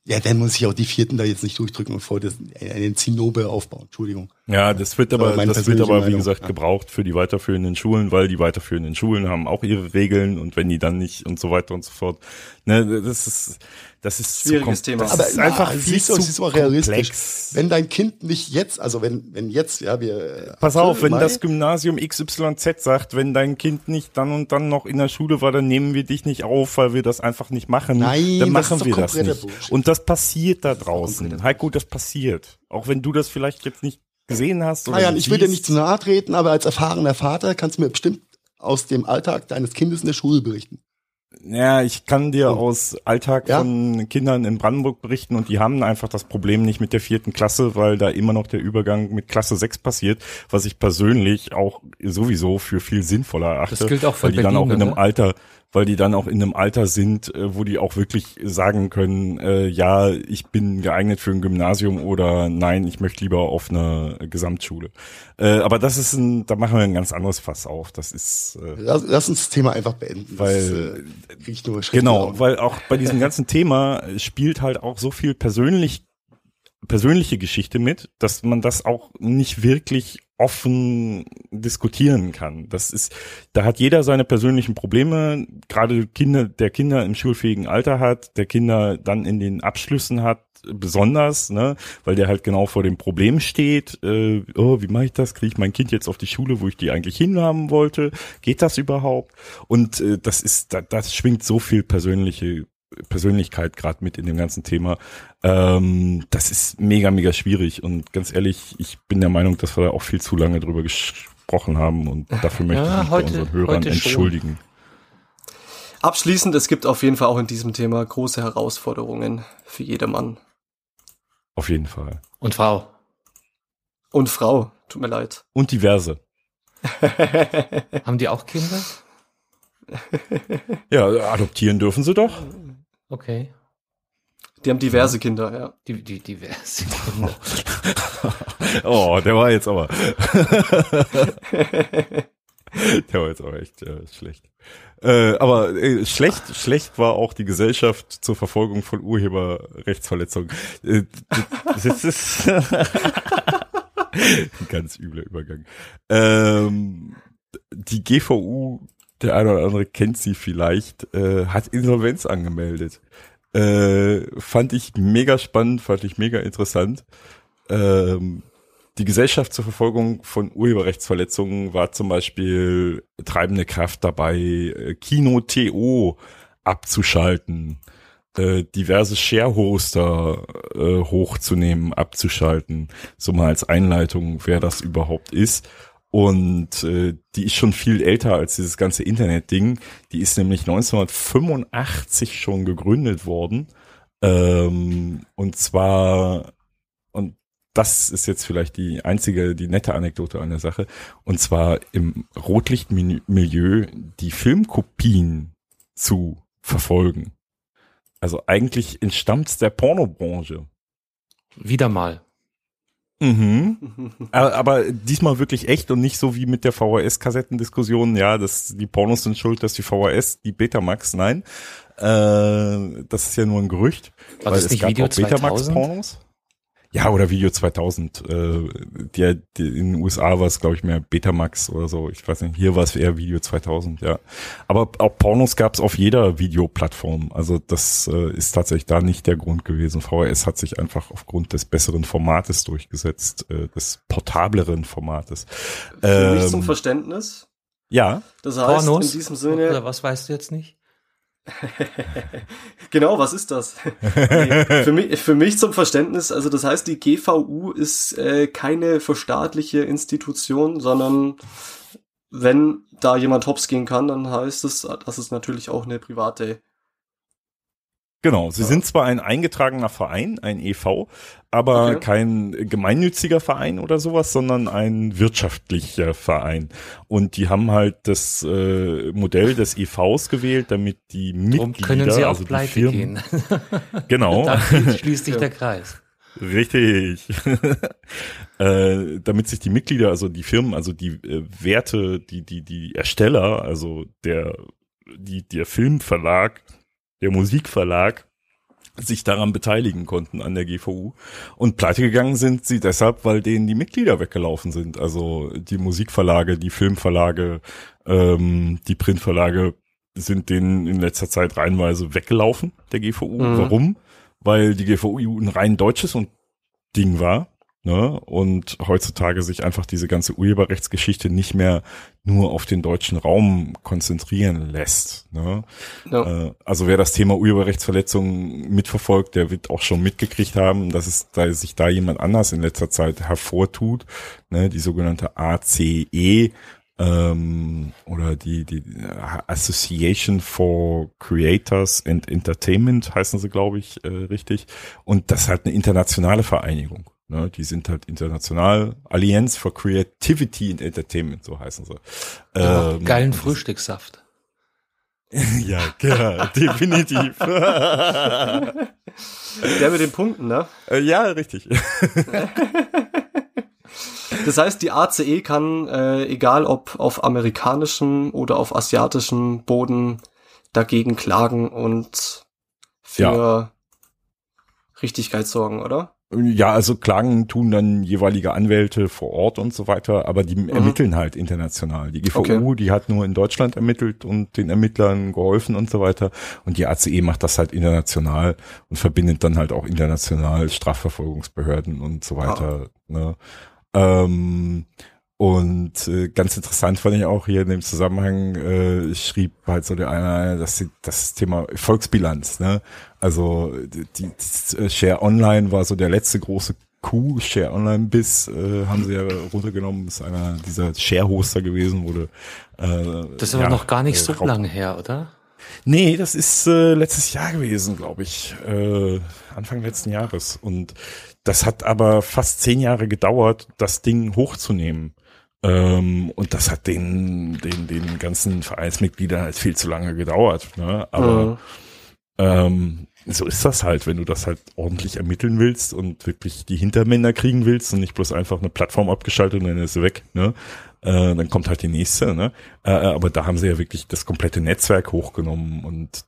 ja, dann muss ich auch die Vierten da jetzt nicht durchdrücken und vor das, einen Zinnober aufbauen. Entschuldigung. Ja, das wird Aber aber, das wird aber, wie Meinung, gesagt, gebraucht für die weiterführenden Schulen, weil die weiterführenden Schulen haben auch ihre Regeln und wenn die dann nicht und so weiter und so fort. Ne, das ist, das ist Schwieriges Thema. Das Aber ist einfach na, viel zu es ist auch realistisch. komplex. Wenn dein Kind nicht jetzt, also wenn, wenn jetzt, ja, wir. Pass auf, wenn Mai- das Gymnasium XYZ sagt, wenn dein Kind nicht dann und dann noch in der Schule war, dann nehmen wir dich nicht auf, weil wir das einfach nicht machen. Nein, dann das machen ist doch wir das nicht. Bullshit. Und das passiert da draußen. Heiko, das passiert. Auch wenn du das vielleicht jetzt nicht gesehen hast. Oder Naja, ich will dir nicht zu nahe treten, aber als erfahrener Vater kannst du mir bestimmt aus dem Alltag deines Kindes in der Schule berichten. Ja, ich kann dir Und- aus Alltag Ja? von Kindern in Brandenburg berichten und die haben einfach das Problem nicht mit der vierten Klasse, weil da immer noch der Übergang mit Klasse 6 passiert, was ich persönlich auch sowieso für viel sinnvoller erachte. Das gilt auch für weil die dann auch in einem oder? Alter, weil die dann auch in einem Alter sind, äh, wo die auch wirklich sagen können, äh, ja, ich bin geeignet für ein Gymnasium oder nein, ich möchte lieber auf eine Gesamtschule. Äh, aber das ist ein, da machen wir ein ganz anderes Fass auf. Das ist äh, Lass, lass uns das Thema einfach beenden. Weil- das, äh, nur Genau, weil auch bei diesem ganzen Thema spielt halt auch so viel persönlich, persönliche Geschichte mit, dass man das auch nicht wirklich offen diskutieren kann. Das ist, da hat jeder seine persönlichen Probleme, gerade Kinder, der Kinder im schulfähigen Alter hat, der Kinder dann in den Abschlüssen hat, besonders, ne, weil der halt genau vor dem Problem steht, äh, oh, wie mache ich das? Kriege ich mein Kind jetzt auf die Schule, wo ich die eigentlich hinhaben wollte? Geht das überhaupt? Und äh, das ist, da, das schwingt so viel persönliche Persönlichkeit gerade mit in dem ganzen Thema. Ähm, das ist mega, mega schwierig und ganz ehrlich, ich bin der Meinung, dass wir da auch viel zu lange drüber gesprochen haben und dafür möchte Ja, ich mich heute- bei unseren Hörern entschuldigen. Abschließend, es gibt auf jeden Fall auch in diesem Thema große Herausforderungen für jedermann. Auf jeden Fall. Und Frau. Und Frau, tut mir leid. Und diverse. Haben die auch Kinder? Ja, adoptieren dürfen sie doch. Okay. Die haben diverse Kinder, ja. Die, die, diverse Kinder. Oh, der war jetzt aber. der war jetzt aber echt äh, schlecht. Äh, aber äh, schlecht, schlecht war auch die Gesellschaft zur Verfolgung von Urheberrechtsverletzungen. Äh, das ist ein ganz übler Übergang. Ähm, die GVU, der eine oder andere kennt sie vielleicht, äh, hat Insolvenz angemeldet. Äh, fand ich mega spannend, fand ich mega interessant. Ähm, die Gesellschaft zur Verfolgung von Urheberrechtsverletzungen war zum Beispiel treibende Kraft dabei, äh, Kino TO abzuschalten, äh, diverse Share-Hoster äh, hochzunehmen, abzuschalten. So mal als Einleitung, wer das überhaupt ist. Und äh, die ist schon viel älter als dieses ganze Internet-Ding. Die ist nämlich 1985 schon gegründet worden. Ähm, und zwar, und das ist jetzt vielleicht die einzige, die nette Anekdote an der Sache. Und zwar im Rotlichtmilieu die Filmkopien zu verfolgen. Also eigentlich entstammt der Pornobranche. Wieder mal. Mhm. aber, diesmal wirklich echt und nicht so wie mit der VHS-Kassettendiskussion, ja, dass die Pornos sind schuld, dass die VHS die Betamax, nein. Äh, das ist ja nur ein Gerücht. War weil das es nicht gab Video auch Betamax 2000? Pornos. Ja, oder Video 2000. Äh, die, die, in den USA war es, glaube ich, mehr Betamax oder so. Ich weiß nicht. Hier war es eher Video 2000, ja. Aber auch Pornos gab es auf jeder Videoplattform. Also das äh, ist tatsächlich da nicht der Grund gewesen. VHS hat sich einfach aufgrund des besseren Formates durchgesetzt, äh, des portableren Formates. Für mich Ähm, zum Verständnis. Ja, Das heißt, Pornos? in diesem Sinne, Oder was weißt du jetzt nicht? genau, was ist das? nee, für, mich, für mich zum Verständnis, also das heißt, die GVU ist äh, keine verstaatliche Institution, sondern wenn da jemand hops gehen kann, dann heißt es, dass es natürlich auch eine private Genau, sie Ja. sind zwar ein eingetragener Verein, ein EV, aber Okay. kein gemeinnütziger Verein oder sowas, sondern ein wirtschaftlicher Verein. Und die haben halt das äh, Modell des EVs gewählt, damit die Mitglieder, können sie auch also die Firmen, gehen. genau, Da schließt sich der Kreis. Richtig. äh, damit sich die Mitglieder, also die Firmen, also die äh, Werte, die, die, die Ersteller, also der, die, der Filmverlag, der Musikverlag, sich daran beteiligen konnten an der GVU. Und pleite gegangen sind sie deshalb, weil denen die Mitglieder weggelaufen sind. Also die Musikverlage, die Filmverlage, ähm, die Printverlage sind denen in letzter Zeit reihenweise weggelaufen, der GVU. Mhm. Warum? Weil die GVU ein rein deutsches und Ding war. Ne? Und heutzutage sich einfach diese ganze Urheberrechtsgeschichte nicht mehr nur auf den deutschen Raum konzentrieren lässt. Ne? Ja. Äh, also wer das Thema Urheberrechtsverletzung mitverfolgt, der wird auch schon mitgekriegt haben, dass es da sich da jemand anders in letzter Zeit hervortut, ne, die sogenannte ACE ähm, oder die, die Association for Creators and Entertainment heißen sie, glaube ich, äh, richtig. Und das ist halt eine internationale Vereinigung. Ne, die sind halt international. Alliance for Creativity and Entertainment, so heißen sie. Ähm, Geilen und das- Frühstückssaft. ja, ja, definitiv. Der mit den Punkten, ne? Äh, ja, richtig. Das heißt, die ACE kann, äh, egal ob auf amerikanischem oder auf asiatischem Boden, dagegen klagen und für Richtigkeit sorgen, oder? Ja, also Klagen tun dann jeweilige Anwälte vor Ort und so weiter, aber die ermitteln halt international. Die GVU, Okay. die hat nur in Deutschland ermittelt und den Ermittlern geholfen und so weiter. Und die ACE macht das halt international und verbindet dann halt auch international Strafverfolgungsbehörden und so weiter. Ne? Ähm, und äh, ganz interessant fand ich auch hier in dem Zusammenhang, äh, schrieb halt so der eine, dass sie, das Thema Volksbilanz, ne? Also die, die das, äh, Share Online war so der letzte große Coup, Share Online bis äh, haben sie ja runtergenommen, ist einer dieser Share-Hoster gewesen, wurde äh, Das ist aber ja, noch gar nicht äh, so lange her, oder? Nee, das ist äh, letztes Jahr gewesen, glaube ich. Äh, Anfang letzten Jahres. Und das hat aber fast zehn Jahre gedauert, das Ding hochzunehmen. Ähm, und das hat den, den, den ganzen Vereinsmitgliedern halt viel zu lange gedauert. Ne? Aber mhm. ähm, so ist das halt, wenn du das halt ordentlich ermitteln willst und wirklich die Hintermänner kriegen willst und nicht bloß einfach eine Plattform abgeschaltet und dann ist sie weg. Ne? Äh, dann kommt halt die nächste. Ne? Äh, aber da haben sie ja wirklich das komplette Netzwerk hochgenommen und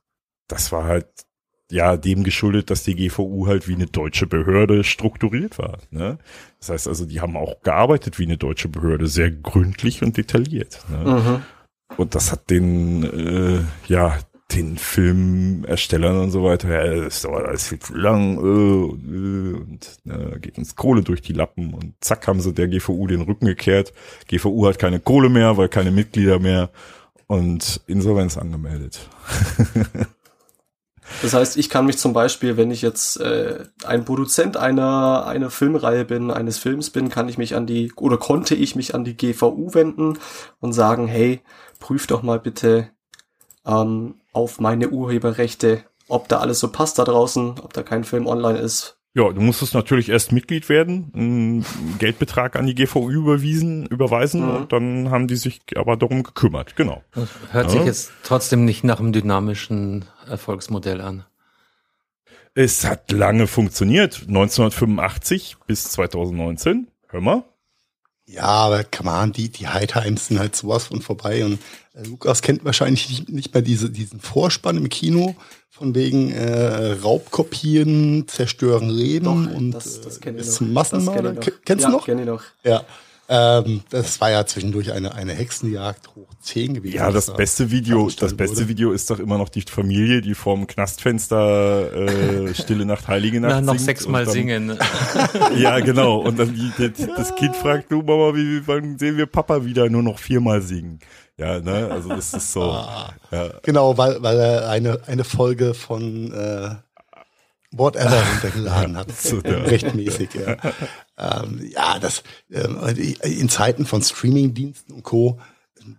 das war halt ja dem geschuldet, dass die GVU halt wie eine deutsche Behörde strukturiert war. Ne? Das heißt also, die haben auch gearbeitet wie eine deutsche Behörde, sehr gründlich und detailliert. Ne? Mhm. Und das hat den, äh, ja, den Filmerstellern und so weiter, ja, das dauert alles viel zu lang äh, und äh, geht uns Kohle durch die Lappen und zack haben sie der GVU den Rücken gekehrt. GVU hat keine Kohle mehr, weil keine Mitglieder mehr und Insolvenz angemeldet. Das heißt, ich kann mich zum Beispiel, wenn ich jetzt äh, ein Produzent einer, einer Filmreihe bin, eines Films bin, kann ich mich an die, oder konnte ich mich an die GVU wenden und sagen, hey, prüf doch mal bitte ähm, auf meine Urheberrechte, ob da alles so passt da draußen, ob da kein Film online ist, ja, du musstest natürlich erst Mitglied werden, einen Geldbetrag an die GVU überwiesen, überweisen mhm. und dann haben die sich aber darum gekümmert, genau. Das hört ja. sich jetzt trotzdem nicht nach einem dynamischen Erfolgsmodell an. Es hat lange funktioniert, 1985 bis 2019. Hör mal. Ja, aber come on, die, die High Times sind halt sowas von vorbei und äh, Lukas kennt wahrscheinlich nicht, nicht mehr diese, diesen Vorspann im Kino, von wegen äh, Raubkopien, zerstören Leben Doch, und das, das äh, ist Massenmörder. Kennst ja, du noch? Kenn ich noch. Ja. Ähm, das war ja zwischendurch eine, eine Hexenjagd hoch 10 gewesen. Ja, das beste Video, das beste wurde. Video ist doch immer noch die Familie, die vorm Knastfenster äh, Stille Nacht, Heilige Nacht Na, noch sechsmal singen. ja, genau. Und dann die, die, das Kind fragt, du Mama, wie, wann sehen wir Papa wieder? Nur noch viermal singen. Ja, ne, also das ist so. Ah, ja. Genau, weil, weil er eine, eine Folge von äh, Whatever runtergeladen hat. so, ja. Rechtmäßig, ja. ähm, ja, das ähm, in Zeiten von Streamingdiensten und Co.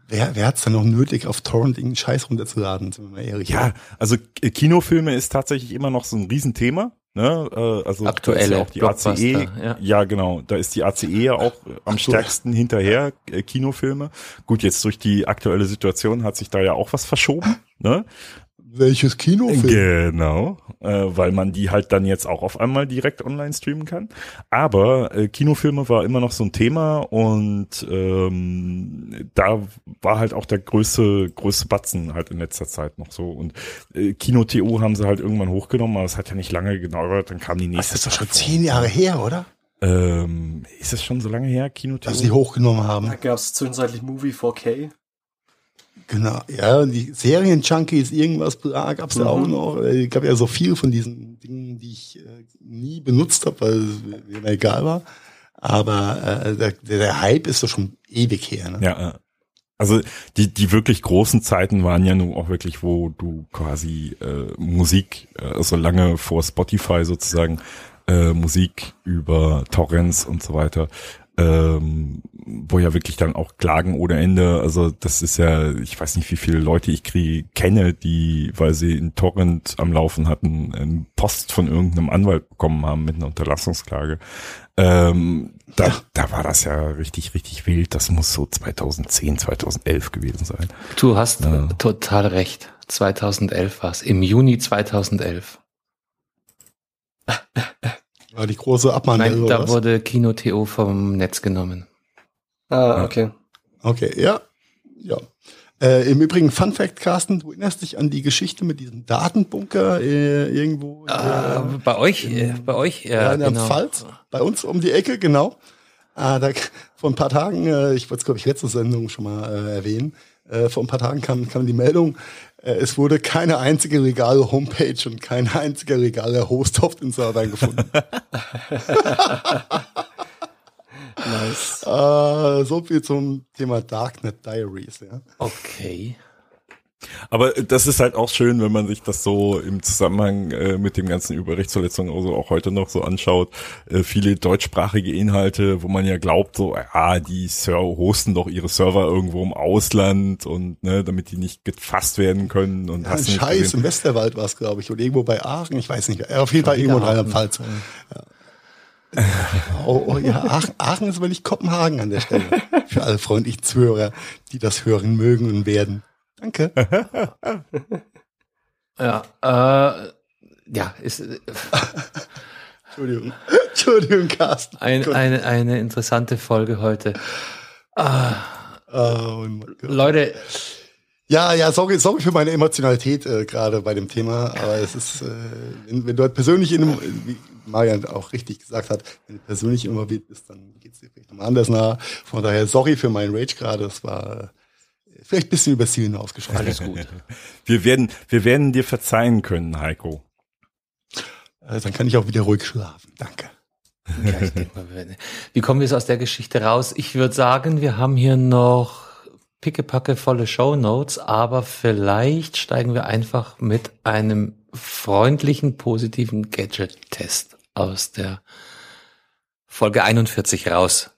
Wer, wer hat's denn noch nötig, auf Torrent irgendeinen Scheiß runterzuladen, sind wir mal ehrlich. Ja, also Kinofilme ist tatsächlich immer noch so ein Riesenthema. Ne? Äh, also aktuelle ja auch die ACE, ja. ja. genau, da ist die ACE ja auch am stärksten hinterher äh, Kinofilme. Gut, jetzt durch die aktuelle Situation hat sich da ja auch was verschoben. Ne? Welches Kinofilm? Genau, äh, weil man die halt dann jetzt auch auf einmal direkt online streamen kann. Aber äh, Kinofilme war immer noch so ein Thema und ähm, da war halt auch der größte, größte Batzen halt in letzter Zeit noch so. Und äh, Kino-TO haben sie halt irgendwann hochgenommen, aber es hat ja nicht lange gedauert, dann kam die nächste. Das ist doch schon zehn Jahre her, oder? Ähm, ist es schon so lange her, Kino-TO? Dass sie hochgenommen haben. Da gab es zwischenzeitlich Movie 4K. Genau, ja, die Serien-Junkies, irgendwas da gab es ja auch mhm. noch. Es gab ja so viel von diesen Dingen, die ich äh, nie benutzt habe, weil es mir egal war. Aber äh, der, der Hype ist doch schon ewig her. Ne? Ja, also die, die wirklich großen Zeiten waren ja nun auch wirklich, wo du quasi äh, Musik, äh, so lange vor Spotify sozusagen, äh, Musik über Torrents und so weiter ähm, wo ja wirklich dann auch Klagen ohne Ende, also das ist ja, ich weiß nicht, wie viele Leute ich kriege, kenne, die, weil sie in Torrent am Laufen hatten, einen Post von irgendeinem Anwalt bekommen haben mit einer Unterlassungsklage. Ähm, da, da war das ja richtig, richtig wild. Das muss so 2010, 2011 gewesen sein. Du hast ja. total recht. 2011 war es. Im Juni 2011. War die große Abmahnwelle. Nein, da was? wurde Kino TO vom Netz genommen. Ah, okay. Okay, ja. Ja. Äh, Im Übrigen, Fun Fact, Carsten, du erinnerst dich an die Geschichte mit diesem Datenbunker äh, irgendwo? Ah, äh, bei euch, in, bei euch, ja, in der genau. Pfalz, bei uns um die Ecke, genau. Ah, da, vor ein paar Tagen, äh, ich wollte es glaube ich letzte Sendung schon mal äh, erwähnen, äh, vor ein paar Tagen kam, kam die Meldung, es wurde keine einzige legale Homepage und kein einziger legaler Host auf den Servern gefunden. nice. Äh, so viel zum Thema Darknet Diaries. Ja. Okay. Aber das ist halt auch schön, wenn man sich das so im Zusammenhang äh, mit dem ganzen Überrechtsverletzungen also auch heute noch so anschaut. Äh, viele deutschsprachige Inhalte, wo man ja glaubt, so, ah, die Ser hosten doch ihre Server irgendwo im Ausland und ne, damit die nicht gefasst werden können. Und Ja, hast ein du nicht Scheiß, gesehen. im Westerwald war es, glaube ich, oder irgendwo bei Aachen, ich weiß nicht mehr. Auf jeden Fall irgendwo in Rheinland-Pfalz. Ja. Oh, oh ja, Aachen, Aachen ist aber nicht Kopenhagen an der Stelle. Für alle freundlichen Zuhörer, die das hören mögen und werden. Danke. Ja, äh, ja, ist äh, Entschuldigung. Entschuldigung, Carsten. ein, eine, eine interessante Folge heute. Ah, Oh. Leute, Ja, ja, sorry, sorry für meine Emotionalität äh, gerade bei dem Thema, aber es ist, äh, wenn, wenn du halt persönlich in einem, wie Marian auch richtig gesagt hat, wenn du persönlich involviert bist, dann geht's dir vielleicht nochmal anders nah. Von daher, sorry für meinen Rage gerade, das war äh, vielleicht ein bisschen übers Ziel hinausgeschossen. alles gut. Wir werden, wir werden dir verzeihen können, Heiko. Äh, dann kann ich auch wieder ruhig schlafen. Danke. Ja, mal, Wie kommen wir jetzt aus der Geschichte raus? Ich würde sagen, wir haben hier noch pickepacke volle Shownotes, aber vielleicht steigen wir einfach mit einem freundlichen, positiven Gadget-Test aus der Folge 41 raus.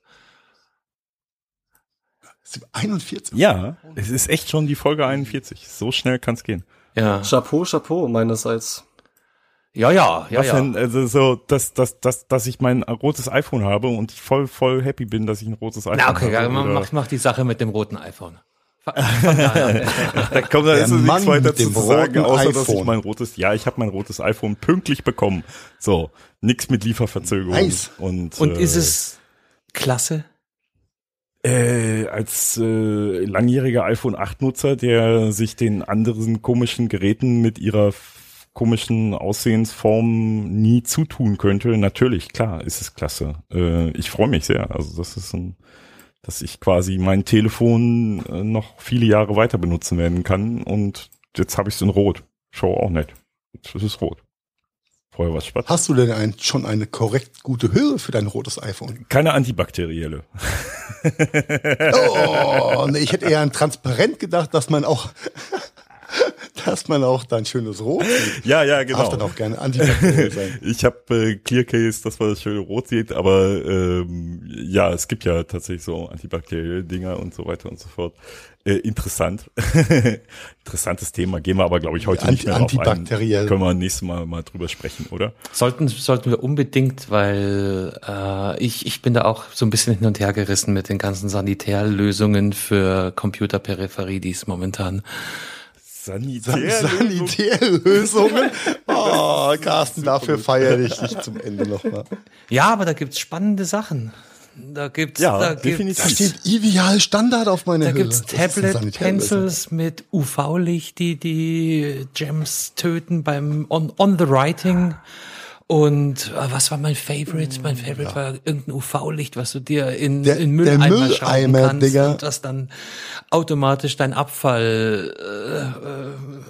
41. Ja, es ist echt schon die Folge 41. So schnell kann's gehen. Ja, Chapeau, Chapeau meinerseits. ja, ja, ja. Was ja. denn, also so, dass, dass, dass, dass ich mein rotes iPhone habe und ich voll, voll happy bin, dass ich ein rotes iPhone Na, okay, habe. ja, mach, mach die Sache mit dem roten iPhone. Da kommt da ist nichts weiter zu sagen, außer dass ich iPhone. mein rotes, ja, ich habe mein rotes iPhone pünktlich bekommen. So, nix mit Lieferverzögerung. Nice. Und, Und äh, ist es klasse? Äh, als äh, langjähriger iPhone 8 Nutzer, der sich den anderen komischen Geräten mit ihrer komischen Aussehensform nie zutun könnte, natürlich, klar, ist es klasse. Äh, ich freue mich sehr. Also das ist ein, dass ich quasi mein Telefon äh, noch viele Jahre weiter benutzen werden kann und jetzt habe ich es in Rot. Schau auch nett. Jetzt ist es rot. Vorher es schwarz. Hast du denn ein, schon eine korrekt gute Höhe für dein rotes iPhone? Keine antibakterielle. Oh, nee, ich hätte eher an transparent gedacht, dass man auch, dass man auch dein schönes Rot sieht. Ja, ja, Darf dann genau. auch gerne antibakteriell sein. Ich habe äh, Clearcase, das war das schöne Rot sieht, aber ähm, ja, es gibt ja tatsächlich so antibakterielle Dinger und so weiter und so fort. Äh, interessant. Interessantes Thema. Gehen wir aber, glaube ich, heute Anti- nicht mehr drauf ein. antibakteriell. Können wir nächstes Mal mal drüber sprechen, oder? Sollten, sollten wir unbedingt, weil äh, ich, ich bin da auch so ein bisschen hin und her gerissen mit den ganzen Sanitärlösungen für Computerperipherie, die es momentan. Sanitär. Sanitärlösungen. Oh, Carsten, dafür feiere ich dich zum Ende nochmal. Ja, aber da gibt's spannende Sachen. Da gibt's, Ja, da definitiv. Da gibt's, steht ideal Standard auf meiner da Höhe. gibt's Das ist eine Tablet Sanitärlösung. Pencils mit UV-Licht, die die Gems töten beim on, on the writing. Und äh, was war mein Favorite? Mein Favorite war irgendein UV-Licht, was du dir in, Der- in der Mülleimer schrauben Mülleimer, kannst Digga. und das dann automatisch dein Abfall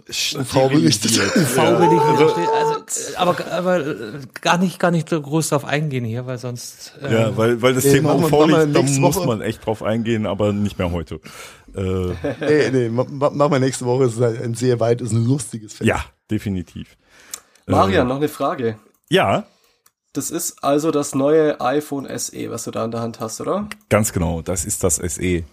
UV-belichtet. UV-Belicht also, also, aber, aber äh, gar nicht, gar nicht so groß drauf eingehen hier, weil sonst äh, Ja, weil, weil das Thema UV-Licht, da muss Woche. man echt drauf eingehen, aber nicht mehr heute. Äh, Nee, nee, ma- ma- machen wir nächste Woche. Es ist ein sehr weit, ist ein lustiges Feld. ja, definitiv. Marian, noch eine Frage. Ja, Das ist also das neue iPhone SE, was du da in der Hand hast, oder? ganz genau. Das ist das. SE.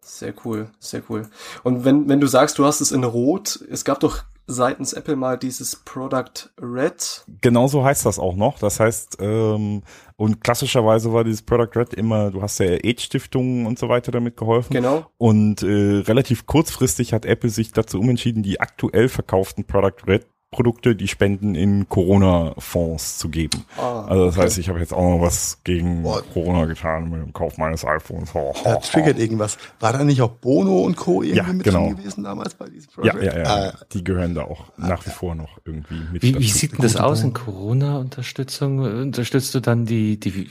Sehr cool, sehr cool. Und wenn, wenn du sagst, du hast es in Rot, es gab doch seitens Apple mal dieses Product Red. Genauso heißt das auch noch. Das heißt, ähm, und klassischerweise war dieses Product Red immer, du hast ja AIDS-Stiftungen und so weiter damit geholfen. Genau. Und äh, relativ kurzfristig hat Apple sich dazu umentschieden, die aktuell verkauften Product Red Produkte, die Spenden in Corona-Fonds zu geben. Ah, also das heißt, ich habe jetzt auch noch was gegen Boah. Corona getan mit dem Kauf meines iPhones. Ho, ho, Da ho. triggert irgendwas. War da nicht auch Bono und Co. irgendwie Ja, mit genau. drin gewesen damals bei diesem Ja, Projekt? ja, ja. Ah, die gehören da auch nach wie vor noch irgendwie mit Wie, wie sieht denn das aus in Corona-Unterstützung? Unterstützt du dann die, die äh,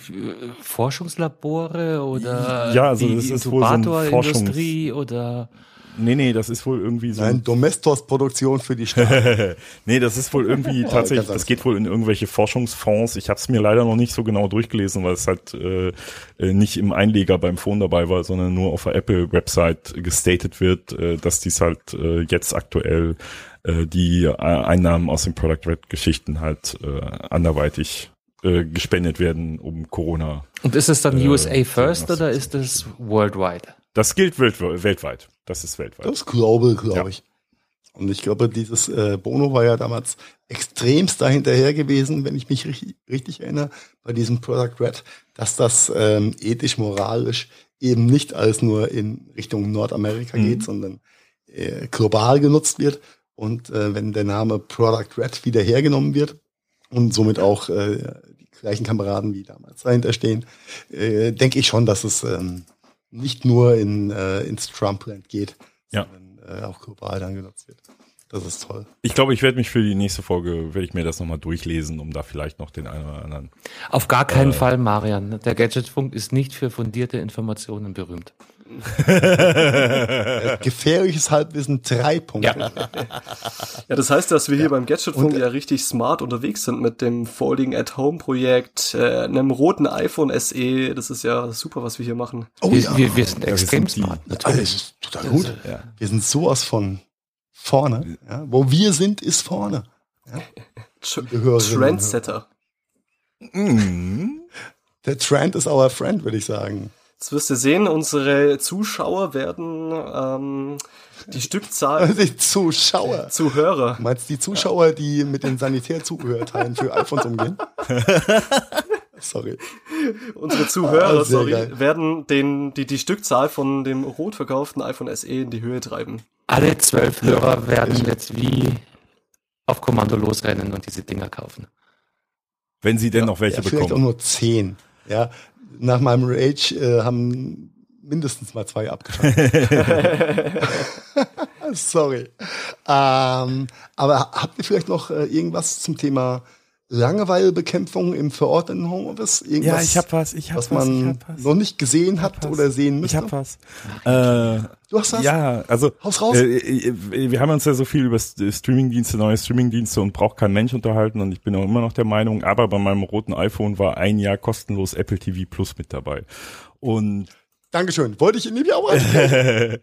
Forschungslabore oder Ja, also die das ist wohl so ein oder Nee, nee, das ist wohl irgendwie so. Nein, Domestos-Produktion für die Stadt. nee, das ist wohl irgendwie tatsächlich, das geht wohl in irgendwelche Forschungsfonds. Ich habe es mir leider noch nicht so genau durchgelesen, weil es halt äh, äh, nicht im Einleger beim Phone dabei war, sondern nur auf der Apple-Website gestated wird, äh, dass dies halt äh, jetzt aktuell äh, die äh, Einnahmen aus den Product Red-Geschichten halt äh, anderweitig äh, gespendet werden, um Corona. Und ist es dann Äh, USA First oder ist es worldwide? Das gilt welt weltweit. Das ist weltweit. Das glaube, glaube Ja. ich. Und ich glaube, dieses äh, Bono war ja damals extremst dahinterher gewesen, wenn ich mich richtig, richtig erinnere, bei diesem Product Red, dass das ähm, ethisch, moralisch eben nicht alles nur in Richtung Nordamerika Mhm. geht, sondern äh, global genutzt wird. Und äh, wenn der Name Product Red wieder hergenommen wird und somit auch äh, die gleichen Kameraden wie damals dahinter stehen, äh, denke ich schon, dass es ähm, nicht nur in, äh, ins Trumpland geht, Ja. sondern äh, auch global dann genutzt wird. Das ist toll. Ich glaube, ich werde mich für die nächste Folge, werde ich mir das nochmal durchlesen, um da vielleicht noch den einen oder anderen. Auf gar keinen Fall, Marian. Der Gadgetfunk ist nicht für fundierte Informationen berühmt. Äh, gefährliches Halbwissen, drei Punkte. Ja, das heißt, dass wir hier beim Gadgetfunk ja richtig smart unterwegs sind mit dem Folding at Home Projekt, äh, einem roten iPhone SE. Das ist ja super, was wir hier machen. Oh wir, ja, wir, wir sind wir extrem sind die- smart, alles natürlich. ist total gut. Ja. Wir sind sowas von vorne. Ja? Wo wir sind, ist vorne. Und Trendsetter. Mhm. Der Trend ist our friend, würde ich sagen. Jetzt wirst du sehen, unsere Zuschauer werden ähm, die Stückzahl Die Zuschauer. Zuhörer. Du meinst die Zuschauer, die mit den Sanitärzubehörteilen für iPhones umgehen? Sorry. Unsere Zuhörer, Ah, sorry, geil. werden den, die, die Stückzahl von dem rot verkauften iPhone SE in die Höhe treiben. Alle zwölf Hörer werden jetzt wie auf Kommando losrennen und diese Dinger kaufen. Wenn sie denn noch welche Ja, vielleicht auch bekommen. nur zehn. Ja, nach meinem Rage äh, haben mindestens mal zwei abgeschaltet. Sorry. Ähm, aber habt ihr vielleicht noch äh, irgendwas zum Thema Langeweilebekämpfung im verordneten Homeoffice? Irgendwas, Ja, ich hab was, ich hab was was, man ich was. noch nicht gesehen hat oder sehen Ich müsste. hab was. Äh, Du hast was? ja, also Haus raus. Äh, äh, wir haben uns ja so viel über S- Streamingdienste, neue Streamingdienste und braucht kein Mensch unterhalten und ich bin auch immer noch der Meinung, aber bei meinem roten iPhone war ein Jahr kostenlos Apple TV Plus mit dabei. Und Dankeschön. Wollte ich Jahr auch ansprechen.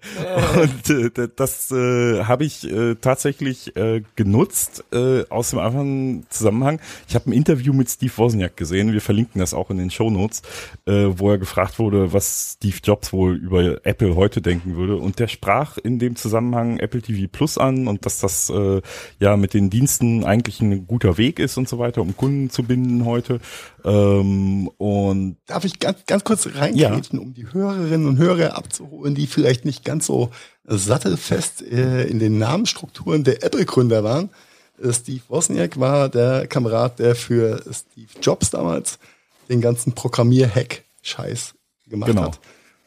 und äh, das äh, habe ich äh, tatsächlich äh, genutzt äh, aus dem einfachen Zusammenhang. Ich habe ein Interview mit Steve Wozniak gesehen. Wir verlinken das auch in den Shownotes, äh, wo er gefragt wurde, was Steve Jobs wohl über Apple heute denken würde. Und der sprach in dem Zusammenhang Apple TV Plus an und dass das äh, ja mit den Diensten eigentlich ein guter Weg ist und so weiter, um Kunden zu binden heute. Ähm, und Darf ich ganz, ganz kurz reingrätschen, um die Hörerinnen und Hörer abzuholen, die vielleicht nicht ganz so sattelfest äh, in den Namensstrukturen der Apple-Gründer waren. Äh, Steve Wozniak war der Kamerad, der für Steve Jobs damals den ganzen Programmier-Hack-Scheiß gemacht Genau. hat.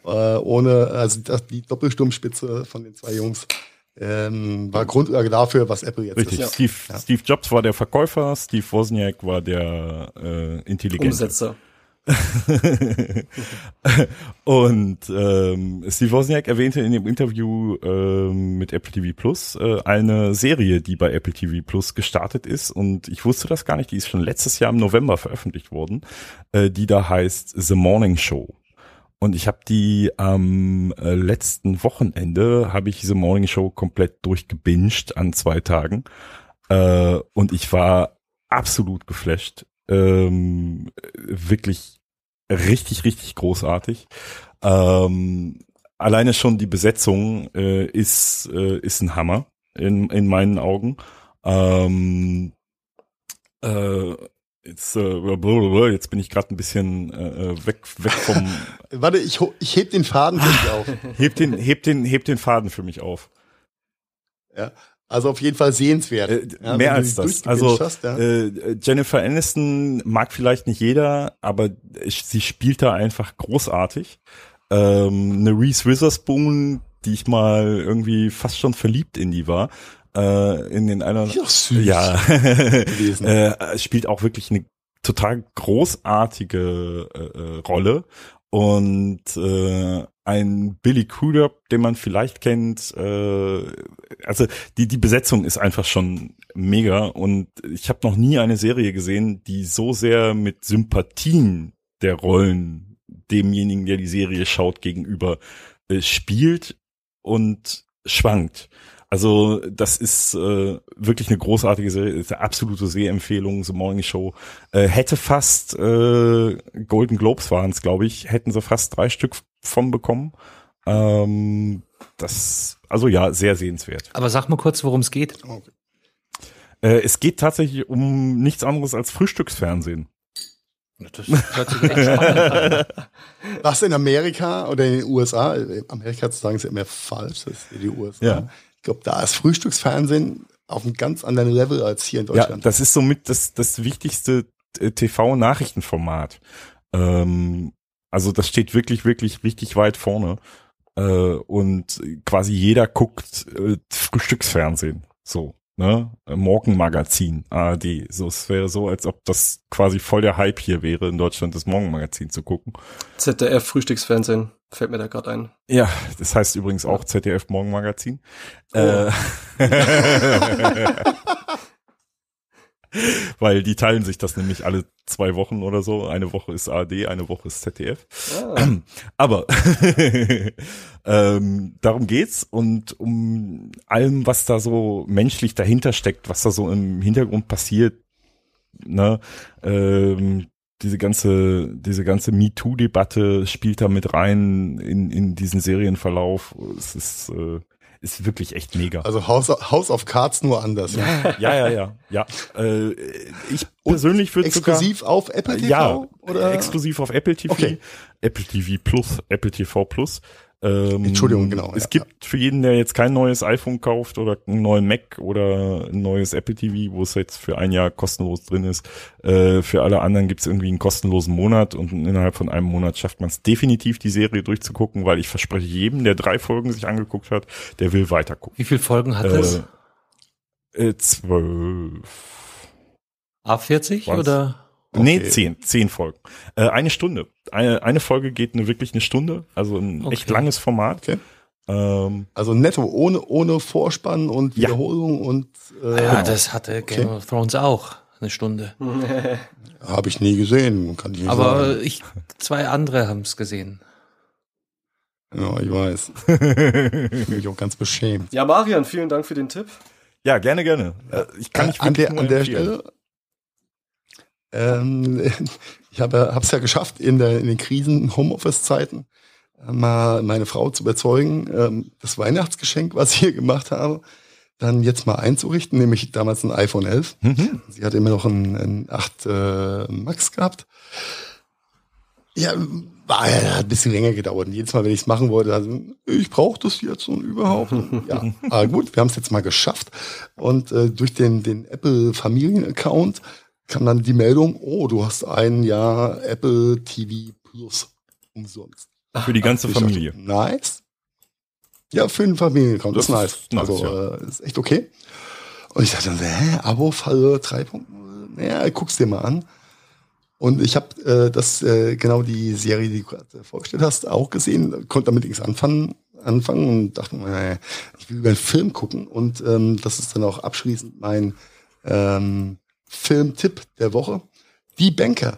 Äh, ohne, also die Doppelsturmspitze von den zwei Jungs ähm, war Grundlage dafür, was Apple jetzt richtig, ist. Steve, Steve Jobs war der Verkäufer, Steve Wozniak war der äh, Intelligente. Umsetzer. Und ähm, Steve Wozniak erwähnte in dem Interview ähm, mit Apple TV Plus äh, eine Serie, die bei Apple TV Plus gestartet ist. Und ich wusste das gar nicht, die ist schon letztes Jahr im November veröffentlicht worden, äh, die da heißt The Morning Show. Und ich habe die am äh, letzten Wochenende, habe ich The Morning Show komplett durchgebinged an zwei Tagen. Äh, und ich war absolut geflasht. Ähm, wirklich richtig, richtig großartig. Ähm, alleine schon die Besetzung äh, ist, äh, ist ein Hammer in, in meinen Augen. Ähm, äh, jetzt, äh, jetzt bin ich gerade ein bisschen äh, weg, weg vom. Warte, ich, ich heb den Faden für dich auf. heb den, heb den, heb den Faden für mich auf. Ja. Also auf jeden Fall sehenswert. Äh, Ja, mehr als das. Also hast, ja. äh, Jennifer Aniston mag vielleicht nicht jeder, aber sie spielt da einfach großartig. Ähm, eine Reese Witherspoon, die ich mal irgendwie fast schon verliebt in die war, äh, in den einer Ja, süß ja äh, spielt auch wirklich eine total großartige äh, äh, Rolle und äh, ein Billy Crudup, den man vielleicht kennt. Äh, also die die Besetzung ist einfach schon mega und ich habe noch nie eine Serie gesehen, die so sehr mit Sympathien der Rollen demjenigen, der die Serie schaut, gegenüber äh, spielt und schwankt. Also das ist äh, wirklich eine großartige Serie, ist eine absolute Sehempfehlung, The Morning Show. Äh, hätte fast äh, Golden Globes waren es, glaube ich, hätten sie fast drei Stück von bekommen. Ähm, das, also ja, sehr sehenswert. Aber sag mal kurz, worum es geht. Okay. Äh, es geht tatsächlich um nichts anderes als Frühstücksfernsehen. Das hört sich echt spannend an. Was in Amerika oder in den USA, in Amerika zu sagen, ist ja immer falsch, das ist die USA. Ja. Ich glaube, da ist Frühstücksfernsehen auf einem ganz anderen Level als hier in Ja, Deutschland. das ist somit das, das wichtigste äh, TV-Nachrichtenformat. Ähm, also das steht wirklich, wirklich richtig weit vorne. Äh, und quasi jeder guckt äh, Frühstücksfernsehen. So, ne? Morgenmagazin, ARD. So, es wäre so, als ob das quasi voll der Hype hier wäre, in Deutschland das Morgenmagazin zu gucken. ZDF Frühstücksfernsehen fällt mir da gerade ein. Ja, das heißt übrigens auch ZDF Morgenmagazin. Äh, Weil die teilen sich das nämlich alle zwei Wochen oder so. Eine Woche ist ARD, eine Woche ist ZDF. Ah, Aber ähm, darum geht's und um allem, was da so menschlich dahinter steckt, was da so im Hintergrund passiert, ne, ähm, diese ganze, diese ganze MeToo-Debatte spielt da mit rein in, in diesen Serienverlauf. Es ist, äh, ist wirklich echt mega. Also House, House of Cards nur anders. Ja. ja, ja, ja, ja. Äh, ich persönlich würde sogar Exklusiv auf Apple TV? ja, oder? exklusiv auf Apple TV, Okay. Apple TV Plus, Apple TV Plus. Ähm, Entschuldigung, genau, Es ja, gibt für jeden, der jetzt kein neues iPhone kauft oder einen neuen Mac oder ein neues Apple TV, wo es jetzt für ein Jahr kostenlos drin ist, äh, für alle anderen gibt es irgendwie einen kostenlosen Monat und innerhalb von einem Monat schafft man es definitiv, die Serie durchzugucken, weil ich verspreche jedem, der drei Folgen sich angeguckt hat, der will weitergucken. Wie viele Folgen hat das? Äh, äh, zwölf. A40 was? Oder? Nee, Okay. zehn, zehn Folgen. Äh, eine Stunde. Eine, eine Folge geht eine, wirklich eine Stunde, also ein Okay. echt langes Format. Okay. Ähm, Also netto, ohne, ohne Vorspann und Ja. Wiederholung und äh, Ja, das hatte Game of Thrones auch. Eine Stunde. habe ich nie gesehen, kann ich nicht Aber sagen. ich, zwei andere haben es gesehen. Ja, ich weiß. Bin mich auch ganz beschämt. Ja, Marian, vielen Dank für den Tipp. ja, gerne, gerne. Äh, ich kann nicht an der, an der empfehlen. Stelle. Ähm, ich habe es ja geschafft, in, der, in den Krisen Homeoffice-Zeiten äh, mal meine Frau zu überzeugen, ähm, das Weihnachtsgeschenk, was ich hier gemacht habe, dann jetzt mal einzurichten, nämlich damals ein iPhone 11. Mhm. Sie hat immer noch ein, ein 8 äh, Max gehabt. Ja, war ja hat ein bisschen länger gedauert. Und jedes Mal, wenn ich es machen wollte, also, ich brauche das jetzt und überhaupt. Und, ja, aber gut, wir haben es jetzt mal geschafft. Und äh, durch den, den Apple Familien-Account kam dann die Meldung, oh, du hast ein Jahr Apple TV Plus umsonst. Für die ganze Ich Familie. dachte, nice. Ja, für einen Familienaccount, das, Das ist nice. nice, also äh, ist echt okay. Und ich dachte hä, Abo-Falle 3.0? Naja, guck's dir mal an. Und ich habe äh, das äh, genau die Serie, die du gerade äh, vorgestellt hast, auch gesehen, konnte damit nichts anfangen, anfangen und dachte, naja, ich will über einen Film gucken. Und ähm, das ist dann auch abschließend mein ähm, Filmtipp der Woche. Die Banker.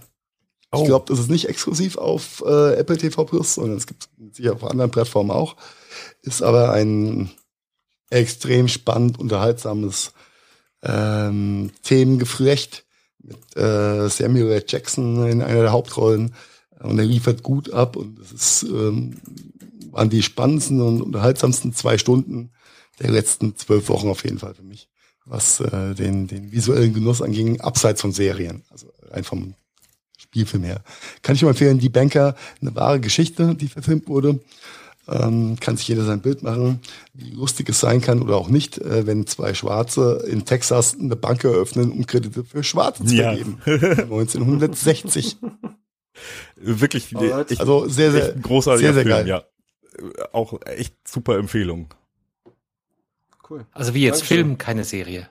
Oh. Ich glaube, das ist nicht exklusiv auf äh, Apple TV Plus, sondern es gibt es sicher auf anderen Plattformen auch. Ist aber ein extrem spannend, unterhaltsames ähm, Themengeflecht mit äh, Samuel. Jackson in einer der Hauptrollen. Und er liefert gut ab und es ist, ähm, waren die spannendsten und unterhaltsamsten zwei Stunden der letzten zwölf Wochen auf jeden Fall für mich, was äh, den, den visuellen Genuss anging, abseits von Serien, also rein vom Spielfilm her. Kann ich nur empfehlen, Die Banker, eine wahre Geschichte, die verfilmt wurde. Ähm, kann sich jeder sein Bild machen, wie lustig es sein kann oder auch nicht, äh, wenn zwei Schwarze in Texas eine Bank eröffnen, um Kredite für Schwarze zu Ja. vergeben. 1960. Wirklich, echt, Also sehr, sehr, großartiger sehr, sehr Film, geil. ja. Äh, Auch echt super Empfehlung. Cool. Also wie jetzt Dankeschön. Film, keine Serie.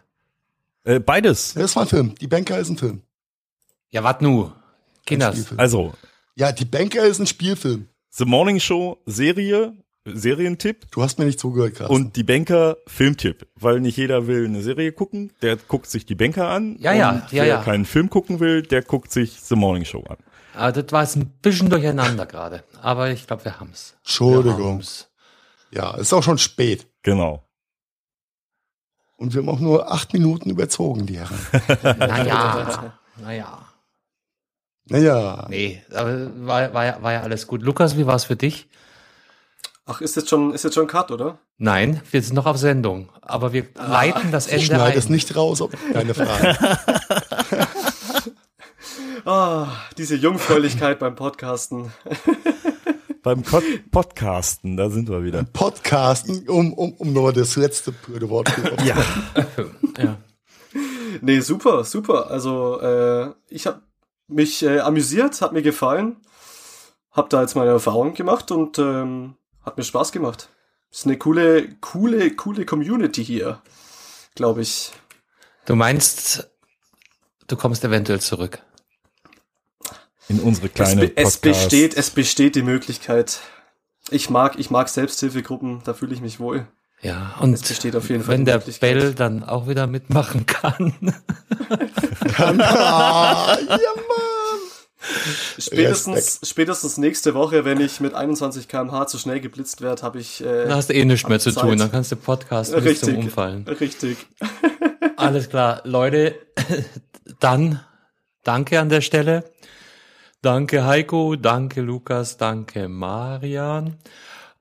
Äh, beides. Das war ein Film. Die Banker ist ein Film. Ja, wat nu? Kinders. Also, Ja, Die Banker ist ein Spielfilm. The Morning Show Serie, Serientipp. Du hast mir nicht zugehört, Carsten. Und die Banker Filmtipp, weil nicht jeder will eine Serie gucken, der guckt sich die Banker an. Ja, ja, und ja, wer ja. keinen Film gucken will, der guckt sich The Morning Show an. Aber das war jetzt ein bisschen durcheinander gerade. Aber ich glaube, wir haben's. Entschuldigung. Wir haben's. Ja, ist auch schon spät. Genau. Und wir haben auch nur acht Minuten überzogen, die Herren. Naja, naja. Naja, Nee, aber war, war, ja, war ja alles gut. Lukas, wie war's für dich? Ach, ist jetzt schon, ist jetzt schon Cut, oder? Nein, wir sind noch auf Sendung. Aber wir leiten das ich Ende schneide ein. es nicht raus, ob keine Frage. Ah, diese Jungfräulichkeit beim Podcasten. Beim Pod Podcasten, da sind wir wieder. Podcasten, um, um, um nochmal das letzte blöde Wort zu Ja. Ja. Nee, super, super. Also, äh, ich habe mich äh, amüsiert, hat mir gefallen. Hab da jetzt meine Erfahrung gemacht und ähm, hat mir Spaß gemacht. Ist eine coole, coole, coole Community hier, glaube ich. Du meinst, du kommst eventuell zurück. In unsere Es, kleine es Podcast- besteht, es besteht die Möglichkeit. Ich mag, ich mag Selbsthilfegruppen, da fühle ich mich wohl. Ja, und Es besteht auf jeden Fall wenn der. Bell dann auch wieder mitmachen kann. ja, Mann. Spätestens, spätestens nächste Woche, wenn ich mit 21 km/h zu schnell geblitzt werde, habe ich äh, Dann hast du eh nichts mehr zu Zeit. tun. Dann kannst du Podcast bis richtig, zum Umfallen. richtig. Alles klar. Leute, dann danke an der Stelle. Danke Heiko, danke Lukas, danke Marian.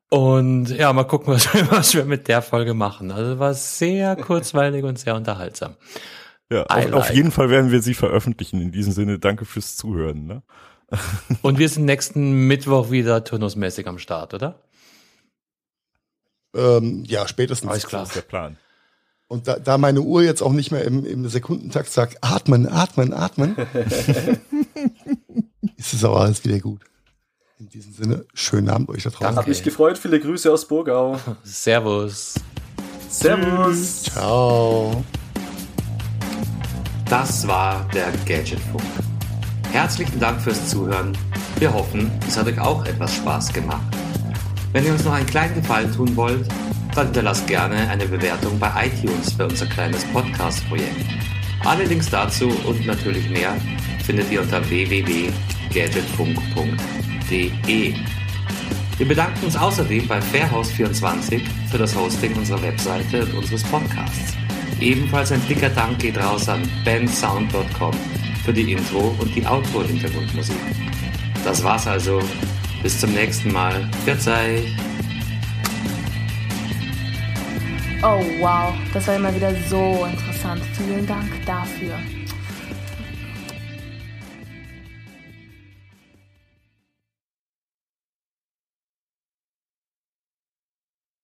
Und ja, mal gucken, was, was wir mit der Folge machen. Also war sehr kurzweilig und sehr unterhaltsam. Ja, auf, auf jeden Fall werden wir sie veröffentlichen. In diesem Sinne, danke fürs Zuhören. Ne? Und wir sind nächsten Mittwoch wieder turnusmäßig am Start, oder? Ähm, ja, spätestens. Alles klar. Das ist der Plan. Und da, da meine Uhr jetzt auch nicht mehr im, im Sekundentakt sagt, atmen, atmen, atmen, ist es auch alles wieder gut. In diesem Sinne, schönen Abend euch da draußen. Danke. Hat mich gefreut. Viele Grüße aus Burgau. Servus. Servus. Ciao. Das war der Gadgetfunk. Herzlichen Dank fürs Zuhören. Wir hoffen, es hat euch auch etwas Spaß gemacht. Wenn ihr uns noch einen kleinen Gefallen tun wollt, dann hinterlasst gerne eine Bewertung bei iTunes für unser kleines Podcast-Projekt. Alle Links dazu und natürlich mehr findet ihr unter www.gadgetfunk.de. Wir bedanken uns außerdem bei Fairhouse24 für das Hosting unserer Webseite und unseres Podcasts. Ebenfalls ein dicker Dank geht raus an bandsound.com für die Intro- und die Outro-Hintergrundmusik. Das war's also. Bis zum nächsten Mal. Verzeih. Oh wow, das war immer wieder so interessant. Vielen Dank dafür.